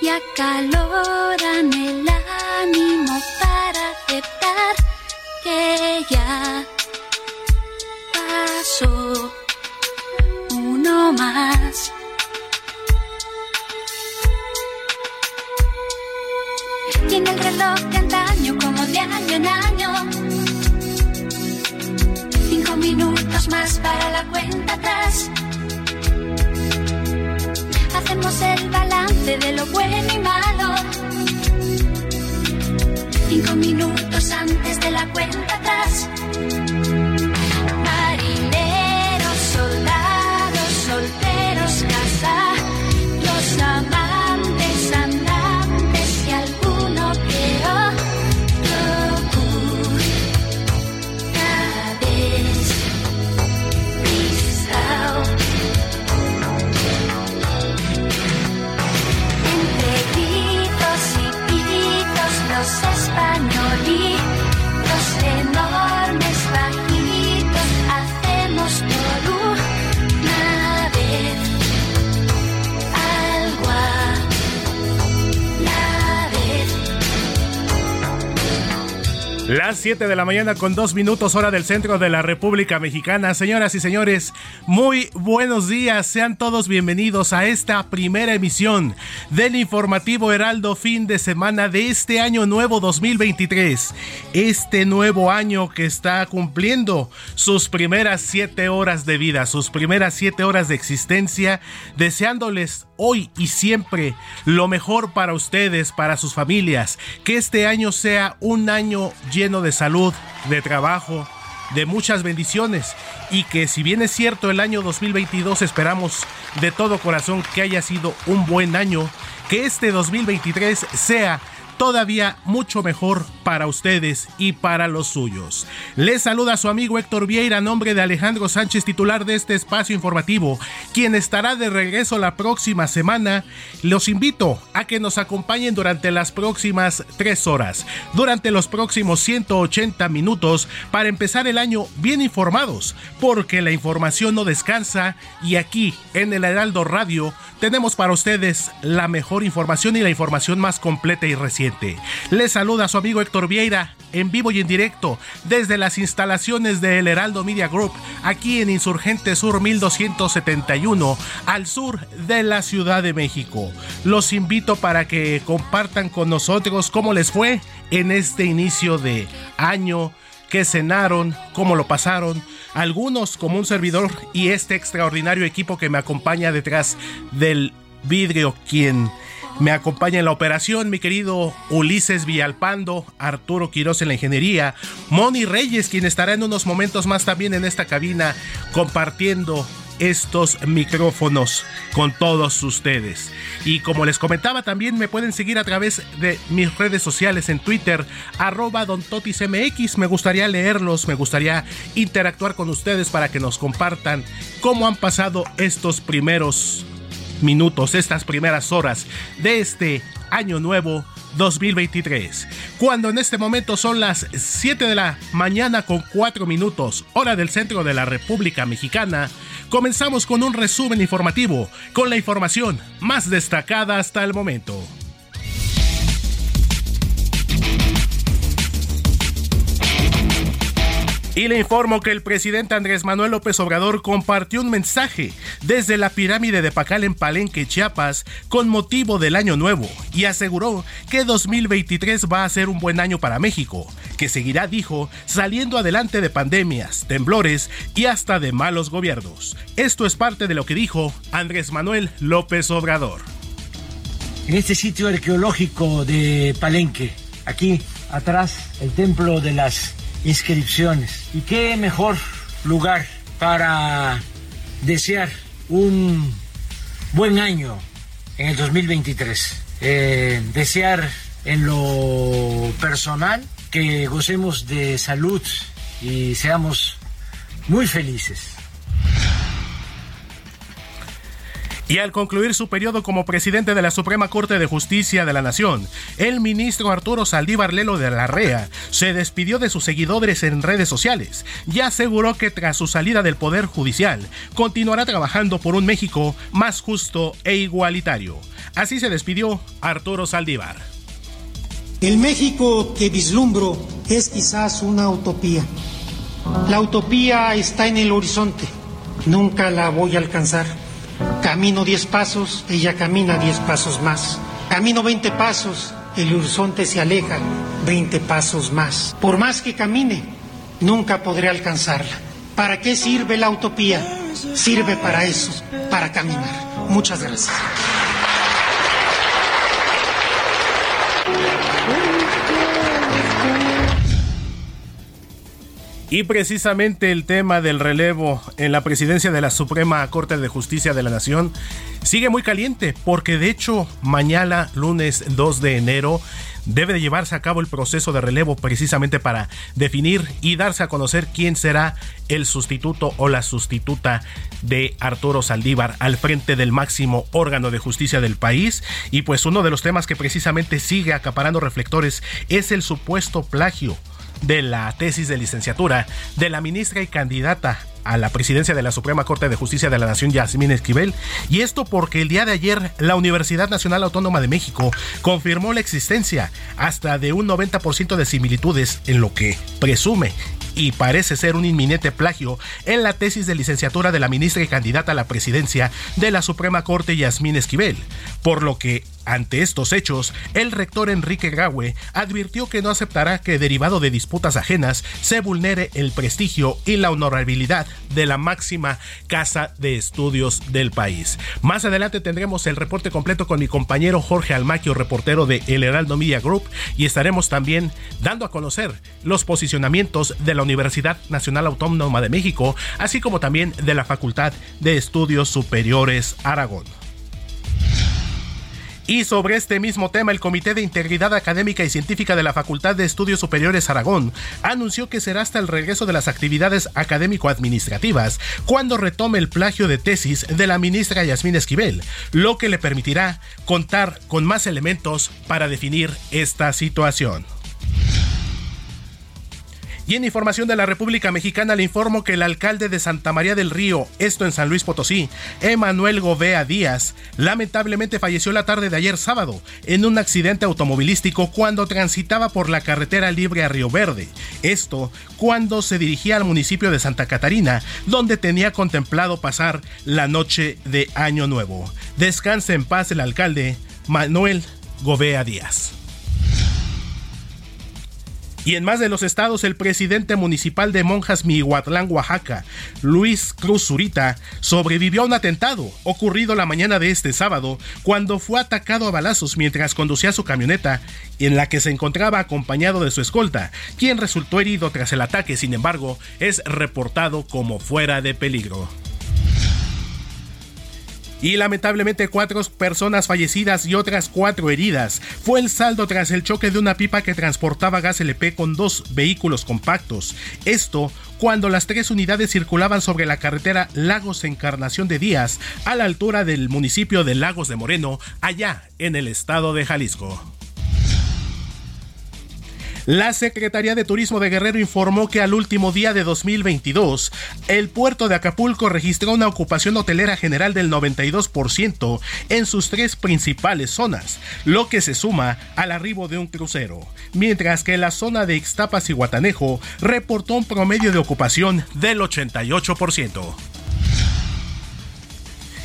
y acaloran el ánimo para aceptar que ya pasó uno más. Tiene el reloj de antaño como de año en año. Cinco minutos más para la cuenta atrás. Hacemos el balance de lo bueno y malo. Cinco minutos antes de la cuenta atrás. Las 7 de la mañana con dos minutos hora del centro de la República Mexicana. Señoras y señores, muy buenos días. Sean todos bienvenidos a esta primera emisión del informativo Heraldo fin de semana de este año nuevo 2023. Este nuevo año que está cumpliendo sus primeras 7 horas de vida, sus primeras 7 horas de existencia, deseándoles hoy y siempre lo mejor para ustedes, para sus familias. Que este año sea un año lleno de salud, de trabajo, de muchas bendiciones. Y que si bien es cierto el año 2022 esperamos de todo corazón que haya sido un buen año, que este 2023 sea todavía mucho mejor para ustedes y para los suyos. Les saluda su amigo Héctor Vieira a nombre de Alejandro Sánchez, titular de este espacio informativo, quien estará de regreso la próxima semana. Los invito a que nos acompañen durante las próximas tres horas, durante los próximos 180 minutos, para empezar el año bien informados, porque la información no descansa y aquí en el Heraldo Radio tenemos para ustedes la mejor información y la información más completa y reciente. Les saluda su amigo Héctor Vieira en vivo y en directo desde las instalaciones del Heraldo Media Group aquí en Insurgente Sur 1271 al sur de la Ciudad de México. Los invito para que compartan con nosotros cómo les fue en este inicio de año qué cenaron, cómo lo pasaron, algunos como un servidor y este extraordinario equipo que me acompaña detrás del vidrio, quien me acompaña en la operación, mi querido Ulises Villalpando, Arturo Quiroz en la ingeniería, Moni Reyes, quien estará en unos momentos más también en esta cabina compartiendo estos micrófonos con todos ustedes. Y como les comentaba, también me pueden seguir a través de mis redes sociales en Twitter, arroba dontotismx. Me gustaría leerlos, me gustaría interactuar con ustedes para que nos compartan cómo han pasado estos primeros minutos, estas primeras horas de este año nuevo 2023. Cuando en este momento son las 7 de la mañana con 4 minutos, hora del centro de la República Mexicana, comenzamos con un resumen informativo con la información más destacada hasta el momento. Y le informo que el presidente Andrés Manuel López Obrador compartió un mensaje desde la pirámide de Pacal en Palenque, Chiapas, con motivo del Año Nuevo, y aseguró que 2023 va a ser un buen año para México, que seguirá, dijo, saliendo adelante de pandemias, temblores y hasta de malos gobiernos. Esto es parte de lo que dijo Andrés Manuel López Obrador. En este sitio arqueológico de Palenque, aquí atrás, el templo de las inscripciones. Y qué mejor lugar para desear un buen año en el 2023. Eh, desear en lo personal que gocemos de salud y seamos muy felices. Y al concluir su periodo como presidente de la Suprema Corte de Justicia de la Nación, el ministro Arturo Saldívar Lelo de la REA se despidió de sus seguidores en redes sociales y aseguró que tras su salida del Poder Judicial continuará trabajando por un México más justo e igualitario. Así se despidió Arturo Saldívar. El México que vislumbro es quizás una utopía. La utopía está en el horizonte. Nunca la voy a alcanzar Camino diez pasos, ella camina diez pasos más. Camino veinte pasos, el horizonte se aleja veinte pasos más. Por más que camine, nunca podré alcanzarla. ¿Para qué sirve la utopía? Sirve para eso, para caminar. Muchas gracias. Y precisamente el tema del relevo en la presidencia de la Suprema Corte de Justicia de la Nación sigue muy caliente porque de hecho mañana lunes 2 de enero debe de llevarse a cabo el proceso de relevo precisamente para definir y darse a conocer quién será el sustituto o la sustituta de Arturo Saldívar al frente del máximo órgano de justicia del país. Y pues uno de los temas que precisamente sigue acaparando reflectores es el supuesto plagio de la tesis de licenciatura de la ministra y candidata a la presidencia de la Suprema Corte de Justicia de la Nación, Yasmín Esquivel, y esto porque el día de ayer la Universidad Nacional Autónoma de México confirmó la existencia hasta de un 90% de similitudes en lo que presume y parece ser un inminente plagio en la tesis de licenciatura de la ministra y candidata a la presidencia de la Suprema Corte Yasmín Esquivel, por lo que ante estos hechos, el rector Enrique Graue advirtió que no aceptará que derivado de disputas ajenas se vulnere el prestigio y la honorabilidad de la máxima casa de estudios del país. Más adelante tendremos el reporte completo con mi compañero Jorge Almaquio, reportero de El Heraldo Media Group, y estaremos también dando a conocer los posicionamientos de la Universidad Nacional Autónoma de México, así como también de la Facultad de Estudios Superiores Aragón. Y sobre este mismo tema, el Comité de Integridad Académica y Científica de la Facultad de Estudios Superiores Aragón anunció que será hasta el regreso de las actividades académico-administrativas cuando retome el plagio de tesis de la ministra Yasmín Esquivel, lo que le permitirá contar con más elementos para definir esta situación. Y en información de la República Mexicana le informo que el alcalde de Santa María del Río, esto en San Luis Potosí, Emanuel Govea Díaz, lamentablemente falleció la tarde de ayer sábado en un accidente automovilístico cuando transitaba por la carretera libre a Río Verde. Esto cuando se dirigía al municipio de Santa Catarina, donde tenía contemplado pasar la noche de Año Nuevo. Descanse en paz el alcalde Manuel Govea Díaz. Y en más de los estados, el presidente municipal de Monjas Mihuatlán, Oaxaca, Luis Cruz Zurita, sobrevivió a un atentado ocurrido la mañana de este sábado cuando fue atacado a balazos mientras conducía su camioneta en la que se encontraba acompañado de su escolta, quien resultó herido tras el ataque, sin embargo, es reportado como fuera de peligro. Y lamentablemente cuatro personas fallecidas y otras cuatro heridas. Fue el saldo tras el choque de una pipa que transportaba gas LP con dos vehículos compactos. Esto cuando las tres unidades circulaban sobre la carretera Lagos Encarnación de Díaz, a la altura del municipio de Lagos de Moreno, allá en el estado de Jalisco. La Secretaría de Turismo de Guerrero informó que al último día de 2022, el puerto de Acapulco registró una ocupación hotelera general del 92% en sus tres principales zonas, lo que se suma al arribo de un crucero, mientras que la zona de Ixtapas y Guatanejo reportó un promedio de ocupación del 88%.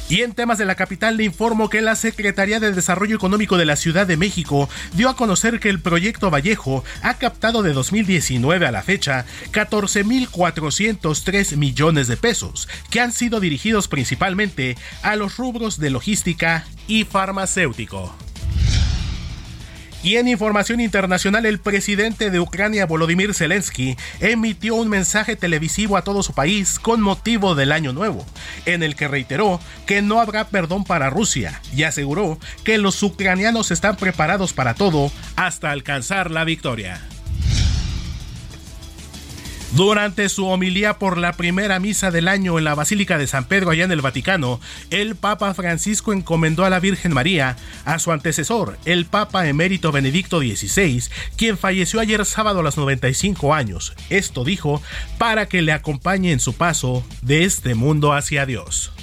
Y en temas de la capital le informo que la Secretaría de Desarrollo Económico de la Ciudad de México dio a conocer que el proyecto Vallejo ha captado de 2019 a la fecha 14.403 millones de pesos, que han sido dirigidos principalmente a los rubros de logística y farmacéutico. Y en información internacional, el presidente de Ucrania, Volodymyr Zelensky, emitió un mensaje televisivo a todo su país con motivo del Año Nuevo, en el que reiteró que no habrá perdón para Rusia y aseguró que los ucranianos están preparados para todo hasta alcanzar la victoria. Durante su homilía por la primera misa del año en la Basílica de San Pedro allá en el Vaticano, el Papa Francisco encomendó a la Virgen María a su antecesor, el Papa emérito Benedicto XVI, quien falleció ayer sábado a los 95 años. Esto dijo, para que le acompañe en su paso de este mundo hacia Dios.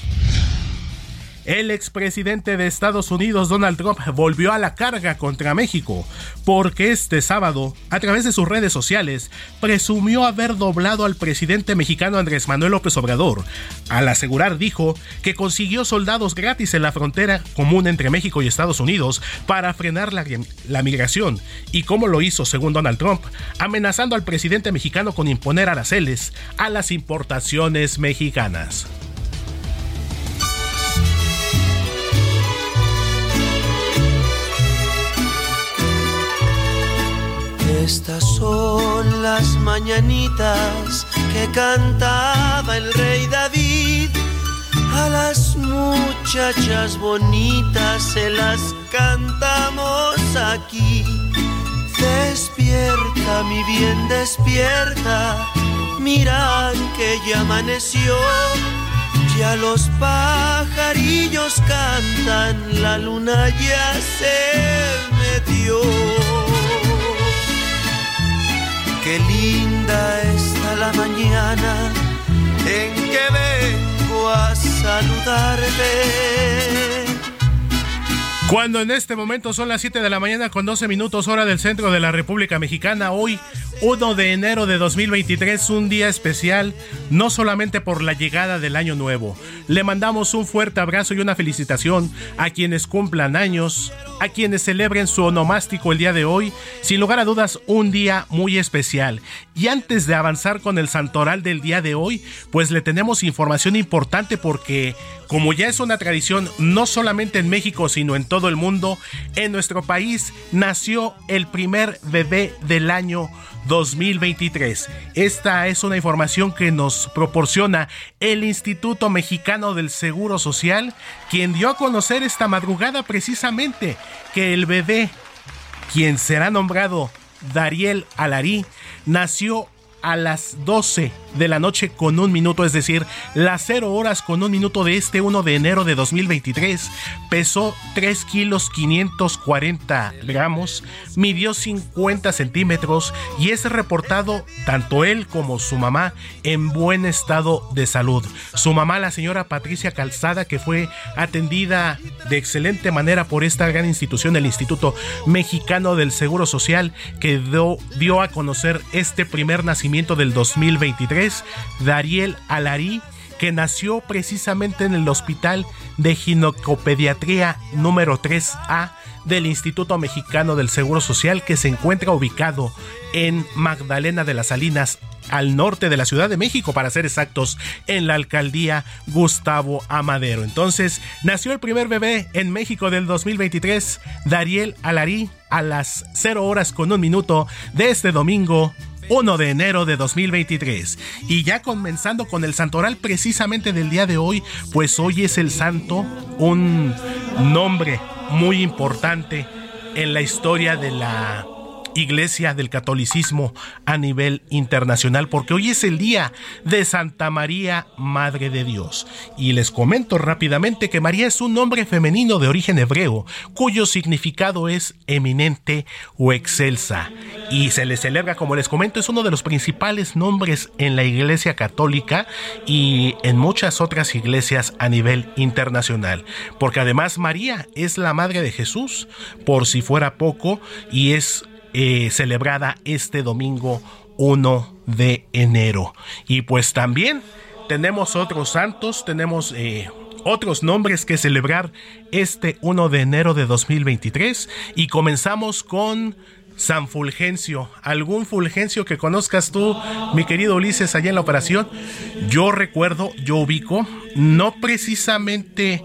El expresidente de Estados Unidos, Donald Trump, volvió a la carga contra México porque este sábado, a través de sus redes sociales, presumió haber doblado al presidente mexicano Andrés Manuel López Obrador. Al asegurar, dijo que consiguió soldados gratis en la frontera común entre México y Estados Unidos para frenar la, migración y cómo lo hizo, según Donald Trump, amenazando al presidente mexicano con imponer aranceles a las importaciones mexicanas. Estas son las mañanitas que cantaba el rey David. A las muchachas bonitas se las cantamos aquí. Despierta, mi bien, despierta. Mira que ya amaneció. Ya los pajarillos cantan, la luna ya se metió. Qué linda está la mañana en que vengo a saludarte. Cuando en este momento son las 7 de la mañana con 12 minutos hora del centro de la República Mexicana, hoy 1 de enero de 2023, un día especial, no solamente por la llegada del año nuevo. Le mandamos un fuerte abrazo y una felicitación a quienes cumplan años, a quienes celebren su onomástico el día de hoy, sin lugar a dudas un día muy especial. Y antes de avanzar con el santoral del día de hoy, pues le tenemos información importante porque como ya es una tradición no solamente en México, sino en todo el mundo, en nuestro país nació el primer bebé del año 2023. Esta es una información que nos proporciona el Instituto Mexicano del Seguro Social, quien dio a conocer esta madrugada precisamente que el bebé, quien será nombrado Dariel Alarí, nació a las 12 de la noche con un minuto, es decir, las 0 horas con un minuto de este 1 de enero de 2023. Pesó 3 kilos 540 gramos, midió 50 centímetros y es reportado tanto él como su mamá en buen estado de salud. Su mamá, la señora Patricia Calzada, que fue atendida de excelente manera por esta gran institución, el Instituto Mexicano del Seguro Social, que dio, dio a conocer este primer nacimiento del 2023, Dariel Alarí, que nació precisamente en el Hospital de Ginecopediatría número 3A del Instituto Mexicano del Seguro Social, que se encuentra ubicado en Magdalena de las Salinas, al norte de la Ciudad de México, para ser exactos, en la alcaldía Gustavo Amadero. Entonces, nació el primer bebé en México del 2023, Dariel Alarí, a las 0 horas con un minuto de este domingo 1 de enero de 2023. Y ya comenzando con el santoral precisamente del día de hoy, pues hoy es el santo, un nombre muy importante en la historia de la iglesia del catolicismo a nivel internacional, porque hoy es el día de Santa María, Madre de Dios. Y les comento rápidamente que María es un nombre femenino de origen hebreo, cuyo significado es eminente o excelsa. Y se le celebra, como les comento, es uno de los principales nombres en la iglesia católica y en muchas otras iglesias a nivel internacional. Porque además María es la Madre de Jesús, por si fuera poco, y es eh, celebrada este domingo 1 de enero. Y pues también tenemos otros santos, tenemos eh, otros nombres que celebrar este 1 de enero de 2023 y comenzamos con San Fulgencio. ¿Algún Fulgencio que conozcas tú, mi querido Ulises, allá en la operación? Yo recuerdo, yo ubico, no precisamente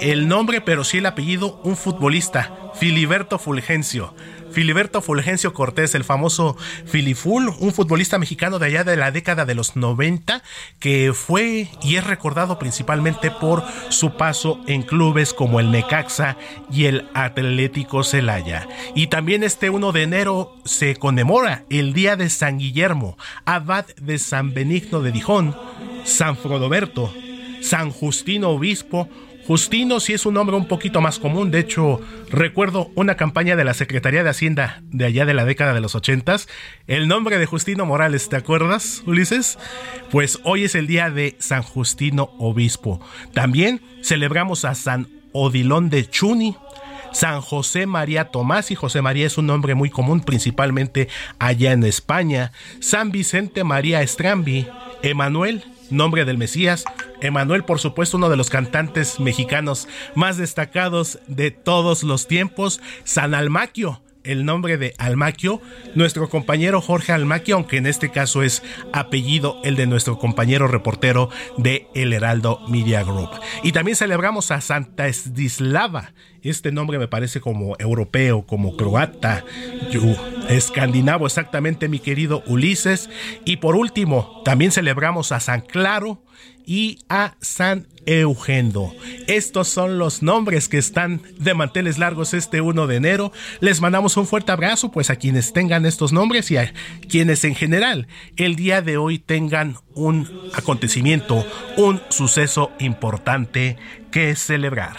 el nombre, pero sí el apellido, un futbolista, Filiberto Fulgencio. Filiberto Fulgencio Cortés, el famoso Filiful, un futbolista mexicano de allá de la década de los 90, que fue y es recordado principalmente por su paso en clubes como el Necaxa y el Atlético Celaya. Y también este 1 de enero se conmemora el Día de San Guillermo, abad de San Benigno de Dijón, San Frodoberto, San Justino Obispo, Justino sí es un nombre un poquito más común. De hecho, recuerdo una campaña de la Secretaría de Hacienda de allá de la década de los ochentas. El nombre de Justino Morales, ¿te acuerdas, Ulises? Pues hoy es el día de San Justino Obispo. También celebramos a San Odilón de Chuni, San José María Tomás, y José María es un nombre muy común, principalmente allá en España, San Vicente María Estrambi, Emanuel, nombre del Mesías, Emanuel, por supuesto, uno de los cantantes mexicanos más destacados de todos los tiempos, San Almaquio, el nombre de Almaquio, nuestro compañero Jorge Almaquio, aunque en este caso es apellido el de nuestro compañero reportero de El Heraldo Media Group. Y también celebramos a Santa Esdislava. Este nombre me parece como europeo, como croata, escandinavo exactamente, mi querido Ulises. Y por último, también celebramos a San Claro, y a San Eugendo. Estos son los nombres que están de manteles largos este 1 de enero. Les mandamos un fuerte abrazo pues a quienes tengan estos nombres y a quienes en general el día de hoy tengan un acontecimiento, un suceso importante que celebrar.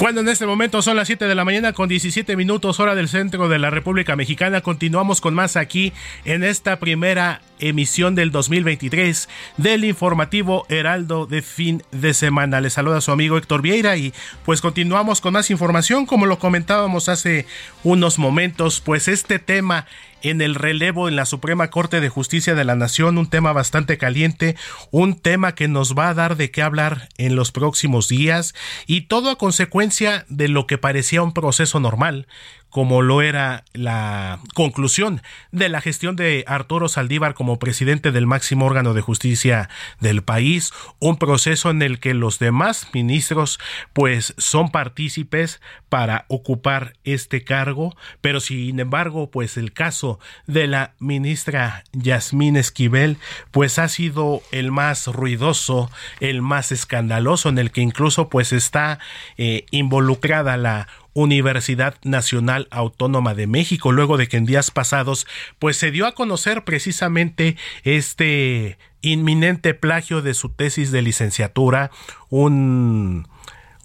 Cuando en este momento son las 7 de la mañana con 17 minutos hora del centro de la República Mexicana, continuamos con más aquí en esta primera emisión del 2023 del informativo Heraldo de fin de semana. Les saluda su amigo Héctor Vieira y pues continuamos con más información como lo comentábamos hace unos momentos, pues este tema en el relevo en la Suprema Corte de Justicia de la Nación, un tema bastante caliente, un tema que nos va a dar de qué hablar en los próximos días y todo a consecuencia de lo que parecía un proceso normal, como lo era la conclusión de la gestión de Arturo Saldívar como presidente del máximo órgano de justicia del país, un proceso en el que los demás ministros pues son partícipes para ocupar este cargo, pero sin embargo pues el caso de la ministra Yasmín Esquivel pues ha sido el más ruidoso, el más escandaloso en el que incluso pues está eh, involucrada la Universidad Nacional Autónoma de México, luego de que en días pasados pues se dio a conocer precisamente este inminente plagio de su tesis de licenciatura, un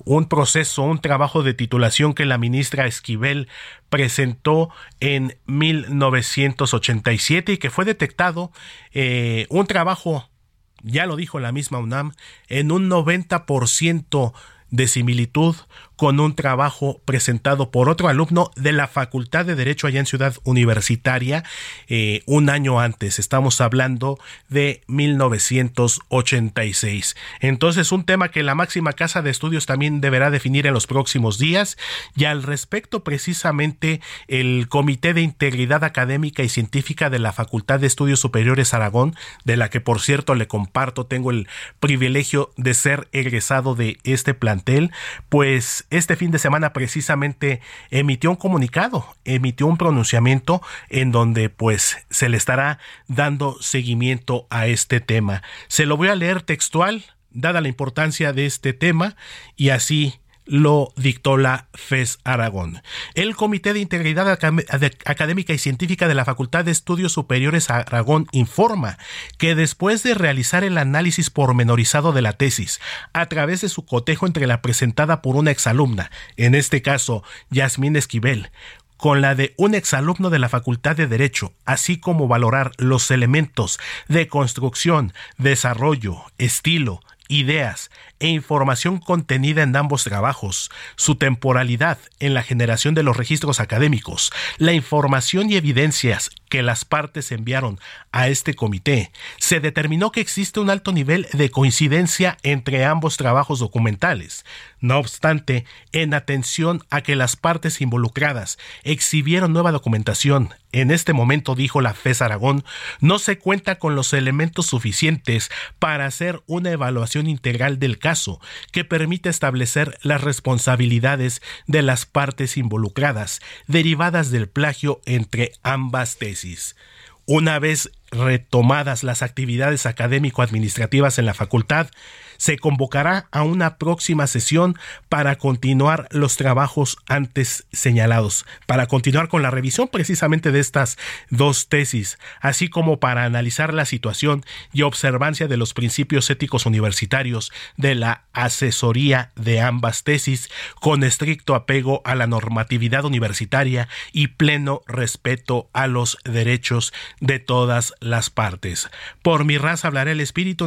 un proceso, un trabajo de titulación que la ministra Esquivel presentó en 1987 y que fue detectado eh, un trabajo ya lo dijo la misma UNAM, en un 90% de similitud con un trabajo presentado por otro alumno de la Facultad de Derecho allá en Ciudad Universitaria eh, un año antes. Estamos hablando de 1986. Entonces, un tema que la máxima casa de estudios también deberá definir en los próximos días. Y al respecto, precisamente, el Comité de Integridad Académica y Científica de la Facultad de Estudios Superiores Aragón, de la que por cierto le comparto, tengo el privilegio de ser egresado de este plantel, pues este fin de semana precisamente emitió un comunicado, emitió un pronunciamiento en donde pues se le estará dando seguimiento a este tema. Se lo voy a leer textual, dada la importancia de este tema, y así lo dictó la FES Aragón. El Comité de Integridad Académica y Científica de la Facultad de Estudios Superiores Aragón informa que después de realizar el análisis pormenorizado de la tesis a través de su cotejo entre la presentada por una exalumna, en este caso Yasmín Esquivel, con la de un exalumno de la Facultad de Derecho, así como valorar los elementos de construcción, desarrollo, estilo, ideas e información contenida en ambos trabajos, su temporalidad en la generación de los registros académicos, la información y evidencias que las partes enviaron a este comité, se determinó que existe un alto nivel de coincidencia entre ambos trabajos documentales. No obstante, en atención a que las partes involucradas exhibieron nueva documentación, en este momento, dijo la FES Aragón, no se cuenta con los elementos suficientes para hacer una evaluación integral del caso que permita establecer las responsabilidades de las partes involucradas derivadas del plagio entre ambas tesis. Una vez retomadas las actividades académico-administrativas en la facultad, se convocará a una próxima sesión para continuar los trabajos antes señalados, para continuar con la revisión precisamente de estas dos tesis, así como para analizar la situación y observancia de los principios éticos universitarios de la asesoría de ambas tesis, con estricto apego a la normatividad universitaria y pleno respeto a los derechos de todas las partes. Por mi raza hablaré el espíritu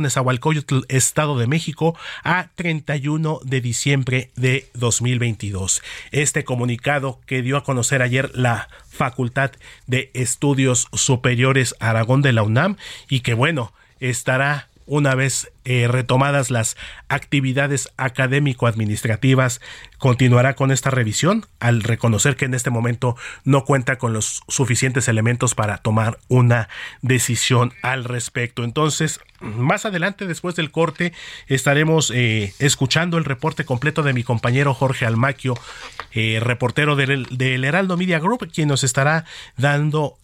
Estado de México, México a 31 de diciembre de 2022. Este comunicado que dio a conocer ayer la Facultad de Estudios Superiores Aragón de la UNAM y que bueno, estará una vez eh, retomadas las actividades académico-administrativas, continuará con esta revisión al reconocer que en este momento no cuenta con los suficientes elementos para tomar una decisión al respecto. Entonces, más adelante, después del corte, estaremos eh, escuchando el reporte completo de mi compañero Jorge Almaquio, eh, reportero del, del Heraldo Media Group, quien nos estará dando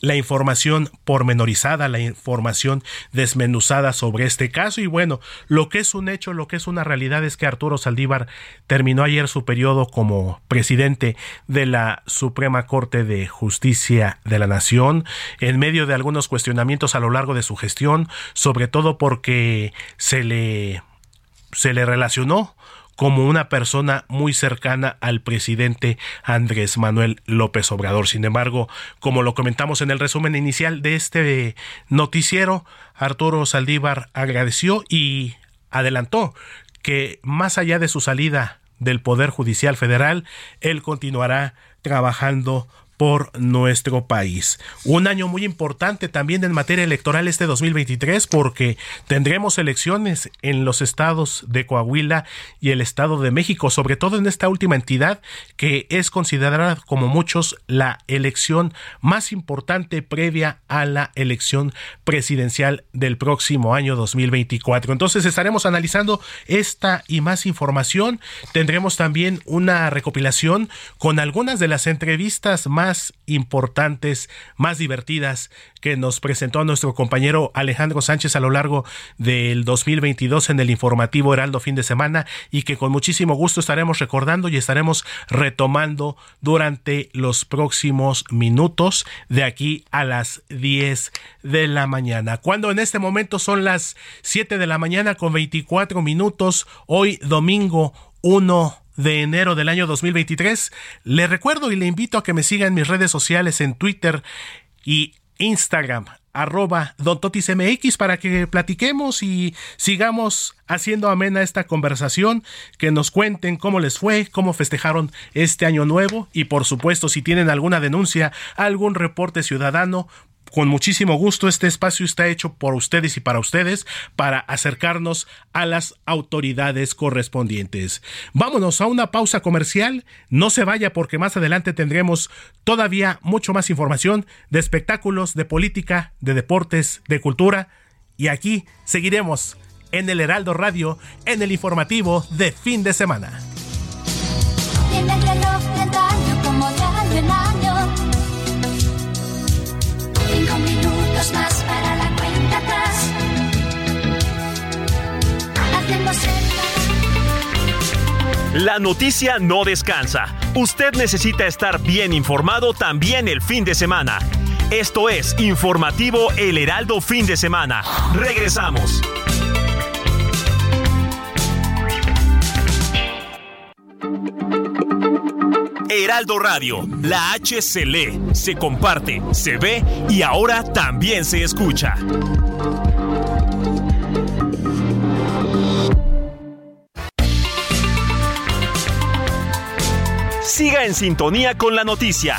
la información pormenorizada, la información desmenuzada sobre este caso. Y bueno, lo que es un hecho, lo que es una realidad es que Arturo Saldívar terminó ayer su periodo como presidente de la Suprema Corte de Justicia de la Nación, en medio de algunos cuestionamientos a lo largo de su gestión, sobre todo porque se le, se le relacionó como una persona muy cercana al presidente Andrés Manuel López Obrador. Sin embargo, como lo comentamos en el resumen inicial de este noticiero, Arturo Saldívar agradeció y adelantó que más allá de su salida del Poder Judicial Federal, él continuará trabajando por nuestro país. Un año muy importante también en materia electoral este 2023 porque tendremos elecciones en los estados de Coahuila y el estado de México, sobre todo en esta última entidad que es considerada como muchos la elección más importante previa a la elección presidencial del próximo año 2024. Entonces estaremos analizando esta y más información. Tendremos también una recopilación con algunas de las entrevistas más importantes, más divertidas que nos presentó nuestro compañero Alejandro Sánchez a lo largo del 2022 en el informativo Heraldo fin de semana y que con muchísimo gusto estaremos recordando y estaremos retomando durante los próximos minutos de aquí a las 10 de la mañana. Cuando en este momento son las 7 de la mañana con 24 minutos, hoy domingo 1 de enero del año 2023. Le recuerdo y le invito a que me siga en mis redes sociales en Twitter y Instagram arroba Don para que platiquemos y sigamos haciendo amena esta conversación, que nos cuenten cómo les fue, cómo festejaron este año nuevo y por supuesto si tienen alguna denuncia, algún reporte ciudadano, con muchísimo gusto este espacio está hecho por ustedes y para ustedes para acercarnos a las autoridades correspondientes. Vámonos a una pausa comercial, no se vaya porque más adelante tendremos todavía mucho más información de espectáculos, de política, de deportes, de cultura y aquí seguiremos en el Heraldo Radio en el informativo de fin de semana. más para la cuenta atrás. La noticia no descansa. Usted necesita estar bien informado también el fin de semana. Esto es Informativo El Heraldo Fin de Semana. Regresamos. Heraldo Radio, la H se lee, se comparte, se ve y ahora también se escucha. Siga en sintonía con la noticia.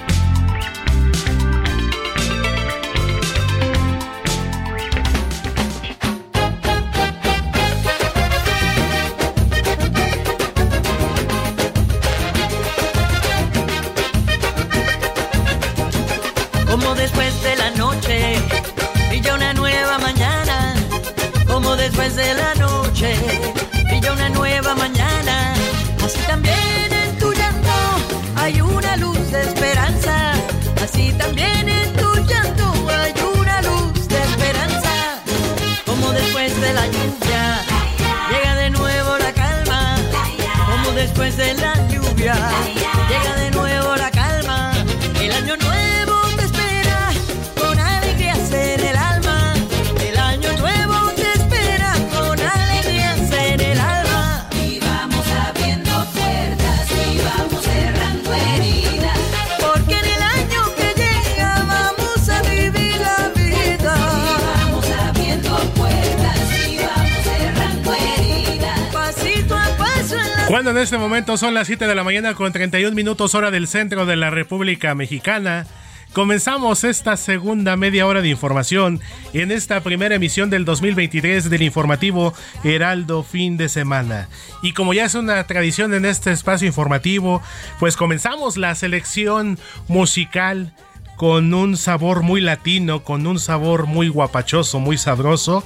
Después de la lluvia Cuando en este momento son las 7 de la mañana con 31 minutos hora del centro de la República Mexicana. Comenzamos esta segunda media hora de información en esta primera emisión del 2023 del informativo Heraldo Fin de Semana. Y como ya es una tradición en este espacio informativo, pues comenzamos la selección musical con un sabor muy latino, con un sabor muy guapachoso, muy sabroso.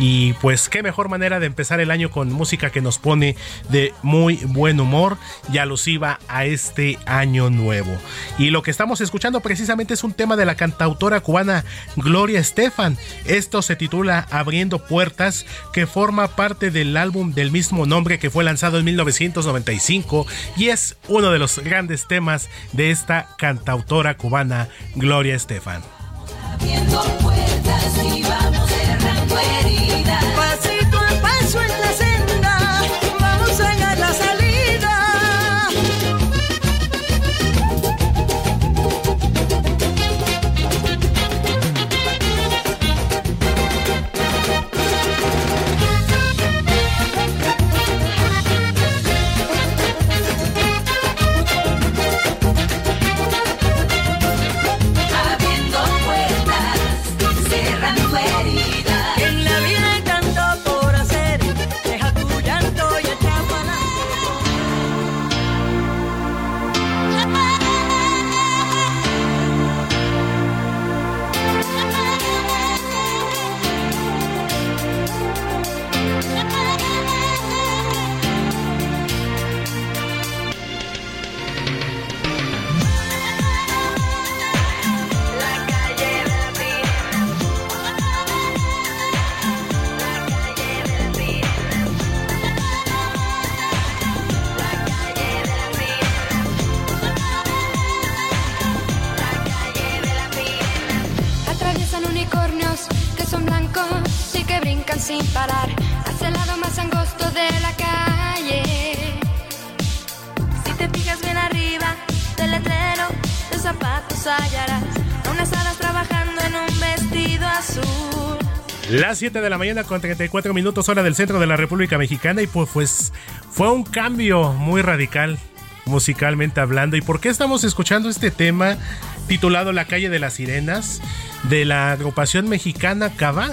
Y pues qué mejor manera de empezar el año con música que nos pone de muy buen humor y alusiva a este año nuevo. Y lo que estamos escuchando precisamente es un tema de la cantautora cubana Gloria Estefan. Esto se titula Abriendo Puertas, que forma parte del álbum del mismo nombre que fue lanzado en 1995 y es uno de los grandes temas de esta cantautora cubana Gloria Estefan. Abriendo puertas y vamos cerrando heridas. Las 7 de la mañana con 34 minutos hora del centro de la República Mexicana y pues, pues fue un cambio muy radical musicalmente hablando. ¿Y por qué estamos escuchando este tema titulado La calle de las sirenas de la agrupación mexicana Cava?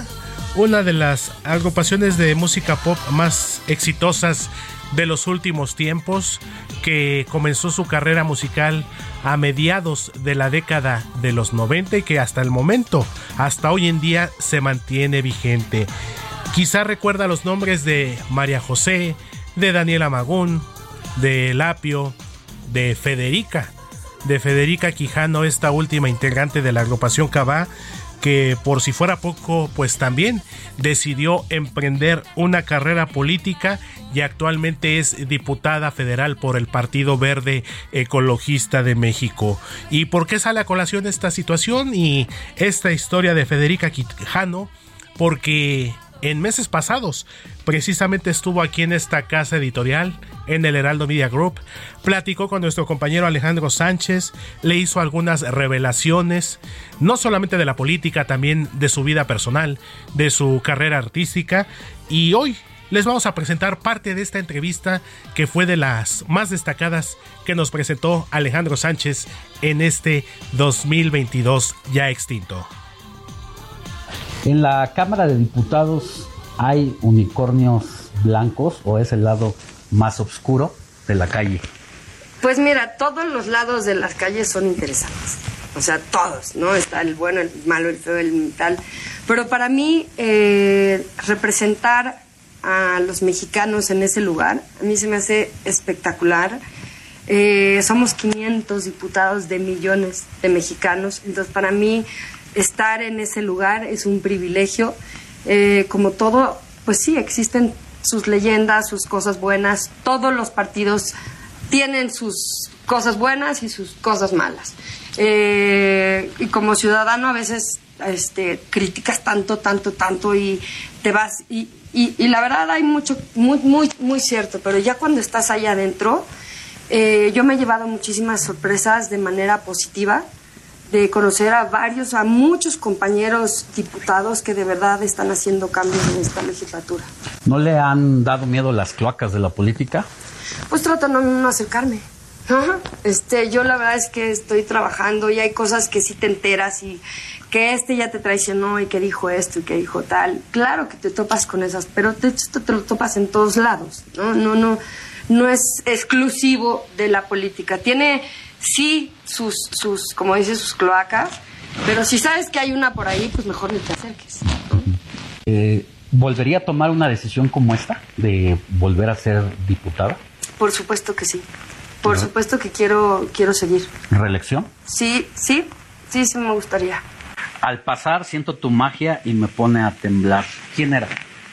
Una de las agrupaciones de música pop más exitosas de los últimos tiempos, que comenzó su carrera musical a mediados de la década de los 90 y que hasta el momento, hasta hoy en día, se mantiene vigente. Quizá recuerda los nombres de María José, de Daniela Magún, de Lapio, de Federica, de Federica Quijano, esta última integrante de la agrupación Cabá, que por si fuera poco, pues también decidió emprender una carrera política y actualmente es diputada federal por el Partido Verde Ecologista de México. ¿Y por qué sale a colación esta situación y esta historia de Federica Quijano? Porque en meses pasados precisamente estuvo aquí en esta casa editorial, en el Heraldo Media Group, platicó con nuestro compañero Alejandro Sánchez, le hizo algunas revelaciones, no solamente de la política, también de su vida personal, de su carrera artística, y hoy les vamos a presentar parte de esta entrevista que fue de las más destacadas que nos presentó Alejandro Sánchez en este 2022 ya extinto. En la Cámara de Diputados hay unicornios blancos o es el lado más oscuro de la calle. Pues mira, todos los lados de las calles son interesantes. O sea, todos, ¿no? Está el bueno, el malo, el feo, el tal. Pero para mí, eh, representar a los mexicanos en ese lugar, a mí se me hace espectacular. Eh, somos 500 diputados de millones de mexicanos, entonces para mí estar en ese lugar es un privilegio. Eh, como todo, pues sí, existen sus leyendas, sus cosas buenas. Todos los partidos tienen sus cosas buenas y sus cosas malas. Eh, y como ciudadano a veces este, criticas tanto, tanto, tanto y te vas. Y, la verdad hay mucho, muy, muy, muy cierto, pero ya cuando estás allá adentro, eh, yo me he llevado muchísimas sorpresas de manera positiva de conocer a varios, a muchos compañeros diputados que de verdad están haciendo cambios en esta legislatura. ¿No le han dado miedo las cloacas de la política? Pues trato de no, acercarme. Este, yo la verdad es que estoy trabajando y hay cosas que sí te enteras y que este ya te traicionó y que dijo esto y que dijo tal. Claro que te topas con esas, pero de hecho te lo topas en todos lados. No, no, no, no es exclusivo de la política. Tiene sí sus, sus, como dice, sus cloacas, pero si sabes que hay una por ahí, pues mejor ni te acerques. Eh, ¿Volvería a tomar una decisión como esta, de volver a ser diputada? Por supuesto que sí. Por supuesto que quiero, quiero seguir. ¿Reelección? Sí, sí, sí, sí me gustaría. Al pasar siento tu magia y me pone a temblar. ¿Quién era?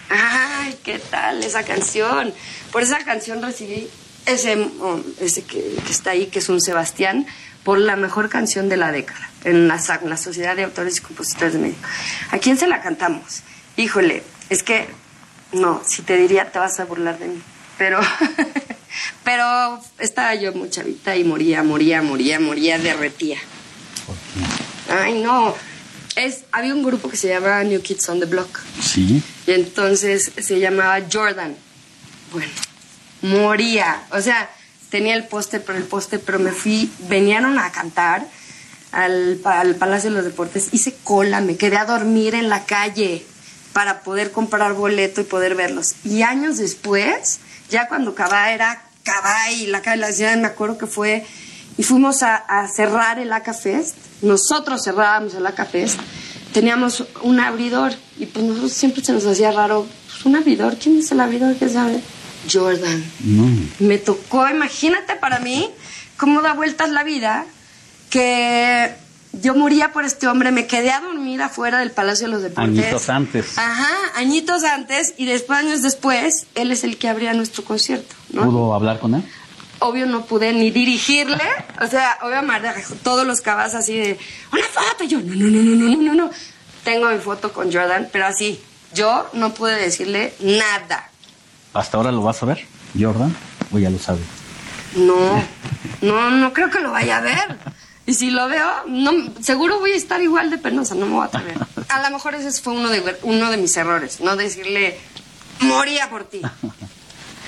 Ay, ¿qué tal esa canción? Por esa canción recibí ese, oh, ese que, está ahí, que es un Sebastián, por la mejor canción de la década en la, la Sociedad de Autores y Compositores de México. ¿A quién se la cantamos? Híjole, es que, no, si te diría te vas a burlar de mí, pero, pero estaba yo muy chavita y moría, moría, moría, moría, derretía. Ay, no. Es, había un grupo que se llamaba New Kids on the Block. Sí. Y entonces se llamaba Jordan. Bueno, moría. O sea, tenía el póster por el póster, pero me fui, venían a cantar al, al, Palacio de los Deportes, hice cola, me quedé a dormir en la calle para poder comprar boleto y poder verlos. Y años después, ya cuando Cabá era Cabá y la, la ciudad, me acuerdo que fue, y fuimos a, a cerrar el ACA Fest, nosotros cerrábamos el ACA Fest, teníamos un abridor, y pues nosotros siempre se nos hacía raro, pues un abridor, ¿quién es el abridor que sabe? Jordan. Me tocó, imagínate para mí cómo da vueltas la vida, que yo moría por este hombre, me quedé a dormir afuera del Palacio de los Deportes. Añitos antes. Ajá, añitos antes, y después, años después, él es el que abría nuestro concierto. ¿no? ¿Pudo hablar con él? Obvio no pude ni dirigirle, o sea, obviamente todos los cabas así de, una foto, yo, no, no, no, no, no, no, no. Tengo mi foto con Jordan, pero así, yo no pude decirle nada. ¿Hasta ahora lo vas a ver, Jordan? ¿O ya lo sabe? No, no, no creo que lo vaya a ver. Y si lo veo, no, seguro voy a estar igual de penosa, no me voy a atrever. A lo mejor ese fue uno de, uno de mis errores, no decirle, moría por ti.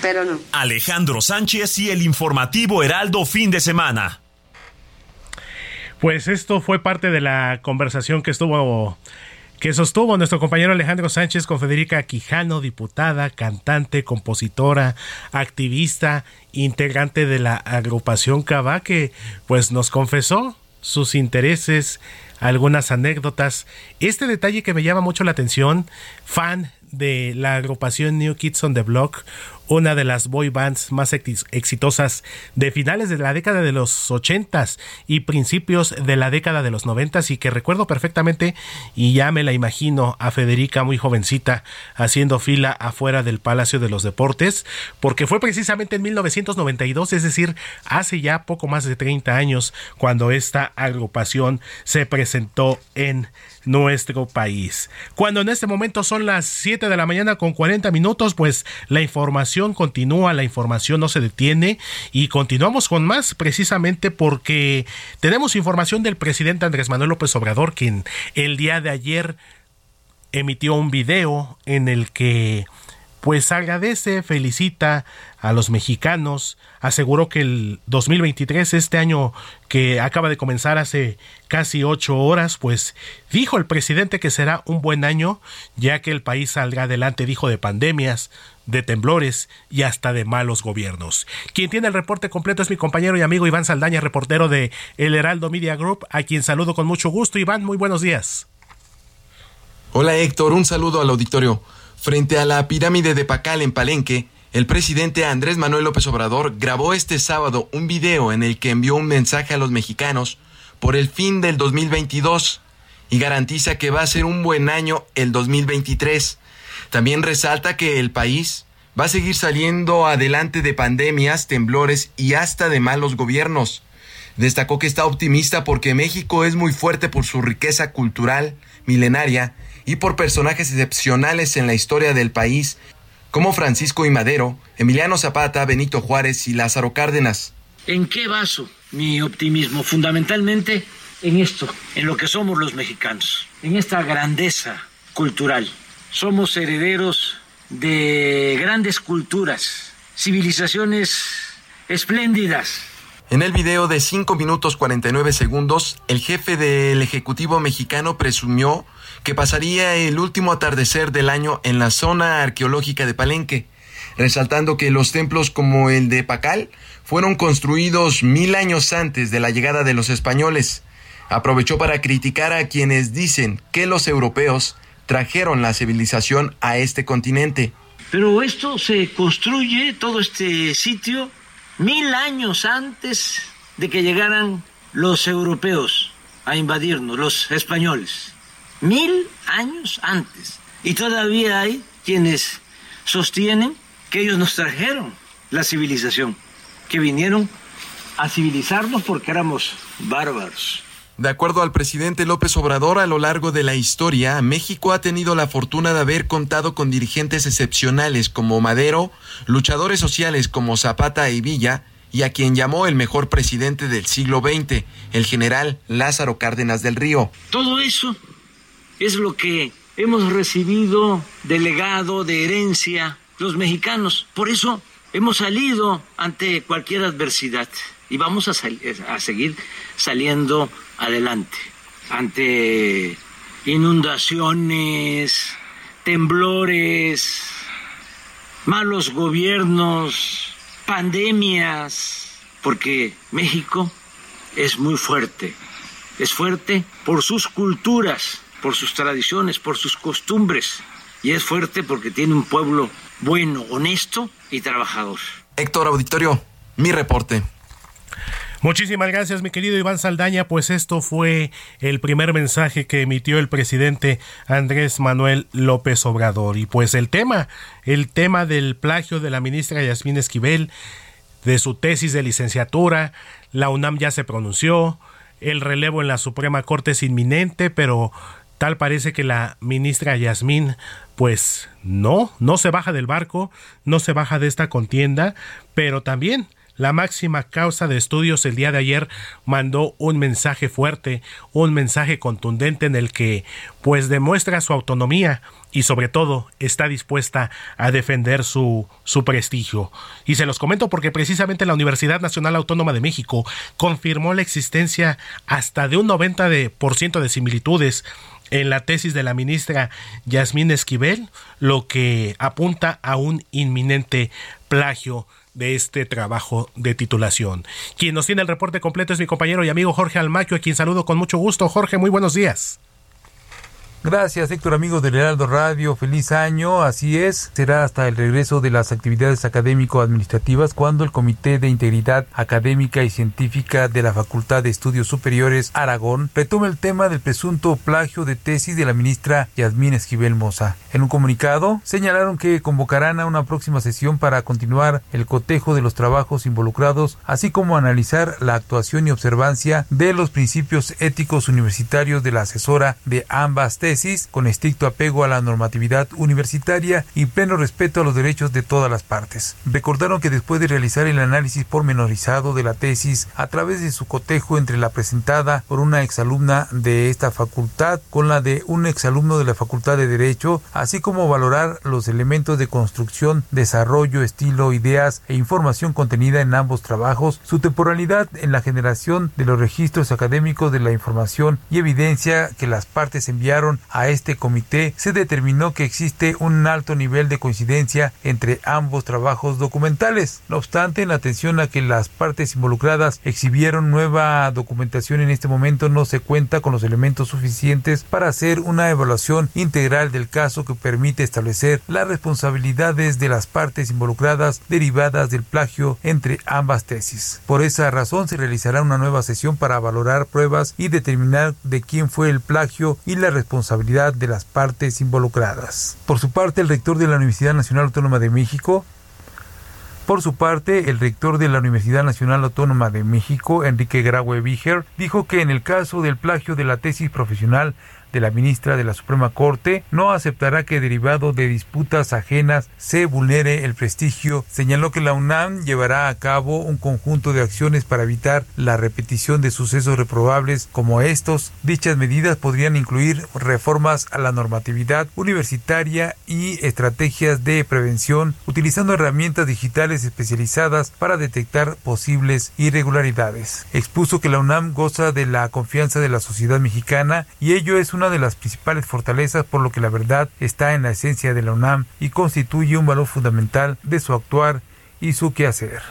Pero no. Alejandro Sánchez y el informativo Heraldo fin de semana. Pues esto fue parte de la conversación que estuvo que sostuvo nuestro compañero Alejandro Sánchez con Federica Quijano, diputada, cantante, compositora, activista, integrante de la agrupación Cava, que pues nos confesó sus intereses, algunas anécdotas. Este detalle que me llama mucho la atención, fan de la agrupación New Kids on the Block, una de las boy bands más exitosas de finales de la década de los 80s y principios de la década de los 90 y que recuerdo perfectamente y ya me la imagino a Federica muy jovencita haciendo fila afuera del Palacio de los Deportes porque fue precisamente en 1992, es decir, hace ya poco más de 30 años cuando esta agrupación se presentó en nuestro país. Cuando en este momento son las 7 de la mañana con 40 minutos, pues la información continúa, la información no se detiene y continuamos con más precisamente porque tenemos información del presidente Andrés Manuel López Obrador, quien el día de ayer emitió un video en el que pues agradece, felicita a los mexicanos, aseguró que el 2023, este año que acaba de comenzar hace casi ocho horas, pues dijo el presidente que será un buen año, ya que el país saldrá adelante, dijo, de pandemias, de temblores y hasta de malos gobiernos. Quien tiene el reporte completo es mi compañero y amigo Iván Saldaña, reportero de El Heraldo Media Group, a quien saludo con mucho gusto. Iván, muy buenos días. Hola Héctor, un saludo al auditorio. Frente a la pirámide de Pacal en Palenque, el presidente Andrés Manuel López Obrador grabó este sábado un video en el que envió un mensaje a los mexicanos por el fin del 2022 y garantiza que va a ser un buen año el 2023. También resalta que el país va a seguir saliendo adelante de pandemias, temblores y hasta de malos gobiernos. Destacó que está optimista porque México es muy fuerte por su riqueza cultural milenaria y por personajes excepcionales en la historia del país, como Francisco y Madero, Emiliano Zapata, Benito Juárez y Lázaro Cárdenas. ¿En qué baso mi optimismo? Fundamentalmente en esto, en lo que somos los mexicanos, en esta grandeza cultural. Somos herederos de grandes culturas, civilizaciones espléndidas. En el video de 5 minutos 49 segundos, el jefe del Ejecutivo mexicano presumió que pasaría el último atardecer del año en la zona arqueológica de Palenque, resaltando que los templos como el de Pacal fueron construidos mil años antes de la llegada de los españoles. Aprovechó para criticar a quienes dicen que los europeos trajeron la civilización a este continente. Pero esto se construye, todo este sitio, mil años antes de que llegaran los europeos a invadirnos, los españoles mil años antes. Y todavía hay quienes sostienen que ellos nos trajeron la civilización, que vinieron a civilizarnos porque éramos bárbaros. De acuerdo al presidente López Obrador, a lo largo de la historia, México ha tenido la fortuna de haber contado con dirigentes excepcionales como Madero, luchadores sociales como Zapata y Villa, y a quien llamó el mejor presidente del siglo XX, el general Lázaro Cárdenas del Río. Todo eso es lo que hemos recibido de legado, de herencia, los mexicanos. Por eso hemos salido ante cualquier adversidad y vamos a, seguir saliendo adelante ante inundaciones, temblores, malos gobiernos, pandemias, porque México es muy fuerte, es fuerte por sus culturas, por sus tradiciones, por sus costumbres. Y es fuerte porque tiene un pueblo bueno, honesto y trabajador. Héctor Auditorio, mi reporte. Muchísimas gracias, mi querido Iván Saldaña. Pues esto fue el primer mensaje que emitió el presidente Andrés Manuel López Obrador. Y pues el tema, el tema del plagio de la ministra Yasmín Esquivel, de su tesis de licenciatura, la UNAM ya se pronunció, el relevo en la Suprema Corte es inminente, pero Tal parece que la ministra Yasmín, pues no, no se baja del barco, no se baja de esta contienda, pero también la máxima causa de estudios el día de ayer mandó un mensaje fuerte, un mensaje contundente en el que pues demuestra su autonomía y sobre todo está dispuesta a defender su, su prestigio. Y se los comento porque precisamente la Universidad Nacional Autónoma de México confirmó la existencia hasta de un 90% de, por ciento de similitudes en la tesis de la ministra Yasmín Esquivel, lo que apunta a un inminente plagio de este trabajo de titulación. Quien nos tiene el reporte completo es mi compañero y amigo Jorge Almaquio, a quien saludo con mucho gusto. Jorge, muy buenos días. Gracias, Héctor, amigo del Heraldo Radio. Feliz año. Así es, será hasta el regreso de las actividades académico-administrativas cuando el Comité de Integridad Académica y Científica de la Facultad de Estudios Superiores Aragón retome el tema del presunto plagio de tesis de la ministra Yasmín Esquivel Moza. En un comunicado, señalaron que convocarán a una próxima sesión para continuar el cotejo de los trabajos involucrados, así como analizar la actuación y observancia de los principios éticos universitarios de la asesora de ambas con estricto apego a la normatividad universitaria y pleno respeto a los derechos de todas las partes. Recordaron que después de realizar el análisis pormenorizado de la tesis a través de su cotejo entre la presentada por una exalumna de esta facultad con la de un exalumno de la Facultad de Derecho, así como valorar los elementos de construcción, desarrollo, estilo, ideas e información contenida en ambos trabajos, su temporalidad en la generación de los registros académicos de la información y evidencia que las partes enviaron a este comité, se determinó que existe un alto nivel de coincidencia entre ambos trabajos documentales. No obstante, en atención a que las partes involucradas exhibieron nueva documentación en este momento, no se cuenta con los elementos suficientes para hacer una evaluación integral del caso que permite establecer las responsabilidades de las partes involucradas derivadas del plagio entre ambas tesis. Por esa razón se realizará una nueva sesión para valorar pruebas y determinar de quién fue el plagio y la responsabilidad de las partes involucradas. Por su parte, el rector de la Universidad Nacional Autónoma de México, por su parte, el rector de la Universidad Nacional Autónoma de México, Enrique Graue Víger, dijo que en el caso del plagio de la tesis profesional de la ministra de la Suprema Corte no aceptará que derivado de disputas ajenas se vulnere el prestigio. Señaló que la UNAM llevará a cabo un conjunto de acciones para evitar la repetición de sucesos reprobables como estos. Dichas medidas podrían incluir reformas a la normatividad universitaria y estrategias de prevención utilizando herramientas digitales especializadas para detectar posibles irregularidades. Expuso que la UNAM goza de la confianza de la sociedad mexicana y ello es una de las principales fortalezas por lo que la verdad está en la esencia de la UNAM y constituye un valor fundamental de su actuar y su quehacer.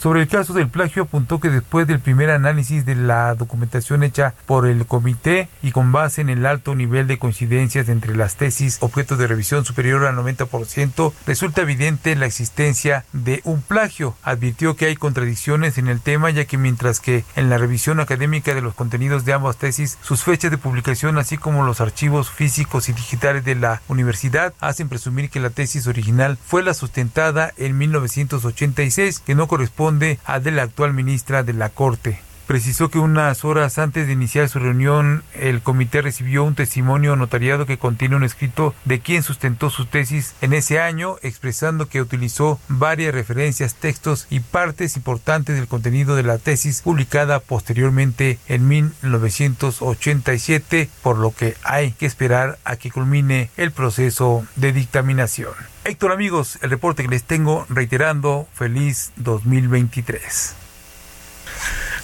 Sobre el caso del plagio apuntó que después del primer análisis de la documentación hecha por el comité y con base en el alto nivel de coincidencias entre las tesis objeto de revisión superior al 90%, resulta evidente la existencia de un plagio. Advirtió que hay contradicciones en el tema ya que mientras que en la revisión académica de los contenidos de ambas tesis, sus fechas de publicación así como los archivos físicos y digitales de la universidad hacen presumir que la tesis original fue la sustentada en 1986 que no corresponde de la actual ministra de la Corte. Precisó que unas horas antes de iniciar su reunión, el comité recibió un testimonio notariado que contiene un escrito de quien sustentó su tesis en ese año, expresando que utilizó varias referencias, textos y partes importantes del contenido de la tesis publicada posteriormente en 1987, por lo que hay que esperar a que culmine el proceso de dictaminación. Héctor amigos, el reporte que les tengo reiterando, feliz 2023.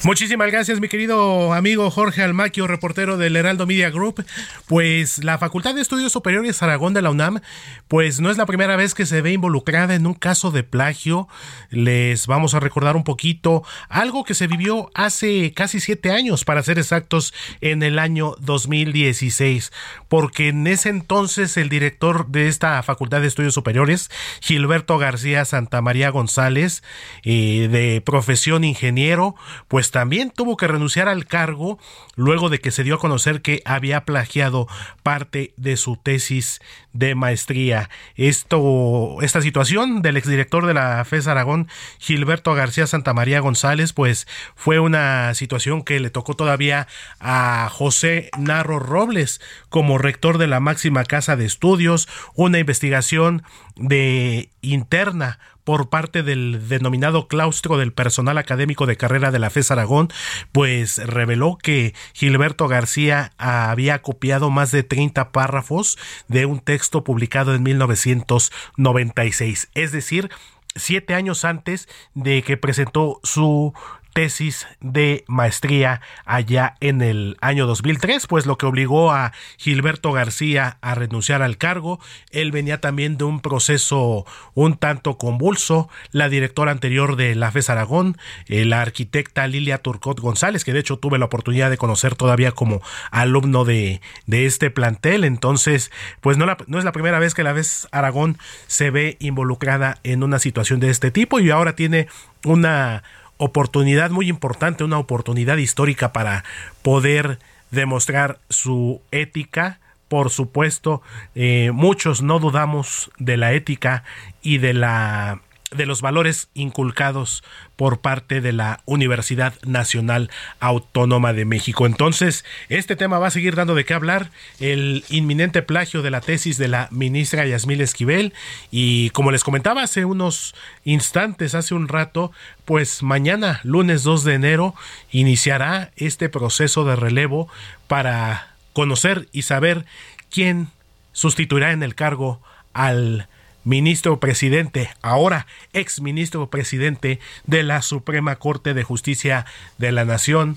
Muchísimas gracias, mi querido amigo Jorge Almaquio, reportero del Heraldo Media Group. Pues la Facultad de Estudios Superiores Aragón de la UNAM, pues no es la primera vez que se ve involucrada en un caso de plagio. Les vamos a recordar un poquito algo que se vivió hace casi siete años, para ser exactos, en el año 2016, porque en ese entonces el director de esta Facultad de Estudios Superiores, Gilberto García Santamaría González, eh, de profesión ingeniero, pues también tuvo que renunciar al cargo luego de que se dio a conocer que había plagiado parte de su tesis de maestría. Esto, esta situación del exdirector de la FES Aragón, Gilberto García Santamaría González, pues fue una situación que le tocó todavía a José Narro Robles como rector de la máxima casa de estudios, una investigación de interna por parte del denominado claustro del personal académico de carrera de la FES Aragón, pues reveló que Gilberto García había copiado más de 30 párrafos de un texto publicado en 1996, es decir, siete años antes de que presentó su tesis de maestría allá en el año 2003, pues lo que obligó a Gilberto García a renunciar al cargo. Él venía también de un proceso un tanto convulso. La directora anterior de la FES Aragón, eh, la arquitecta Lilia Turcot González, que de hecho tuve la oportunidad de conocer todavía como alumno de, de este plantel. Entonces, pues no, no es la primera vez que la FES Aragón se ve involucrada en una situación de este tipo y ahora tiene una oportunidad muy importante, una oportunidad histórica para poder demostrar su ética. Por supuesto, eh, muchos no dudamos de la ética y de la de los valores inculcados por parte de la Universidad Nacional Autónoma de México. Entonces, este tema va a seguir dando de qué hablar, el inminente plagio de la tesis de la ministra Yasmil Esquivel y como les comentaba hace unos instantes, hace un rato, pues mañana, lunes 2 de enero, iniciará este proceso de relevo para conocer y saber quién sustituirá en el cargo al ministro presidente, ahora ex ministro presidente de la Suprema Corte de Justicia de la Nación,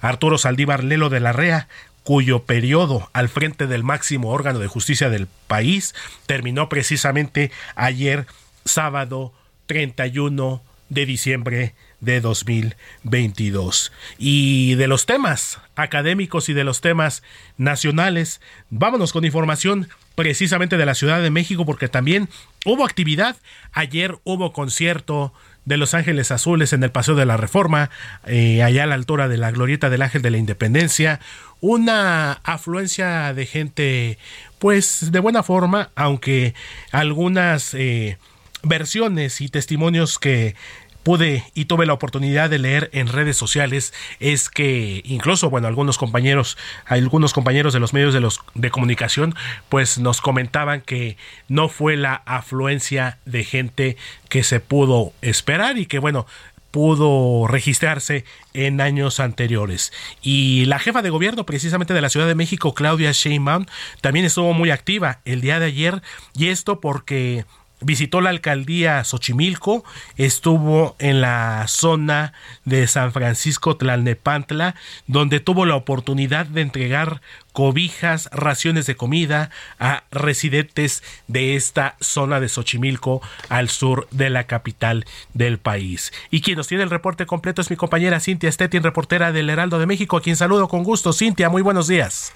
Arturo Saldívar Lelo de la Rea, cuyo periodo al frente del máximo órgano de justicia del país terminó precisamente ayer sábado 31 de diciembre de 2022. Y de los temas académicos y de los temas nacionales, vámonos con información precisamente de la Ciudad de México porque también hubo actividad. Ayer hubo concierto de Los Ángeles Azules en el Paseo de la Reforma, eh, allá a la altura de la Glorieta del Ángel de la Independencia. Una afluencia de gente, pues de buena forma, aunque algunas eh, versiones y testimonios que pude y tuve la oportunidad de leer en redes sociales es que incluso bueno algunos compañeros algunos compañeros de los medios de los de comunicación pues nos comentaban que no fue la afluencia de gente que se pudo esperar y que bueno pudo registrarse en años anteriores. Y la jefa de gobierno precisamente de la Ciudad de México, Claudia Sheinbaum, también estuvo muy activa el día de ayer y esto porque visitó la alcaldía Xochimilco, estuvo en la zona de San Francisco Tlalnepantla, donde tuvo la oportunidad de entregar cobijas, raciones de comida a residentes de esta zona de Xochimilco al sur de la capital del país. Y quien nos tiene el reporte completo es mi compañera Cintia Stettin, reportera del Heraldo de México, a quien saludo con gusto. Cintia, muy buenos días.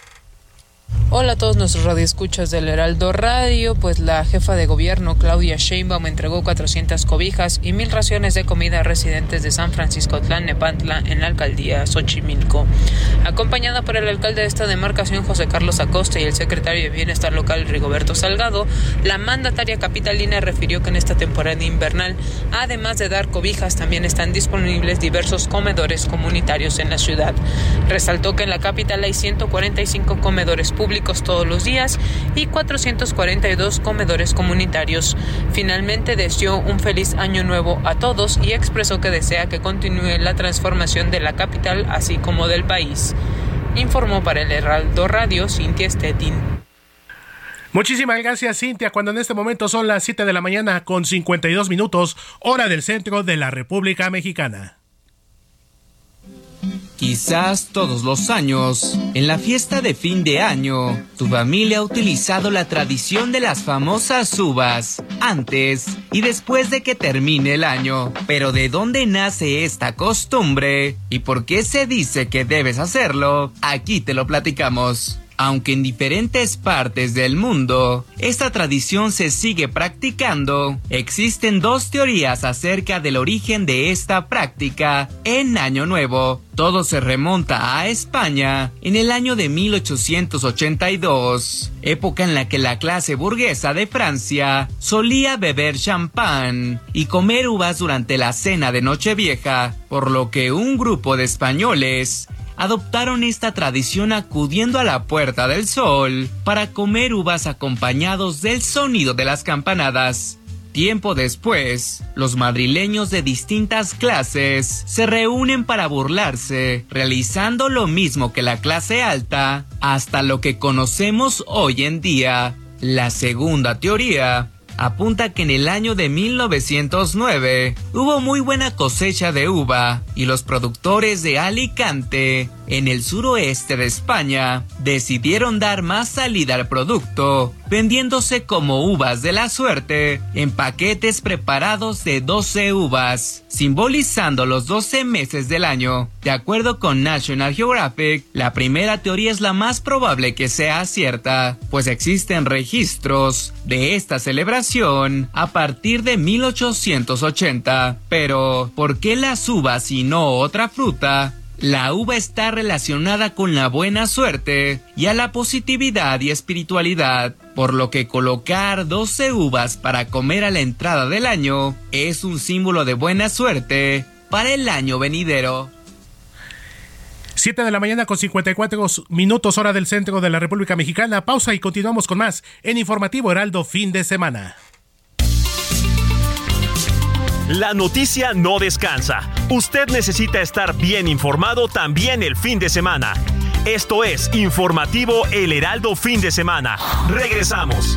Hola a todos nuestros radioescuchas del Heraldo Radio, pues la jefa de gobierno Claudia Sheinbaum entregó 400 cobijas y mil raciones de comida a residentes de San Francisco Tlalnepantla en la alcaldía Xochimilco. Acompañada por el alcalde de esta demarcación José Carlos Acosta y el secretario de Bienestar Local Rigoberto Salgado, la mandataria capitalina refirió que en esta temporada invernal, además de dar cobijas, también están disponibles diversos comedores comunitarios en la ciudad. Resaltó que en la capital hay 145 comedores públicos públicos todos los días y 442 comedores comunitarios. Finalmente deseó un feliz año nuevo a todos y expresó que desea que continúe la transformación de la capital así como del país. Informó para el Heraldo Radio Cintia Stettin. Muchísimas gracias, Cintia. Cuando en este momento son las 7 de la mañana con 52 minutos, hora del centro de la República Mexicana. Quizás todos los años, en la fiesta de fin de año, tu familia ha utilizado la tradición de las famosas uvas, antes y después de que termine el año. Pero ¿de dónde nace esta costumbre? ¿Y por qué se dice que debes hacerlo? Aquí te lo platicamos. Aunque en diferentes partes del mundo esta tradición se sigue practicando, existen dos teorías acerca del origen de esta práctica en Año Nuevo. Todo se remonta a España en el año de 1882, época en la que la clase burguesa de Francia solía beber champán y comer uvas durante la cena de Nochevieja, por lo que un grupo de españoles adoptaron esta tradición acudiendo a la Puerta del Sol para comer uvas acompañados del sonido de las campanadas. Tiempo después, los madrileños de distintas clases se reúnen para burlarse, realizando lo mismo que la clase alta, hasta lo que conocemos hoy en día. La segunda teoría apunta que en el año de 1909 hubo muy buena cosecha de uva y los productores de Alicante, en el suroeste de España, decidieron dar más salida al producto, vendiéndose como uvas de la suerte en paquetes preparados de 12 uvas, simbolizando los 12 meses del año. De acuerdo con National Geographic, la primera teoría es la más probable que sea cierta, pues existen registros de esta celebración a partir de 1880. Pero, ¿por qué las uvas y no otra fruta? La uva está relacionada con la buena suerte y a la positividad y espiritualidad, por lo que colocar 12 uvas para comer a la entrada del año es un símbolo de buena suerte para el año venidero. 7 de la mañana con 54 minutos hora del centro de la República Mexicana. Pausa y continuamos con más en Informativo Heraldo fin de semana. La noticia no descansa. Usted necesita estar bien informado también el fin de semana. Esto es Informativo El Heraldo Fin de Semana. Regresamos.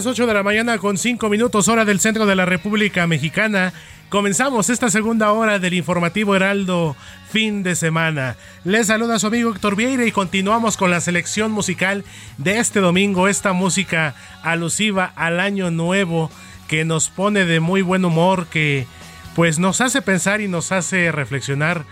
Las 8 de la mañana con 5 minutos hora del centro de la República Mexicana. Comenzamos esta segunda hora del informativo Heraldo fin de semana. Les saluda su amigo Héctor Vieira y continuamos con la selección musical de este domingo, esta música alusiva al año nuevo que nos pone de muy buen humor, que pues nos hace pensar y nos hace reflexionar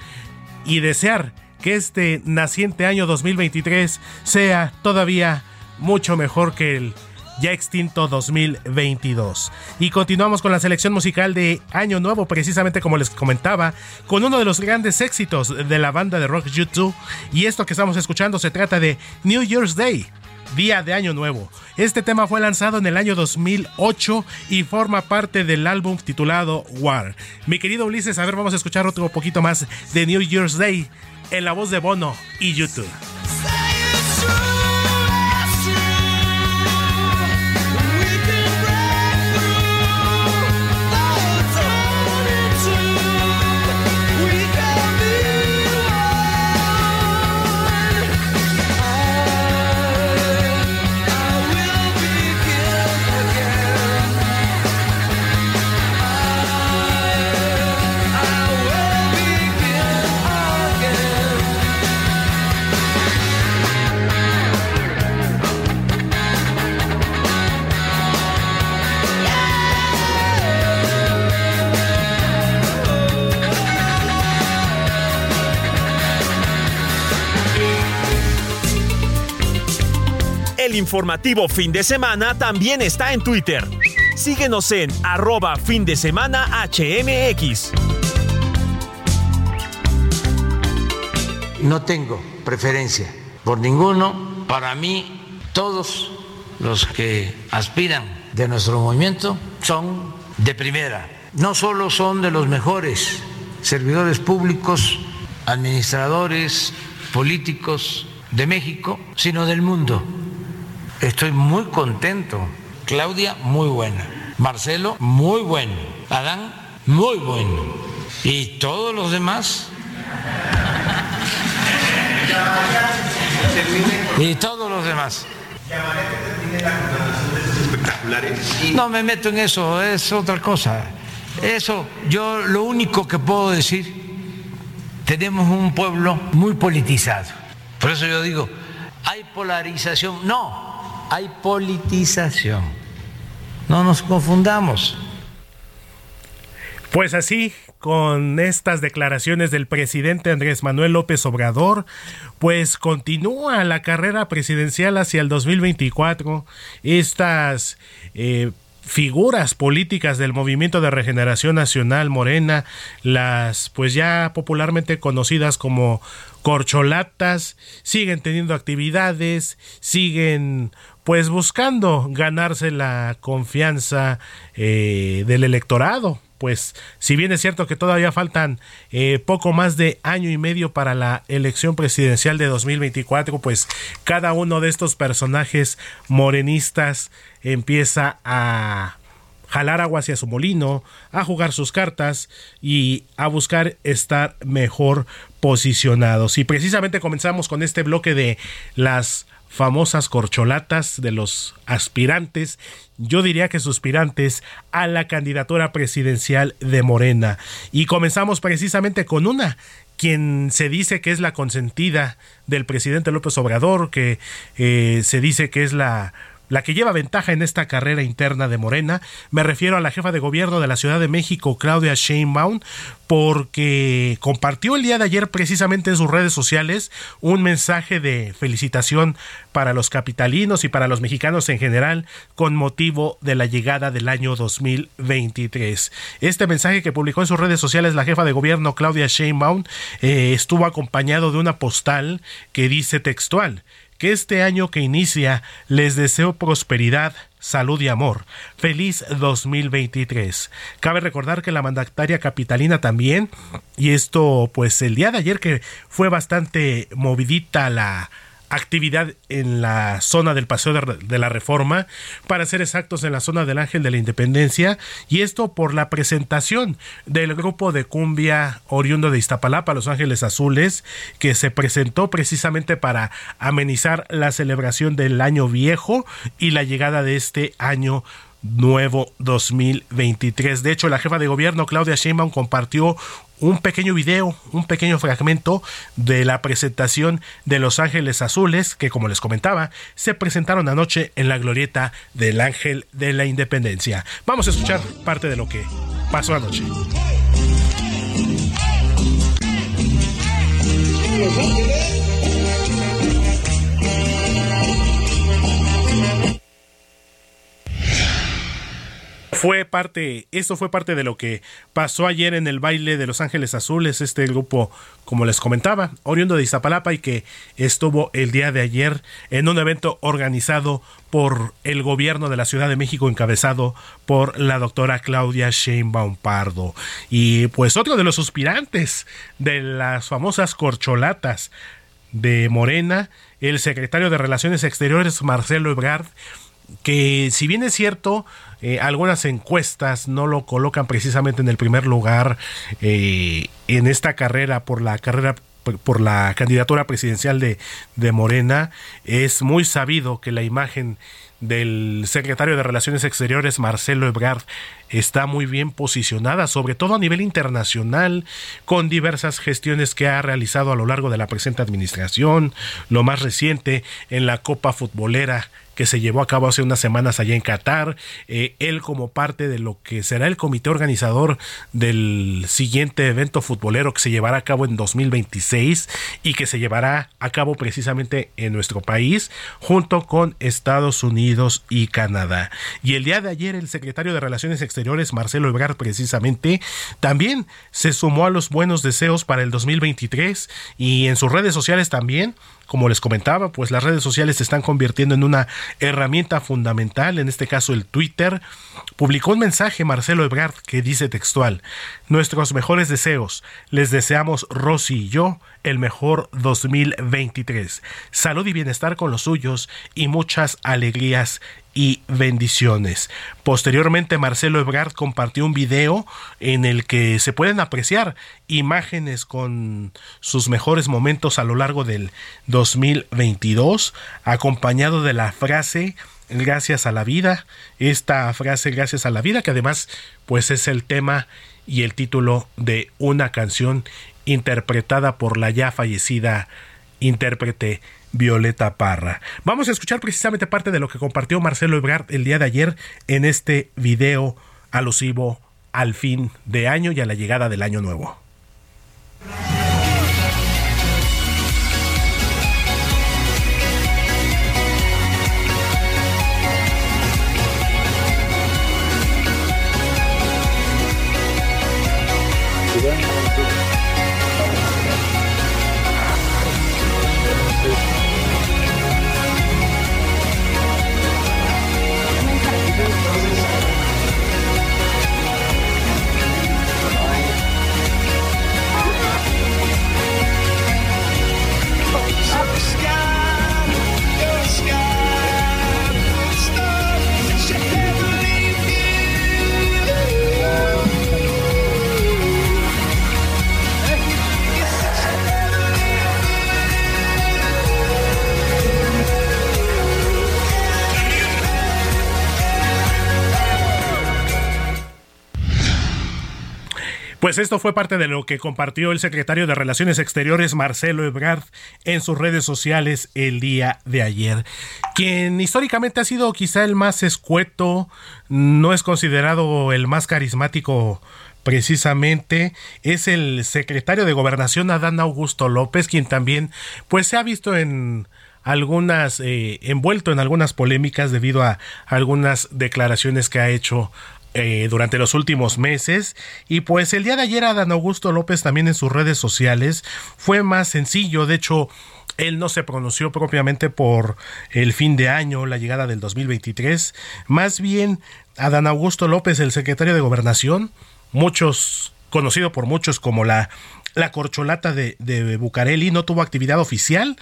y desear que este naciente año 2023 sea todavía mucho mejor que el ya extinto 2022. Y continuamos con la selección musical de Año Nuevo, precisamente como les comentaba, con uno de los grandes éxitos de la banda de rock YouTube. Y esto que estamos escuchando se trata de New Year's Day. Día de Año Nuevo. Este tema fue lanzado en el año 2008 y forma parte del álbum titulado War. Mi querido Ulises, a ver, vamos a escuchar otro poquito más de New Year's Day en la voz de Bono y YouTube. Informativo fin de semana también está en Twitter. Síguenos en arroba fin de semana HMX. No tengo preferencia por ninguno. Para mí, todos los que aspiran de nuestro movimiento son de primera. No solo son de los mejores servidores públicos, administradores, políticos de México, sino del mundo. Estoy muy contento. Claudia, muy buena. Marcelo, muy bueno. Adán, muy bueno. Y todos los demás. Y todos los demás. No me meto en eso, es otra cosa. Eso, yo lo único que puedo decir, tenemos un pueblo muy politizado. Por eso yo digo, hay polarización. No, hay politización. No nos confundamos. Pues así, con estas declaraciones del presidente Andrés Manuel López Obrador, pues continúa la carrera presidencial hacia el 2024. Estas eh, figuras políticas del movimiento de regeneración nacional morena, las pues ya popularmente conocidas como corcholatas, siguen teniendo actividades, siguen pues buscando ganarse la confianza eh, del electorado pues si bien es cierto que todavía faltan eh, poco más de año y medio para la elección presidencial de 2024, pues cada uno de estos personajes morenistas empieza a jalar agua hacia su molino, a jugar sus cartas y a buscar estar mejor posicionados. Y precisamente comenzamos con este bloque de las famosas corcholatas de los aspirantes, yo diría que suspirantes a la candidatura presidencial de Morena. Y comenzamos precisamente con una quien se dice que es la consentida del presidente López Obrador, que eh, se dice que es la la que lleva ventaja en esta carrera interna de Morena. Me refiero a la jefa de gobierno de la Ciudad de México, Claudia Sheinbaum, porque compartió el día de ayer precisamente en sus redes sociales un mensaje de felicitación para los capitalinos y para los mexicanos en general con motivo de la llegada del año 2023. Este mensaje que publicó en sus redes sociales la jefa de gobierno Claudia Sheinbaum eh, estuvo acompañado de una postal que dice textual que este año que inicia les deseo prosperidad, salud y amor. Feliz 2023. Cabe recordar que la mandataria capitalina también, y esto pues el día de ayer que fue bastante movidita la actividad en la zona del Paseo de, la Reforma, para ser exactos en la zona del Ángel de la Independencia, y esto por la presentación del grupo de cumbia oriundo de Iztapalapa, Los Ángeles Azules, que se presentó precisamente para amenizar la celebración del año viejo y la llegada de este año nuevo 2023. De hecho, la jefa de gobierno Claudia Sheinbaum compartió un pequeño video, un pequeño fragmento de la presentación de Los Ángeles Azules, que como les comentaba, se presentaron anoche en la glorieta del Ángel de la Independencia. Vamos a escuchar parte de lo que pasó anoche. Fue parte, esto fue parte de lo que pasó ayer en el baile de Los Ángeles Azules, este grupo, como les comentaba, oriundo de Iztapalapa y que estuvo el día de ayer en un evento organizado por el gobierno de la Ciudad de México encabezado por la doctora Claudia Sheinbaum Pardo. Y pues otro de los suspirantes de las famosas corcholatas de Morena, el secretario de Relaciones Exteriores Marcelo Ebrard, que si bien es cierto, eh, algunas encuestas no lo colocan precisamente en el primer lugar eh, en esta carrera por la carrera por la candidatura presidencial de, de Morena, es muy sabido que la imagen del secretario de Relaciones Exteriores, Marcelo Ebrard, está muy bien posicionada, sobre todo a nivel internacional, con diversas gestiones que ha realizado a lo largo de la presente administración, lo más reciente en la Copa Futbolera que se llevó a cabo hace unas semanas allá en Qatar. Eh, él como parte de lo que será el comité organizador del siguiente evento futbolero que se llevará a cabo en 2026 y que se llevará a cabo precisamente en nuestro país junto con Estados Unidos y Canadá. Y el día de ayer el secretario de Relaciones Exteriores, Marcelo Ebrard, precisamente, también se sumó a los buenos deseos para el 2023 y en sus redes sociales también como les comentaba, pues las redes sociales se están convirtiendo en una herramienta fundamental, en este caso el Twitter. Publicó un mensaje Marcelo Ebrard que dice textual, nuestros mejores deseos, les deseamos Rosy y yo el mejor 2023. Salud y bienestar con los suyos y muchas alegrías y bendiciones. Posteriormente, Marcelo Ebrard compartió un video en el que se pueden apreciar imágenes con sus mejores momentos a lo largo del 2022, acompañado de la frase gracias a la vida, esta frase gracias a la vida que además pues es el tema y el título de una canción interpretada por la ya fallecida intérprete Violeta Parra. Vamos a escuchar precisamente parte de lo que compartió Marcelo Ebrard el día de ayer en este video alusivo al fin de año y a la llegada del año nuevo. Pues esto fue parte de lo que compartió el secretario de Relaciones Exteriores Marcelo Ebrard en sus redes sociales el día de ayer, quien históricamente ha sido quizá el más escueto, no es considerado el más carismático precisamente es el secretario de Gobernación Adán Augusto López, quien también pues se ha visto en algunas eh, envuelto en algunas polémicas debido a algunas declaraciones que ha hecho eh, durante los últimos meses. Y pues el día de ayer Adán Augusto López también en sus redes sociales fue más sencillo. De hecho, él no se pronunció propiamente por el fin de año, la llegada del 2023. Más bien, Adán Augusto López, el secretario de Gobernación, muchos, conocido por muchos como la, la corcholata de, de Bucareli, no tuvo actividad oficial.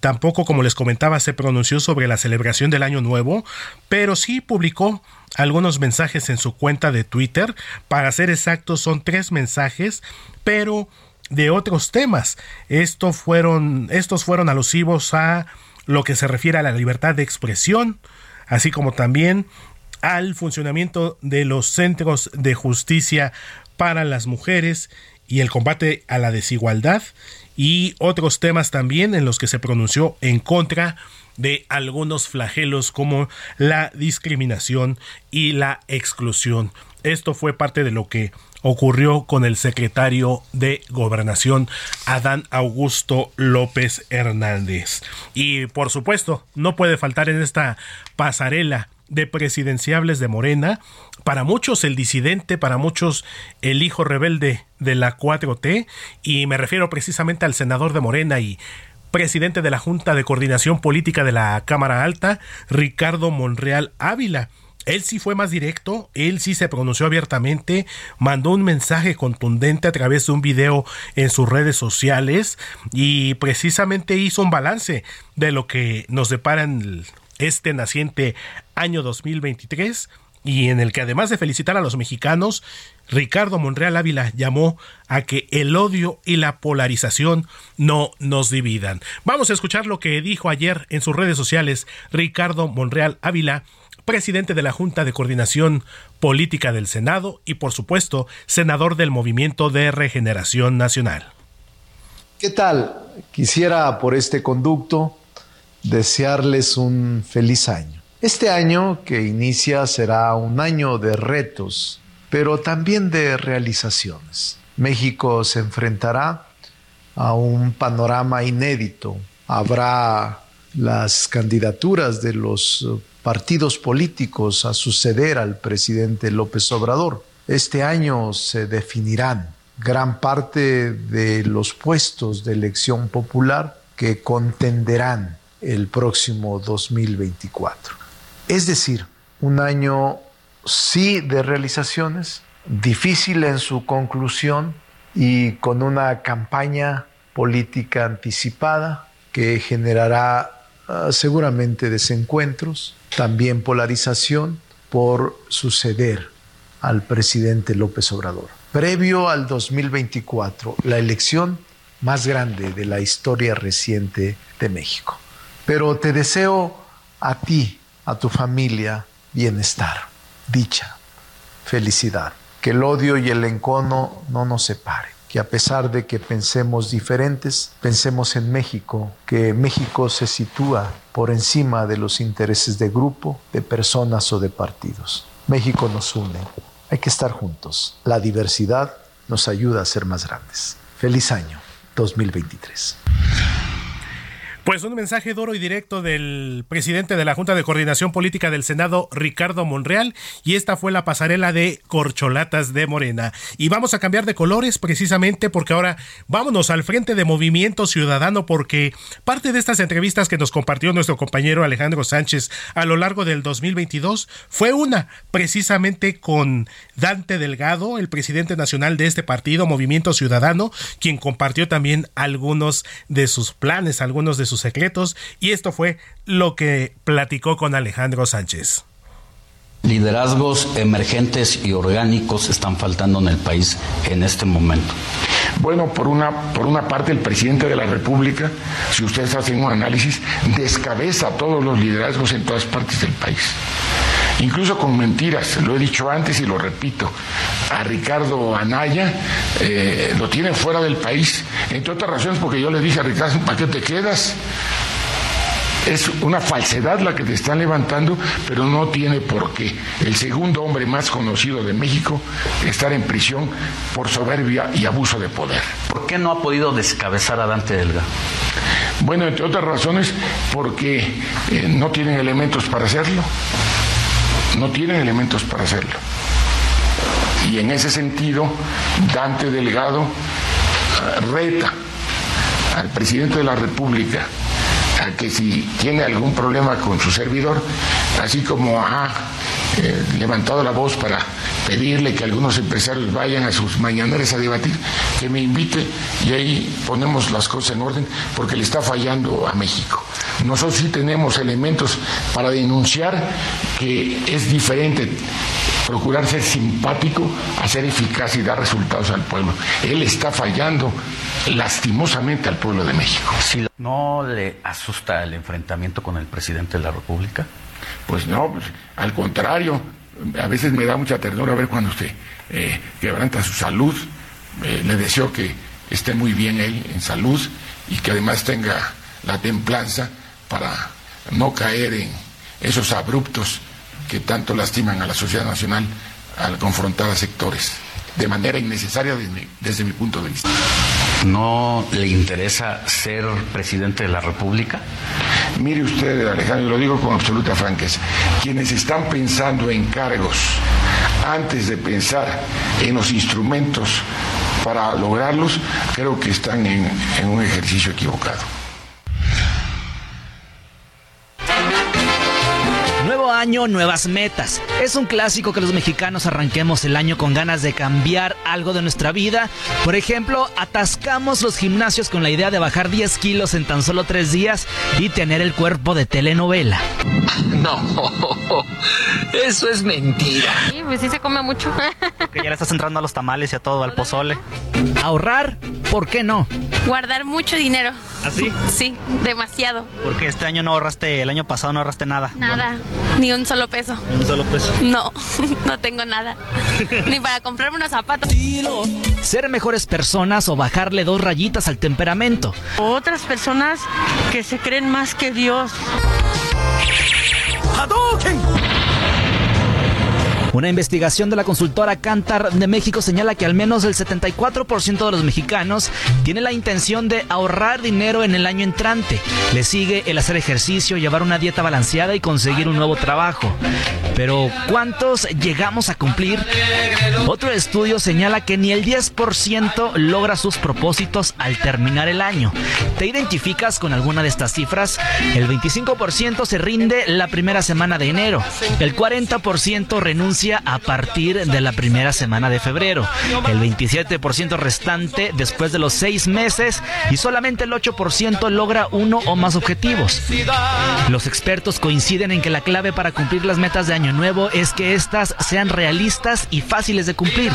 Tampoco, como les comentaba, se pronunció sobre la celebración del Año Nuevo, pero sí publicó algunos mensajes en su cuenta de Twitter. Para ser exactos, son tres mensajes, pero de otros temas. Estos fueron, estos fueron alusivos a lo que se refiere a la libertad de expresión, así como también al funcionamiento de los centros de justicia para las mujeres y el combate a la desigualdad y otros temas también en los que se pronunció en contra algunos flagelos como la discriminación y la exclusión. Esto fue parte de lo que ocurrió con el secretario de Gobernación, Adán Augusto López Hernández. Y por supuesto, no puede faltar en esta pasarela de presidenciables de Morena, para muchos el disidente, para muchos el hijo rebelde de la 4T, y me refiero precisamente al senador de Morena y presidente de la Junta de Coordinación Política de la Cámara Alta, Ricardo Monreal Ávila. Él sí fue más directo, él sí se pronunció abiertamente, mandó un mensaje contundente a través de un video en sus redes sociales y precisamente hizo un balance de lo que nos depara en este naciente año 2023 y en el que además de felicitar a los mexicanos, Ricardo Monreal Ávila llamó a que el odio y la polarización no nos dividan. Vamos a escuchar lo que dijo ayer en sus redes sociales Ricardo Monreal Ávila, presidente de la Junta de Coordinación Política del Senado y por supuesto senador del Movimiento de Regeneración Nacional. ¿Qué tal? Quisiera por este conducto desearles un feliz año Este año que inicia será un año de retos, pero también de realizaciones. México se enfrentará a un panorama inédito. Habrá las candidaturas de los partidos políticos a suceder al presidente López Obrador. Este año se definirán gran parte de los puestos de elección popular que contenderán el próximo 2024. Es decir, un año sí de realizaciones, difícil en su conclusión y con una campaña política anticipada que generará uh, seguramente desencuentros, también polarización por suceder al presidente López Obrador. Previo al 2024, la elección más grande de la historia reciente de México. Pero te deseo a ti, a tu familia, bienestar, dicha, felicidad. Que el odio y el encono no nos separen. Que a pesar de que pensemos diferentes, pensemos en México, que México se sitúa por encima de los intereses de grupo, de personas o de partidos. México nos une. Hay que estar juntos. La diversidad nos ayuda a ser más grandes. Feliz año 2023. Pues un mensaje duro y directo del presidente de la Junta de Coordinación Política del Senado, Ricardo Monreal, y esta fue la pasarela de corcholatas de Morena. Y vamos a cambiar de colores precisamente porque ahora vámonos al frente de Movimiento Ciudadano porque parte de estas entrevistas que nos compartió nuestro compañero Alejandro Sánchez a lo largo del 2022 fue una precisamente con Dante Delgado, el presidente nacional de este partido, Movimiento Ciudadano, quien compartió también algunos de sus planes, algunos de sus secretos y esto fue lo que platicó con Alejandro Sánchez. Liderazgos emergentes y orgánicos están faltando en el país en este momento. Bueno, por una, por una parte el presidente de la República, si ustedes hacen un análisis, descabeza todos los liderazgos en todas partes del país. Incluso con mentiras, lo he dicho antes y lo repito, a Ricardo Anaya eh, lo tienen fuera del país, entre otras razones porque yo le dije a Ricardo, ¿para qué te quedas? Es una falsedad la que te están levantando, pero no tiene por qué. El segundo hombre más conocido de México estar en prisión por soberbia y abuso de poder. ¿Por qué no ha podido descabezar a Dante Delga? Bueno, entre otras razones, porque eh, no tienen elementos para hacerlo. No tienen elementos para hacerlo. Y en ese sentido, Dante Delgado uh, reta al presidente de la República a que si tiene algún problema con su servidor, así como ha eh, levantado la voz para pedirle que algunos empresarios vayan a sus mañaneras a debatir, que me invite y ahí ponemos las cosas en orden porque le está fallando a México. Nosotros sí tenemos elementos para denunciar que es diferente procurar ser simpático a ser eficaz y dar resultados al pueblo. Él está fallando lastimosamente al pueblo de México. ¿No le asusta el enfrentamiento con el presidente de la República? Pues no, pues, al contrario, a veces me da mucha ternura ver cuando usted eh, quebranta su salud. Eh, le deseo que esté muy bien él en salud y que además tenga la templanza para no caer en esos abruptos que tanto lastiman a la sociedad nacional al confrontar a sectores de manera innecesaria desde mi, desde mi punto de vista. ¿No le interesa ser presidente de la República? Mire usted, Alejandro, lo digo con absoluta franqueza, quienes están pensando en cargos antes de pensar en los instrumentos para lograrlos, creo que están en, en un ejercicio equivocado. Nuevo año, nuevas metas. Es un clásico que los mexicanos arranquemos el año con ganas de cambiar algo de nuestra vida. Por ejemplo, atascamos los gimnasios con la idea de bajar 10 kilos en tan solo 3 días y tener el cuerpo de telenovela. No, eso es mentira. Sí, pues sí se come mucho. Que ya le estás entrando a los tamales y a todo, al pozole. Ahorrar, ¿por qué no? Guardar mucho dinero. ¿Así? Sí, demasiado. Porque este año no ahorraste, el año pasado no ahorraste nada. Nada, ni un solo peso. Un solo peso. No, no tengo nada. Ni para comprarme unos zapatos. Ser mejores personas o bajarle dos rayitas al temperamento. Otras personas que se creen más que Dios. Una investigación de la consultora Cantar de México señala que al menos el 74% de los mexicanos tiene la intención de ahorrar dinero en el año entrante. Le sigue el hacer ejercicio, llevar una dieta balanceada y conseguir un nuevo trabajo. Pero ¿cuántos llegamos a cumplir? Otro estudio señala que ni el 10% logra sus propósitos al terminar el año. ¿Te identificas con alguna de estas cifras? El 25% se rinde la primera semana de enero. El 40% renuncia a partir de la primera semana de febrero, el 27% restante después de los seis meses y solamente el 8% logra uno o más objetivos. Los expertos coinciden en que la clave para cumplir las metas de año nuevo es que éstas sean realistas y fáciles de cumplir.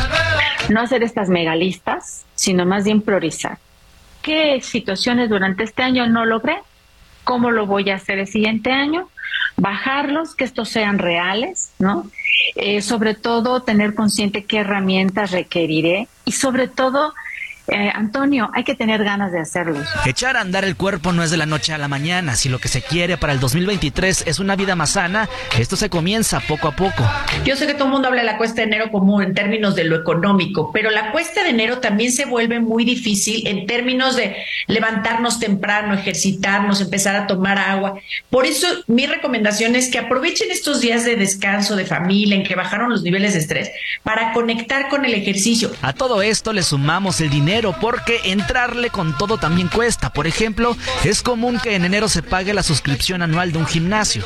No hacer estas megalistas, sino más bien priorizar. ¿Qué situaciones durante este año no logré? ¿Cómo lo voy a hacer el siguiente año? Bajarlos, que estos sean reales, ¿no? Eh, sobre todo tener consciente qué herramientas requeriré y sobre todo eh, Antonio, hay que tener ganas de hacerlo. Echar a andar el cuerpo no es de la noche a la mañana. Si lo que se quiere para el 2023 es una vida más sana, esto se comienza poco a poco. Yo sé que todo el mundo habla de la cuesta de enero como en términos de lo económico, pero la cuesta de enero también se vuelve muy difícil en términos de levantarnos temprano, ejercitarnos, empezar a tomar agua. Por eso mi recomendación es que aprovechen estos días de descanso, de familia, en que bajaron los niveles de estrés, para conectar con el ejercicio. A todo esto le sumamos el dinero porque entrarle con todo también cuesta. Por ejemplo, es común que en enero se pague la suscripción anual de un gimnasio.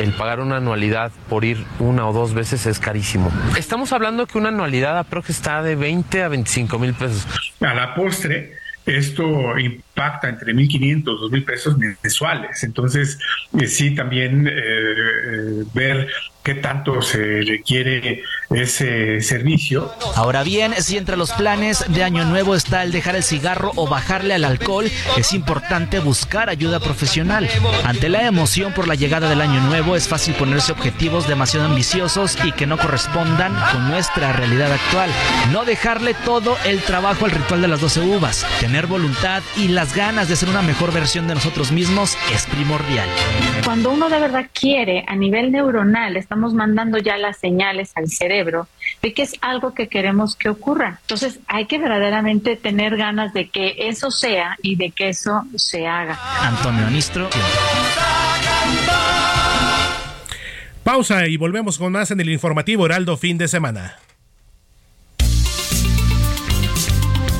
El pagar una anualidad por ir una o dos veces es carísimo. Estamos hablando que una anualidad aproximadamente está de 20 a 25 mil pesos. A la postre, esto impacta entre 1.500 y 2.000 pesos mensuales. Entonces, eh, sí, también eh, eh, ver qué tanto se requiere ese servicio. Ahora bien, si entre los planes de Año Nuevo está el dejar el cigarro o bajarle al alcohol, es importante buscar ayuda profesional. Ante la emoción por la llegada del Año Nuevo, es fácil ponerse objetivos demasiado ambiciosos y que no correspondan con nuestra realidad actual. No dejarle todo el trabajo al ritual de las 12 uvas. Tener voluntad y las ganas de ser una mejor versión de nosotros mismos es primordial. Cuando uno de verdad quiere a nivel neuronal, estamos mandando ya las señales al cerebro de que es algo que queremos que ocurra. Entonces hay que verdaderamente tener ganas de que eso sea y de que eso se haga. Antonio Nistro. Pausa y volvemos con más en el informativo Heraldo fin de semana.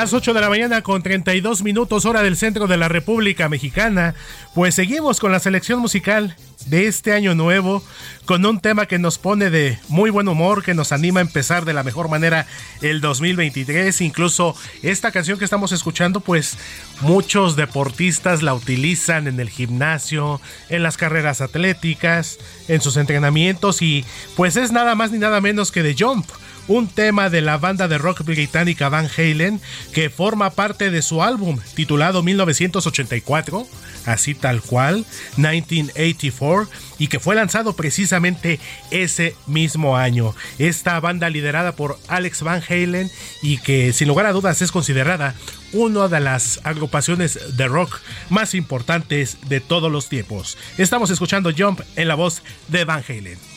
Las 8 de la mañana con 32 minutos hora del centro de la República Mexicana, pues seguimos con la selección musical de este año nuevo, con un tema que nos pone de muy buen humor, que nos anima a empezar de la mejor manera el 2023. Incluso esta canción que estamos escuchando, pues muchos deportistas la utilizan en el gimnasio, en las carreras atléticas, en sus entrenamientos y pues es nada más ni nada menos que de Jump un tema de la banda de rock británica Van Halen que forma parte de su álbum titulado 1984, así tal cual, 1984, y que fue lanzado precisamente ese mismo año. Esta banda liderada por Alex Van Halen y que sin lugar a dudas es considerada una de las agrupaciones de rock más importantes de todos los tiempos. Estamos escuchando Jump en la voz de Van Halen.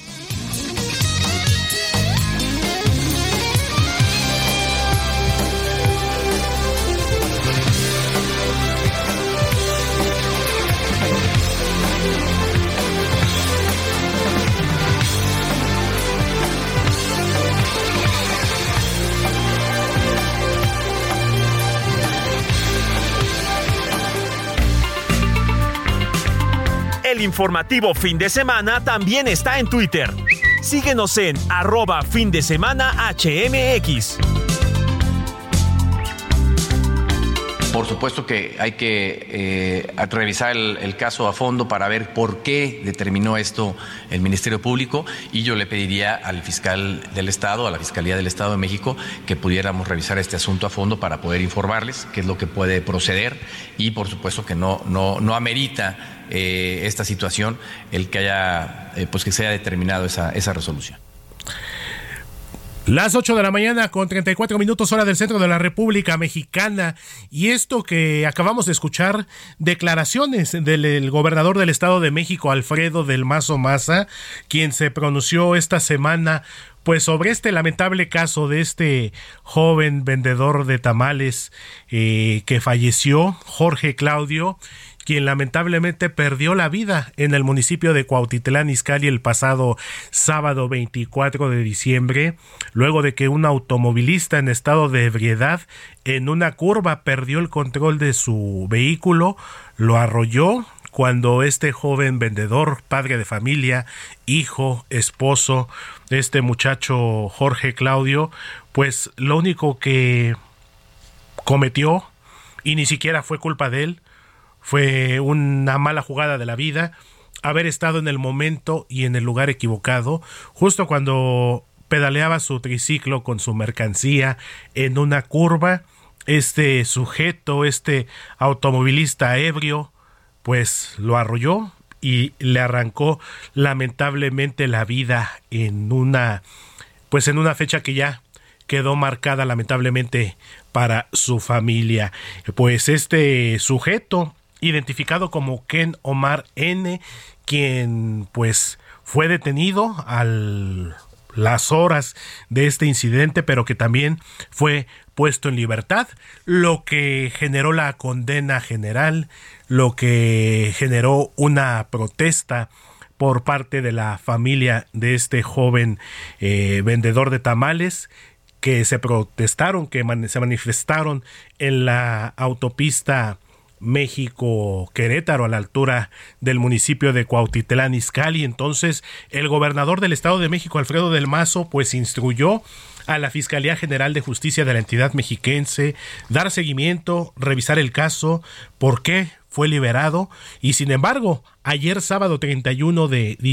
El informativo fin de semana también está en Twitter. Síguenos en arroba fin de semana HMX. Por supuesto que hay que eh, revisar el, el, caso a fondo para ver por qué determinó esto el Ministerio Público y yo le pediría al fiscal del Estado, a la Fiscalía del Estado de México, que pudiéramos revisar este asunto a fondo para poder informarles qué es lo que puede proceder y por supuesto que no, no, no amerita eh, esta situación el que haya, eh, pues que se haya determinado esa, esa resolución. Las 8 de la mañana con 34 minutos hora del centro de la República Mexicana. Y esto que acabamos de escuchar, declaraciones del el gobernador del Estado de México, Alfredo del Mazo Maza, quien se pronunció esta semana pues sobre este lamentable caso de este joven vendedor de tamales eh, que falleció, Jorge Claudio, quien lamentablemente perdió la vida en el municipio de Cuautitlán Izcalli el pasado sábado 24 de diciembre, luego de que un automovilista en estado de ebriedad en una curva perdió el control de su vehículo, lo arrolló cuando este joven vendedor, padre de familia, hijo, esposo este muchacho Jorge Claudio, pues lo único que cometió, y ni siquiera fue culpa de él, fue una mala jugada de la vida haber estado en el momento y en el lugar equivocado, justo cuando pedaleaba su triciclo con su mercancía en una curva. Este sujeto, este automovilista ebrio, pues lo arrolló y le arrancó lamentablemente la vida en una pues en una fecha que ya quedó marcada lamentablemente para su familia. Pues este sujeto identificado como Ken Omar N, quien pues fue detenido a las horas de este incidente, pero que también fue puesto en libertad, lo que generó la condena general, lo que generó una protesta por parte de la familia de este joven eh, vendedor de tamales que se protestaron, que se manifestaron en la autopista México Querétaro a la altura del municipio de Cuautitlán Izcalli. Entonces, el gobernador del Estado de México, Alfredo del Mazo, pues instruyó a la Fiscalía General de Justicia de la entidad mexiquense dar seguimiento, revisar el caso, por qué fue liberado y sin embargo, ayer sábado 31 de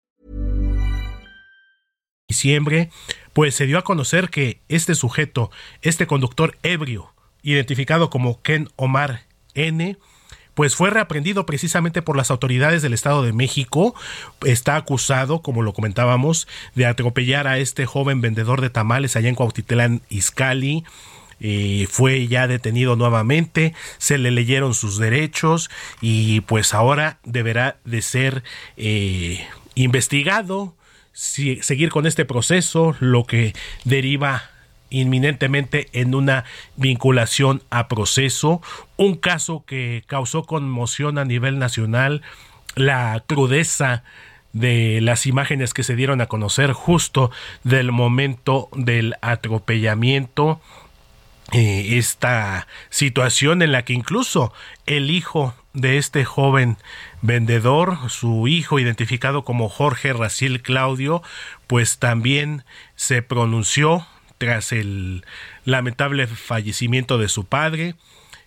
Diciembre, pues se dio a conocer que este sujeto, este conductor ebrio, identificado como Ken Omar N, pues fue reaprendido precisamente por las autoridades del Estado de México. Está acusado, como lo comentábamos, de atropellar a este joven vendedor de tamales allá en Cuautitlán, Izcalli. Eh, fue ya detenido nuevamente, se le leyeron sus derechos y pues ahora deberá de ser eh, investigado, seguir con este proceso, lo que deriva inminentemente en una vinculación a proceso, un caso que causó conmoción a nivel nacional, la crudeza de las imágenes que se dieron a conocer justo del momento del atropellamiento, eh, esta situación en la que incluso el hijo de este joven vendedor, su hijo identificado como Jorge Raciel Claudio, pues también se pronunció tras el lamentable fallecimiento de su padre.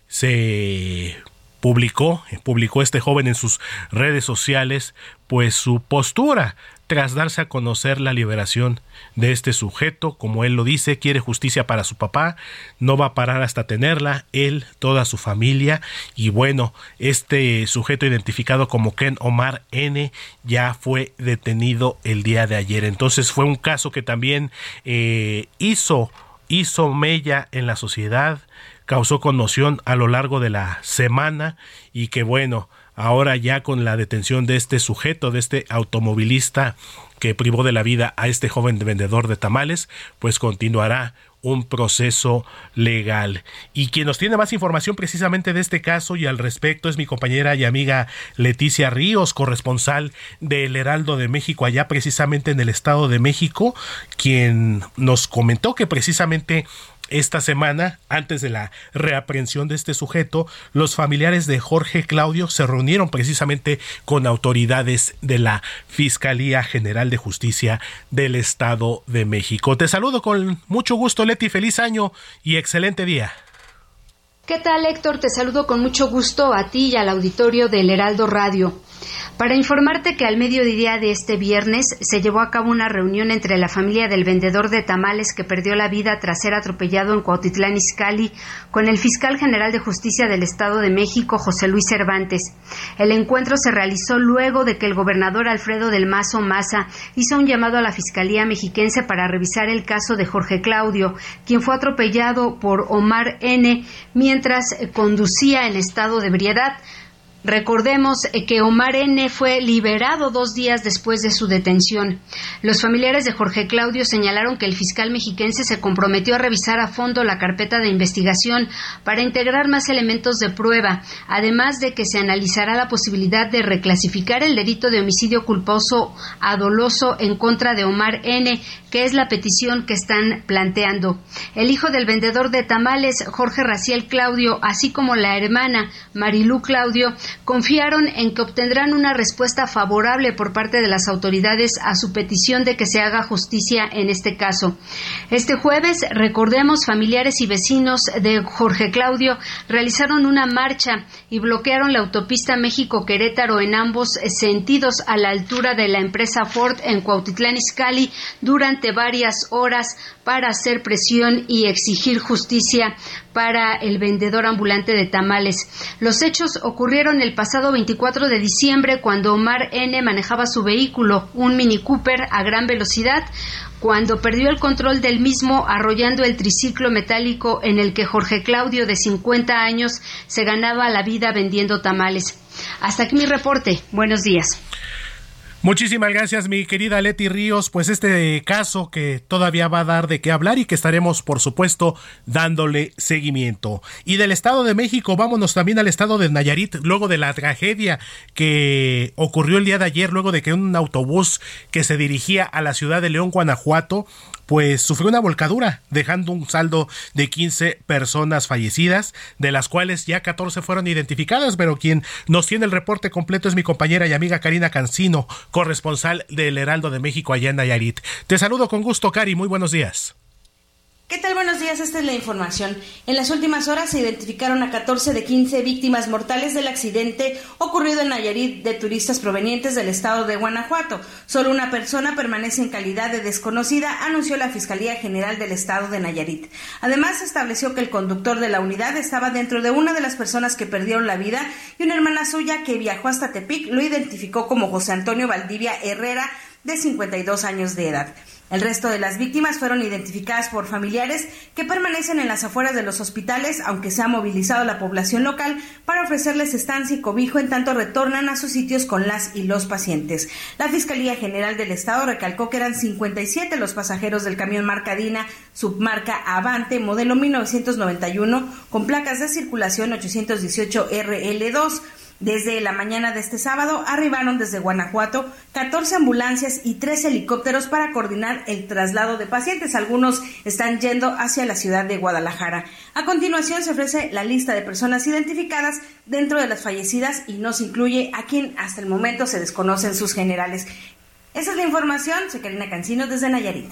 Se publicó, publicó este joven en sus redes sociales, pues su postura tras darse a conocer la liberación de este sujeto, como él lo dice, quiere justicia para su papá, no va a parar hasta tenerla, él, toda su familia, y bueno, este sujeto identificado como Ken Omar N ya fue detenido el día de ayer. Entonces fue un caso que también eh, hizo, hizo mella en la sociedad, causó conmoción a lo largo de la semana y que bueno, ahora ya con la detención de este sujeto, de este automovilista que privó de la vida a este joven vendedor de tamales, pues continuará un proceso legal. Y quien nos tiene más información precisamente de este caso y al respecto es mi compañera y amiga Leticia Ríos, corresponsal del Heraldo de México allá precisamente en el Estado de México, quien nos comentó que precisamente esta semana, antes de la reaprensión de este sujeto, los familiares de Jorge Claudio se reunieron precisamente con autoridades de la Fiscalía General de Justicia del Estado de México. Te saludo con mucho gusto, Leti. Feliz año y excelente día. ¿Qué tal, Héctor? Te saludo con mucho gusto a ti y al auditorio del Heraldo Radio. Para informarte que al mediodía de este viernes se llevó a cabo una reunión entre la familia del vendedor de tamales que perdió la vida tras ser atropellado en Cuautitlán Izcalli con el fiscal general de justicia del Estado de México, José Luis Cervantes. El encuentro se realizó luego de que el gobernador Alfredo del Mazo Maza hizo un llamado a la Fiscalía mexiquense para revisar el caso de Jorge Claudio, quien fue atropellado por Omar N. mientras conducía en estado de ebriedad. Recordemos eh, que Omar N. fue liberado dos días después de su detención. Los familiares de Jorge Claudio señalaron que el fiscal mexiquense se comprometió a revisar a fondo la carpeta de investigación para integrar más elementos de prueba, además de que se analizará la posibilidad de reclasificar el delito de homicidio culposo a doloso en contra de Omar N., que es la petición que están planteando. El hijo del vendedor de tamales, Jorge Raciel Claudio, así como la hermana Marilú Claudio, confiaron en que obtendrán una respuesta favorable por parte de las autoridades a su petición de que se haga justicia en este caso. Este jueves, recordemos, familiares y vecinos de Jorge Claudio realizaron una marcha y bloquearon la autopista México-Querétaro en ambos sentidos a la altura de la empresa Ford en Cuautitlán Izcalli durante varias horas para hacer presión y exigir justicia para el vendedor ambulante de tamales. Los hechos ocurrieron el pasado 24 de diciembre cuando Omar N. manejaba su vehículo, un Mini Cooper a gran velocidad, cuando perdió el control del mismo arrollando el triciclo metálico en el que Jorge Claudio, de 50 años, se ganaba la vida vendiendo tamales. Hasta aquí mi reporte. Buenos días. Muchísimas gracias, mi querida Leti Ríos. Pues este caso que todavía va a dar de qué hablar y que estaremos, por supuesto, dándole seguimiento. Y del Estado de México, vámonos también al Estado de Nayarit, luego de la tragedia que ocurrió el día de ayer, luego de que un autobús que se dirigía a la ciudad de León, Guanajuato, pues sufrió una volcadura, dejando un saldo de 15 personas fallecidas, de las cuales ya 14 fueron identificadas, pero quien nos tiene el reporte completo es mi compañera y amiga Karina Cancino, corresponsal del Heraldo de México allá en. Te saludo con gusto, Cari, muy buenos días. ¿Qué tal? Buenos días, esta es la información. En las últimas horas se identificaron a 14 de 15 víctimas mortales del accidente ocurrido en Nayarit de turistas provenientes del estado de Guanajuato. Solo una persona permanece en calidad de desconocida, anunció la Fiscalía General del estado de Nayarit. Además, estableció que el conductor de la unidad estaba dentro de una de las personas que perdieron la vida y una hermana suya que viajó hasta Tepic lo identificó como José Antonio Valdivia Herrera, de 52 años de edad. El resto de las víctimas fueron identificadas por familiares que permanecen en las afueras de los hospitales, aunque se ha movilizado la población local para ofrecerles estancia y cobijo en tanto retornan a sus sitios con las y los pacientes. La Fiscalía General del Estado recalcó que eran 57 los pasajeros del camión Marcadina, submarca Avante, modelo 1991, con placas de circulación 818 RL2. Desde la mañana de este sábado arribaron desde Guanajuato 14 ambulancias y 3 helicópteros para coordinar el traslado de pacientes. Algunos están yendo hacia la ciudad de Guadalajara. A continuación se ofrece la lista de personas identificadas dentro de las fallecidas y no se incluye a quien hasta el momento se desconocen sus generales. Esa es la información. Soy Karina Cancino desde Nayarit.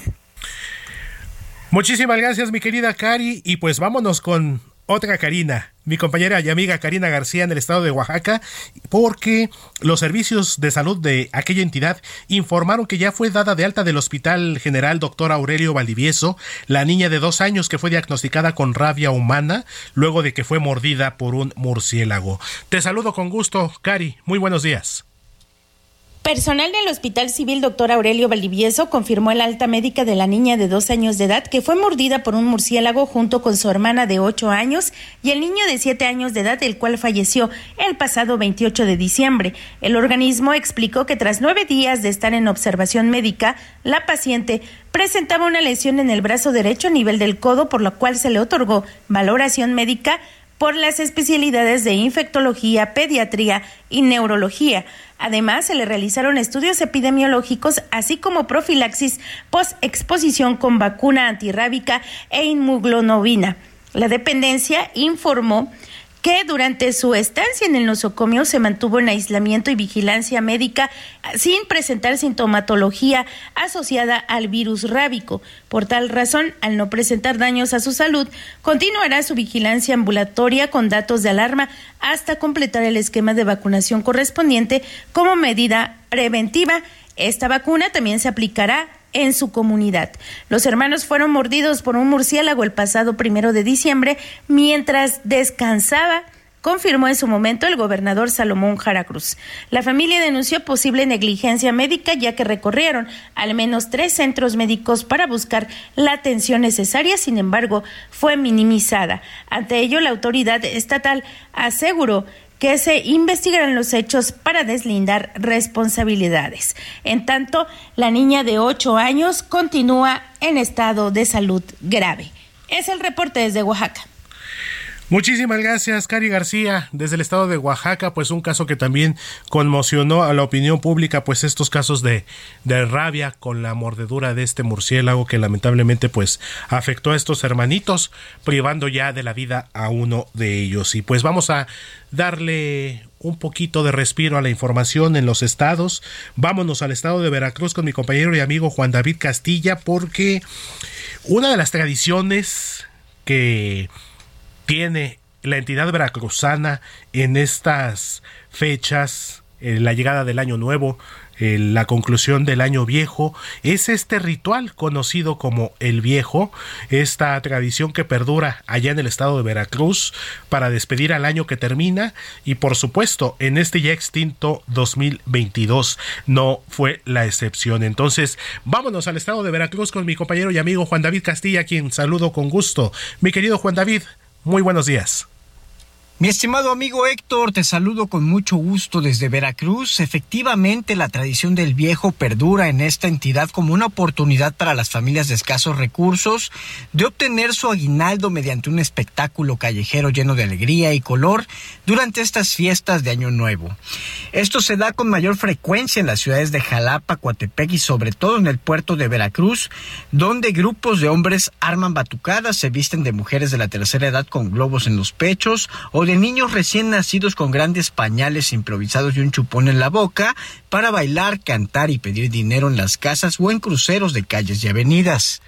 Muchísimas gracias, mi querida Cari. Y pues vámonos con otra Karina, mi compañera y amiga Karina García en el estado de Oaxaca, porque los servicios de salud de aquella entidad informaron que ya fue dada de alta del Hospital General Dr. Aurelio Valdivieso, la niña de dos años que fue diagnosticada con rabia humana luego de que fue mordida por un murciélago. Te saludo con gusto, Cari. Muy buenos días. Personal del Hospital Civil Dr. Aurelio Valdivieso confirmó el alta médica de la niña de dos años de edad que fue mordida por un murciélago junto con su hermana de ocho años y el niño de siete años de edad, el cual falleció el pasado 28 de diciembre. El organismo explicó que tras nueve días de estar en observación médica, la paciente presentaba una lesión en el brazo derecho a nivel del codo, por lo cual se le otorgó valoración médica por las especialidades de infectología, pediatría y neurología. Además, se le realizaron estudios epidemiológicos, así como profilaxis post-exposición con vacuna antirrábica e inmunoglobina. La dependencia informó que durante su estancia en el nosocomio se mantuvo en aislamiento y vigilancia médica sin presentar sintomatología asociada al virus rábico. Por tal razón, al no presentar daños a su salud, continuará su vigilancia ambulatoria con datos de alarma hasta completar el esquema de vacunación correspondiente como medida preventiva. Esta vacuna también se aplicará en su comunidad. Los hermanos fueron mordidos por un murciélago el pasado primero de diciembre mientras descansaba confirmó en su momento el gobernador Salomón Jaracruz. La familia denunció posible negligencia médica ya que recorrieron al menos tres centros médicos para buscar la atención necesaria, sin embargo, fue minimizada. Ante ello, la autoridad estatal aseguró que se investigarán los hechos para deslindar responsabilidades. En tanto, la niña de 8 años continúa en estado de salud grave. Es el reporte desde Oaxaca. Muchísimas gracias, Cari García, desde el estado de Oaxaca, pues un caso que también conmocionó a la opinión pública, pues estos casos de, de rabia con la mordedura de este murciélago que lamentablemente pues afectó a estos hermanitos, privando ya de la vida a uno de ellos. Y pues vamos a darle un poquito de respiro a la información en los estados. Vámonos al estado de Veracruz con mi compañero y amigo Juan David Castilla, porque una de las tradiciones que tiene la entidad veracruzana en estas fechas, en la llegada del año nuevo, en la conclusión del año viejo, es este ritual conocido como el viejo, esta tradición que perdura allá en el estado de Veracruz para despedir al año que termina y por supuesto en este ya extinto 2022 no fue la excepción. Entonces vámonos al estado de Veracruz con mi compañero y amigo Juan David Castilla, quien saludo con gusto. Mi querido Juan David, muy buenos días. Mi estimado amigo Héctor, te saludo con mucho gusto desde Veracruz. Efectivamente, la tradición del viejo perdura en esta entidad como una oportunidad para las familias de escasos recursos de obtener su aguinaldo mediante un espectáculo callejero lleno de alegría y color durante estas fiestas de Año Nuevo. Esto se da con mayor frecuencia en las ciudades de Jalapa, Coatepec y sobre todo en el puerto de Veracruz, donde grupos de hombres arman batucadas, se visten de mujeres de la tercera edad con globos en los pechos de niños recién nacidos con grandes pañales improvisados y un chupón en la boca para bailar, cantar y pedir dinero en las casas o en cruceros de calles y avenidas.